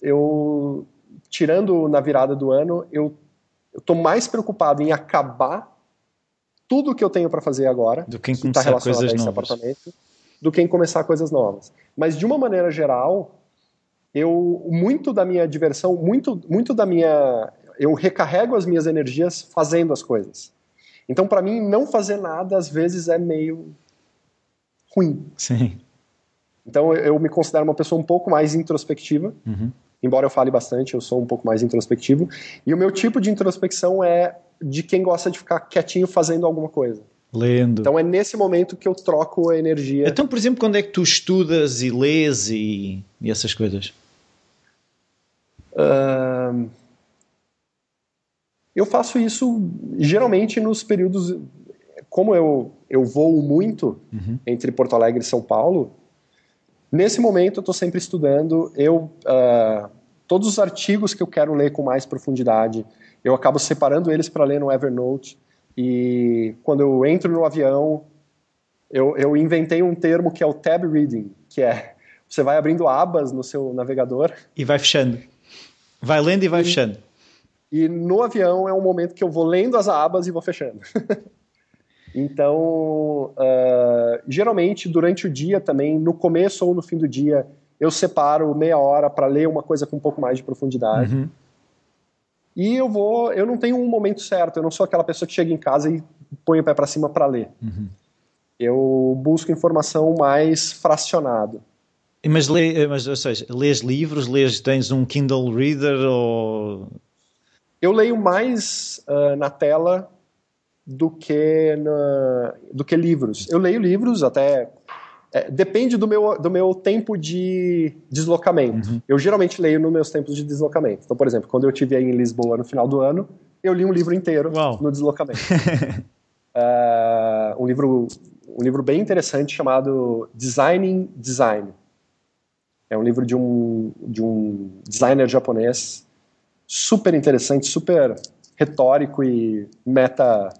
eu tirando na virada do ano, eu estou mais preocupado em acabar tudo que eu tenho para fazer agora, do que em tá começar tá coisas novas. apartamento, do que em começar coisas novas. Mas de uma maneira geral, eu muito da minha diversão, muito muito da minha eu recarrego as minhas energias fazendo as coisas. Então, para mim, não fazer nada às vezes é meio ruim. Sim. Então, eu me considero uma pessoa um pouco mais introspectiva. Uhum embora eu fale bastante, eu sou um pouco mais introspectivo. E o meu tipo de introspecção é de quem gosta de ficar quietinho fazendo alguma coisa. Lendo. Então é nesse momento que eu troco a energia. Então, por exemplo, quando é que tu estudas e lês e, e essas coisas? Uh, eu faço isso geralmente nos períodos. Como eu, eu voo muito uhum. entre Porto Alegre e São Paulo, Nesse momento, eu estou sempre estudando. Eu uh, todos os artigos que eu quero ler com mais profundidade, eu acabo separando eles para ler no Evernote. E quando eu entro no avião, eu, eu inventei um termo que é o tab reading, que é você vai abrindo abas no seu navegador e vai fechando. Vai lendo e vai e, fechando. E no avião é um momento que eu vou lendo as abas e vou fechando. <laughs> Então, uh, geralmente durante o dia também, no começo ou no fim do dia, eu separo meia hora para ler uma coisa com um pouco mais de profundidade. Uhum. E eu vou, eu não tenho um momento certo, eu não sou aquela pessoa que chega em casa e põe o pé para cima para ler. Uhum. Eu busco informação mais fracionado. Mas, lê, mas ou seja, lês livros, lês, tens um Kindle Reader ou... Eu leio mais uh, na tela do que, na, do que livros. Eu leio livros até. É, depende do meu, do meu tempo de deslocamento. Uhum. Eu geralmente leio nos meus tempos de deslocamento. Então, por exemplo, quando eu estive aí em Lisboa no final do ano, eu li um livro inteiro Uau. no deslocamento. uh, <laughs> um livro um livro bem interessante chamado Designing Design. É um livro de um, de um designer japonês super interessante, super retórico e meta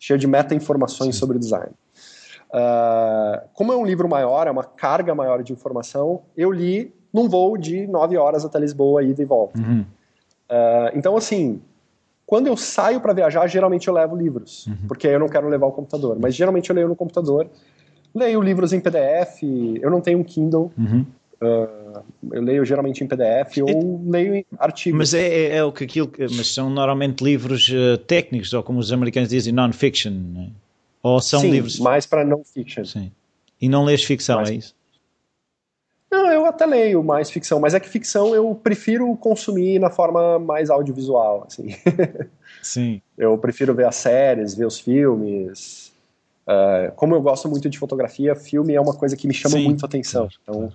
cheio de meta-informações sobre design. Uh, como é um livro maior, é uma carga maior de informação, eu li num voo de nove horas até Lisboa, ida e volta. Uhum. Uh, então, assim, quando eu saio para viajar, geralmente eu levo livros, uhum. porque eu não quero levar o computador. Mas geralmente eu leio no computador. Leio livros em PDF, eu não tenho um Kindle. Uhum. Uh, eu leio geralmente em PDF ou leio em artigos. Mas é, é, é, o que aquilo, mas são normalmente livros uh, técnicos, ou como os americanos dizem, non-fiction, né? ou são Sim, livros. mais para non-fiction. Sim. E não lês ficção, mais... é isso? Não, eu até leio mais ficção, mas é que ficção eu prefiro consumir na forma mais audiovisual, assim. <laughs> Sim. eu prefiro ver as séries, ver os filmes. Uh, como eu gosto muito de fotografia, filme é uma coisa que me chama Sim. muito a atenção. Então,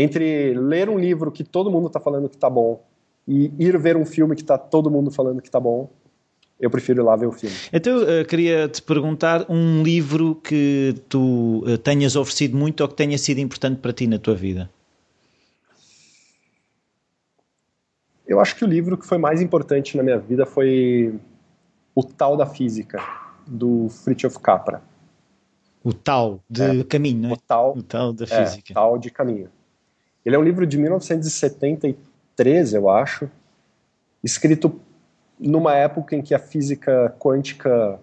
entre ler um livro que todo mundo está falando que está bom e ir ver um filme que está todo mundo falando que está bom, eu prefiro ir lá ver o filme. Então eu uh, queria te perguntar um livro que tu uh, tenhas oferecido muito ou que tenha sido importante para ti na tua vida. Eu acho que o livro que foi mais importante na minha vida foi O Tal da Física, do Fritjof Capra. O Tal de é, Caminho, não é? O Tal, o tal da Física. É, tal de Caminho. Ele é um livro de 1973, eu acho, escrito numa época em que a física quântica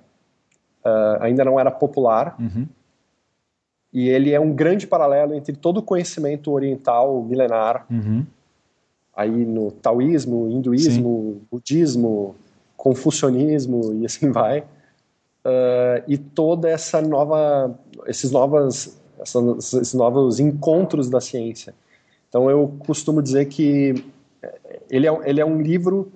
uh, ainda não era popular. Uhum. E ele é um grande paralelo entre todo o conhecimento oriental milenar, uhum. aí no taoísmo, hinduísmo, Sim. budismo, confucionismo e assim vai, uh, e toda essa nova, esses novas, essas, esses novos encontros da ciência. Então eu costumo dizer que ele é, ele é um livro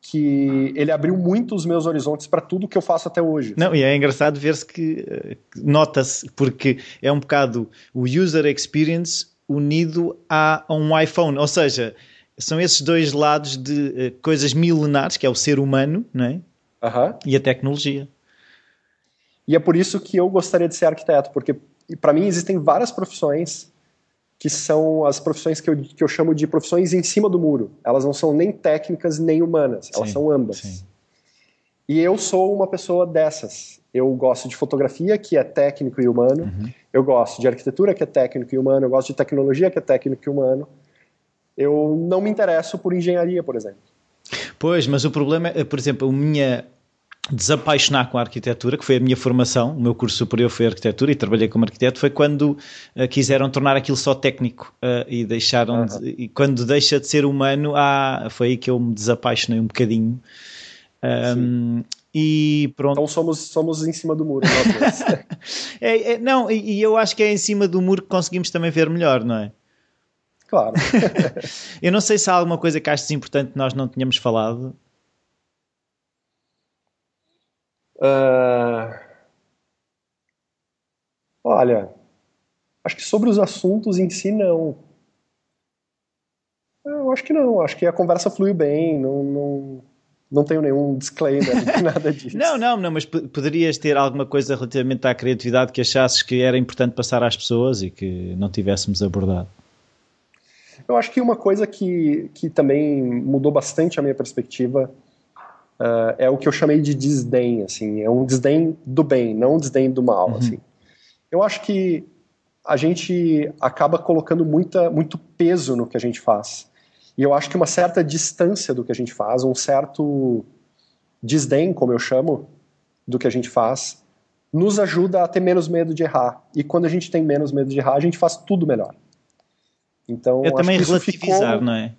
que ele abriu muito os meus horizontes para tudo que eu faço até hoje. Não, e é engraçado ver-se que uh, nota-se, porque é um bocado o user experience unido a, a um iPhone, ou seja, são esses dois lados de uh, coisas milenares, que é o ser humano não é? Uh -huh. e a tecnologia. E é por isso que eu gostaria de ser arquiteto, porque para mim existem várias profissões que são as profissões que eu, que eu chamo de profissões em cima do muro. Elas não são nem técnicas nem humanas, elas sim, são ambas. Sim. E eu sou uma pessoa dessas. Eu gosto de fotografia, que é técnico e humano. Uhum. Eu gosto de arquitetura, que é técnico e humano. Eu gosto de tecnologia, que é técnico e humano. Eu não me interesso por engenharia, por exemplo. Pois, mas o problema é, por exemplo, a minha desapaixonar com a arquitetura, que foi a minha formação, o meu curso superior foi arquitetura e trabalhei como arquiteto, foi quando uh, quiseram tornar aquilo só técnico uh, e deixaram, de, e quando deixa de ser humano, ah, foi aí que eu me desapaixonei um bocadinho. Um, e pronto. Então somos, somos em cima do muro. <laughs> é, é, não, e eu acho que é em cima do muro que conseguimos também ver melhor, não é? Claro. <laughs> eu não sei se há alguma coisa que achas importante que nós não tínhamos falado. Uh... Olha, acho que sobre os assuntos em si, não. Eu acho que não. Acho que a conversa flui bem. Não, não, não tenho nenhum disclaimer, <laughs> nada disso. Não, não, não, mas poderias ter alguma coisa relativamente à criatividade que achasses que era importante passar às pessoas e que não tivéssemos abordado? Eu acho que uma coisa que, que também mudou bastante a minha perspectiva uh, é o que eu chamei de desdém, assim, é um desdém do bem, não um desdém do mal, uhum. assim. Eu acho que a gente acaba colocando muita, muito peso no que a gente faz. E eu acho que uma certa distância do que a gente faz, um certo desdém, como eu chamo, do que a gente faz, nos ajuda a ter menos medo de errar. E quando a gente tem menos medo de errar, a gente faz tudo melhor. Então, é também relativizar, ficou... não é?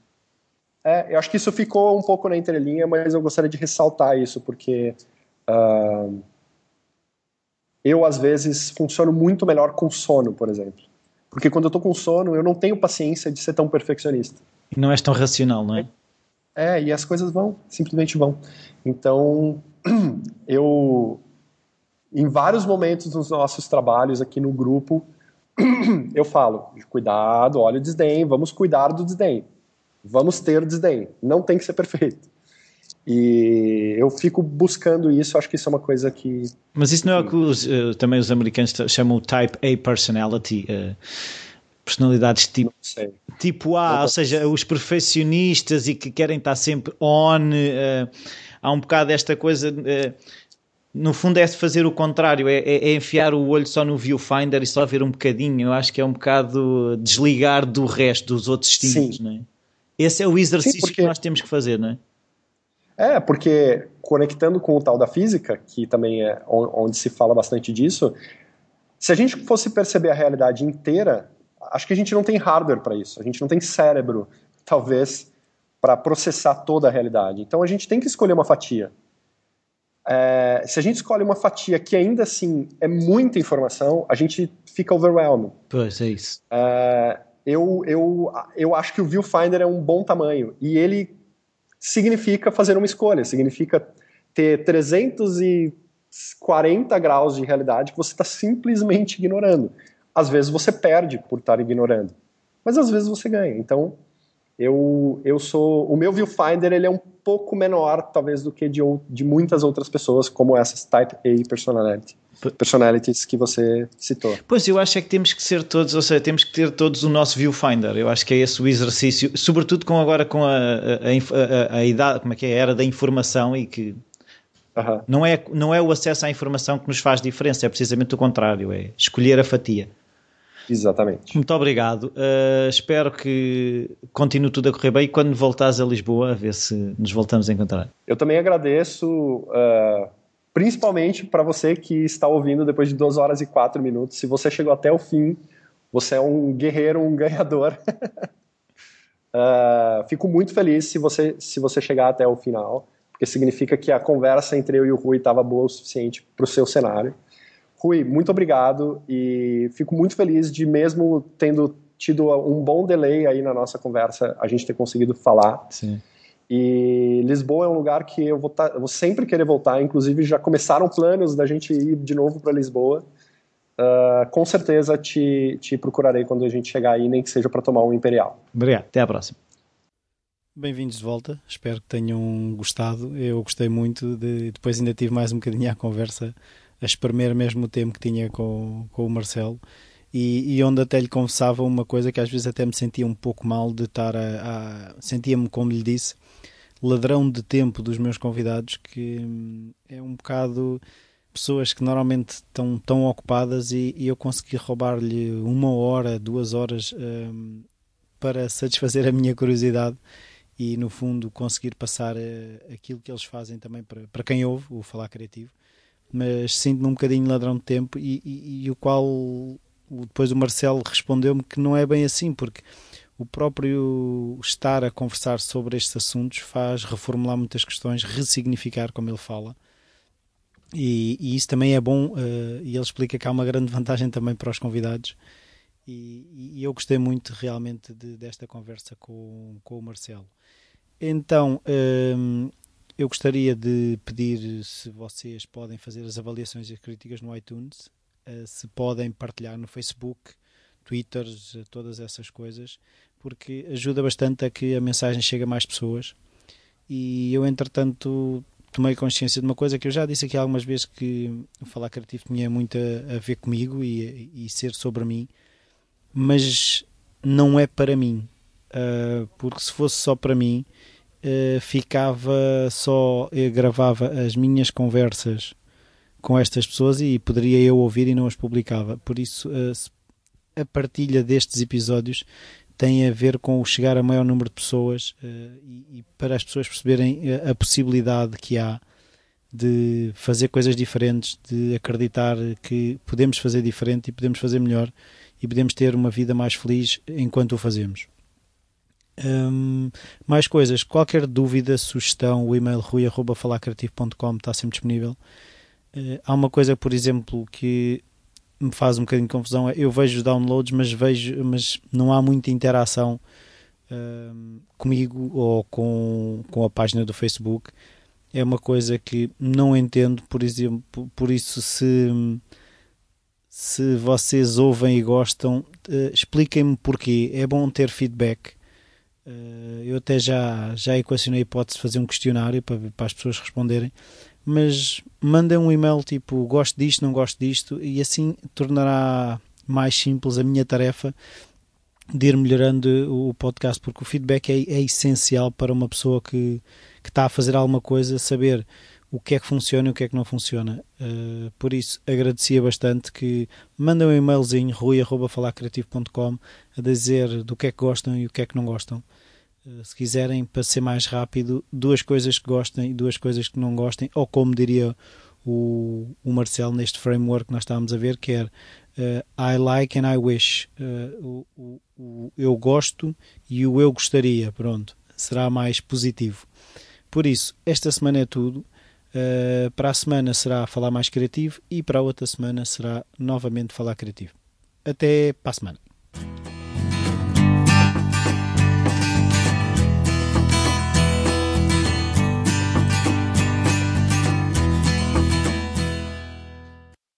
É, eu acho que isso ficou um pouco na entrelinha, mas eu gostaria de ressaltar isso, porque uh, eu, às vezes, funciono muito melhor com sono, por exemplo. Porque quando eu tô com sono, eu não tenho paciência de ser tão perfeccionista. E não és tão racional, não é? É, e as coisas vão, simplesmente vão. Então, <clears throat> eu, em vários momentos nos nossos trabalhos aqui no grupo, <clears throat> eu falo, cuidado, olha o desdém, vamos cuidar do desdém vamos ter desdém. Não tem que ser perfeito. E eu fico buscando isso, acho que isso é uma coisa que. Mas isso não é o que os, uh, também os americanos chamam Type A personality? Uh, personalidades tipo, tipo A, ou seja, os perfeccionistas e que querem estar sempre on. Uh, há um bocado esta coisa. no fundo é fazer o contrário, é, é, é, enfiar o olho só no viewfinder e só ver um bocadinho. Eu acho que é um bocado desligar do resto, dos outros estímulos, não é? Esse é o exercício Sim, porque... que nós temos que fazer, não é? É, porque conectando com o tal da física, que também é onde se fala bastante disso, se a gente fosse perceber a realidade inteira, acho que a gente não tem hardware para isso, a gente não tem cérebro, talvez, para processar toda a realidade. Então a gente tem que escolher uma fatia. É, se a gente escolhe uma fatia que ainda assim é muita informação, a gente fica overwhelmed. Pois é isso. É, eu, eu, eu acho que o viewfinder é um bom tamanho e ele significa fazer uma escolha, significa ter 340 graus de realidade que você está simplesmente ignorando. Às vezes você perde por estar ignorando, mas às vezes você ganha. Então, eu, eu sou. O meu viewfinder ele é um pouco menor, talvez, do que de, de muitas outras pessoas, como essas Type A personality, personalities que você citou. Pois, eu acho é que temos que ser todos, ou seja, temos que ter todos o nosso viewfinder. Eu acho que é esse o exercício, sobretudo com agora com a, a, a, a idade, como é que é, a era da informação e que Uhum. Não, é, não é o acesso à informação que nos faz diferença, é precisamente o contrário, é escolher a fatia. Exatamente. Muito obrigado. Uh, espero que continue tudo a correr bem e quando voltares a Lisboa, a ver se nos voltamos a encontrar. Eu também agradeço, uh, principalmente para você que está ouvindo depois de 2 horas e 4 minutos. Se você chegou até o fim, você é um guerreiro, um ganhador. uh, <laughs> fico muito feliz se você, se você chegar até o final, porque significa que a conversa entre eu e o Rui estava boa o suficiente para o seu cenário. Rui, muito obrigado e fico muito feliz de mesmo tendo tido um bom delay aí na nossa conversa, a gente ter conseguido falar. Sim. E Lisboa é um lugar que eu vou, tá, eu vou sempre querer voltar. Inclusive já começaram planos da gente ir de novo para Lisboa. Uh, com certeza te, te procurarei quando a gente chegar aí, nem que seja para tomar um imperial. Obrigado. Até a próxima. Bem-vindos de volta. Espero que tenham gostado. Eu gostei muito. De, depois ainda tive mais um bocadinho a conversa a espremer mesmo o tempo que tinha com, com o Marcelo. E, e, onde até lhe confessava uma coisa que às vezes até me sentia um pouco mal de estar a, a sentia-me, como lhe disse, ladrão de tempo dos meus convidados, que hum, é um bocado pessoas que normalmente estão tão ocupadas e, e eu consegui roubar-lhe uma hora, duas horas um, para satisfazer a minha curiosidade e no fundo conseguir passar uh, aquilo que eles fazem também para, para quem ouve, o Falar Criativo mas sinto-me um bocadinho ladrão de tempo e, e, e o qual depois o Marcelo respondeu-me que não é bem assim, porque o próprio estar a conversar sobre estes assuntos faz reformular muitas questões, ressignificar, como ele fala. E, e isso também é bom, uh, e ele explica que há uma grande vantagem também para os convidados. E, e eu gostei muito realmente de, desta conversa com, com o Marcelo. Então, ehm, eu gostaria de pedir se vocês podem fazer as avaliações e as críticas no iTunes, eh, se podem partilhar no Facebook, Twitter, todas essas coisas, porque ajuda bastante a que a mensagem chegue a mais pessoas. E eu, entretanto, tomei consciência de uma coisa que eu já disse aqui algumas vezes que falar criativo tinha muito a, a ver comigo e, e, ser sobre mim, mas não é para mim. Uh, porque se fosse só para mim, ficava só, eu gravava as minhas conversas com estas pessoas e poderia eu ouvir e não as publicava. Por isso, uh, a partilha destes episódios tem a ver com o chegar a maior número de pessoas e, para as pessoas perceberem a possibilidade que há de fazer coisas diferentes, de acreditar que podemos fazer diferente e podemos fazer melhor e podemos ter uma vida mais feliz enquanto o fazemos. Um, mais coisas, qualquer dúvida, sugestão, o e-mail rui.falacreativo.com está sempre disponível. Uh, há uma coisa, por exemplo, que me faz um bocadinho de confusão. É, eu vejo downloads, mas vejo, mas não há muita interação comigo ou com, com a página do Facebook. É uma coisa que não entendo, por exemplo, por isso se se vocês ouvem e gostam, uh, expliquem-me porquê. É bom ter feedback eu até já, já equacionei a hipótese de fazer um questionário para, para as pessoas responderem, mas mandem um e-mail tipo gosto disto, não gosto disto, e assim tornará mais simples a minha tarefa de ir melhorando o podcast, porque o feedback é, é essencial para uma pessoa que, que está a fazer alguma coisa, saber o que é que funciona e o que é que não funciona. Uh, por isso, agradecia bastante que mandem um e-mailzinho rui.falacreativo.com a dizer do que é que gostam e o que é que não gostam. Uh, se quiserem, para ser mais rápido, duas coisas que gostem e duas coisas que não gostem, ou como diria o, o Marcelo neste framework que nós estávamos a ver, que é uh, I like and I wish. O, o, o eu gosto e o eu gostaria. Pronto, será mais positivo. Por isso, esta semana é tudo. Uh, para a semana será falar mais criativo e para a outra semana será novamente falar criativo. Até para a semana.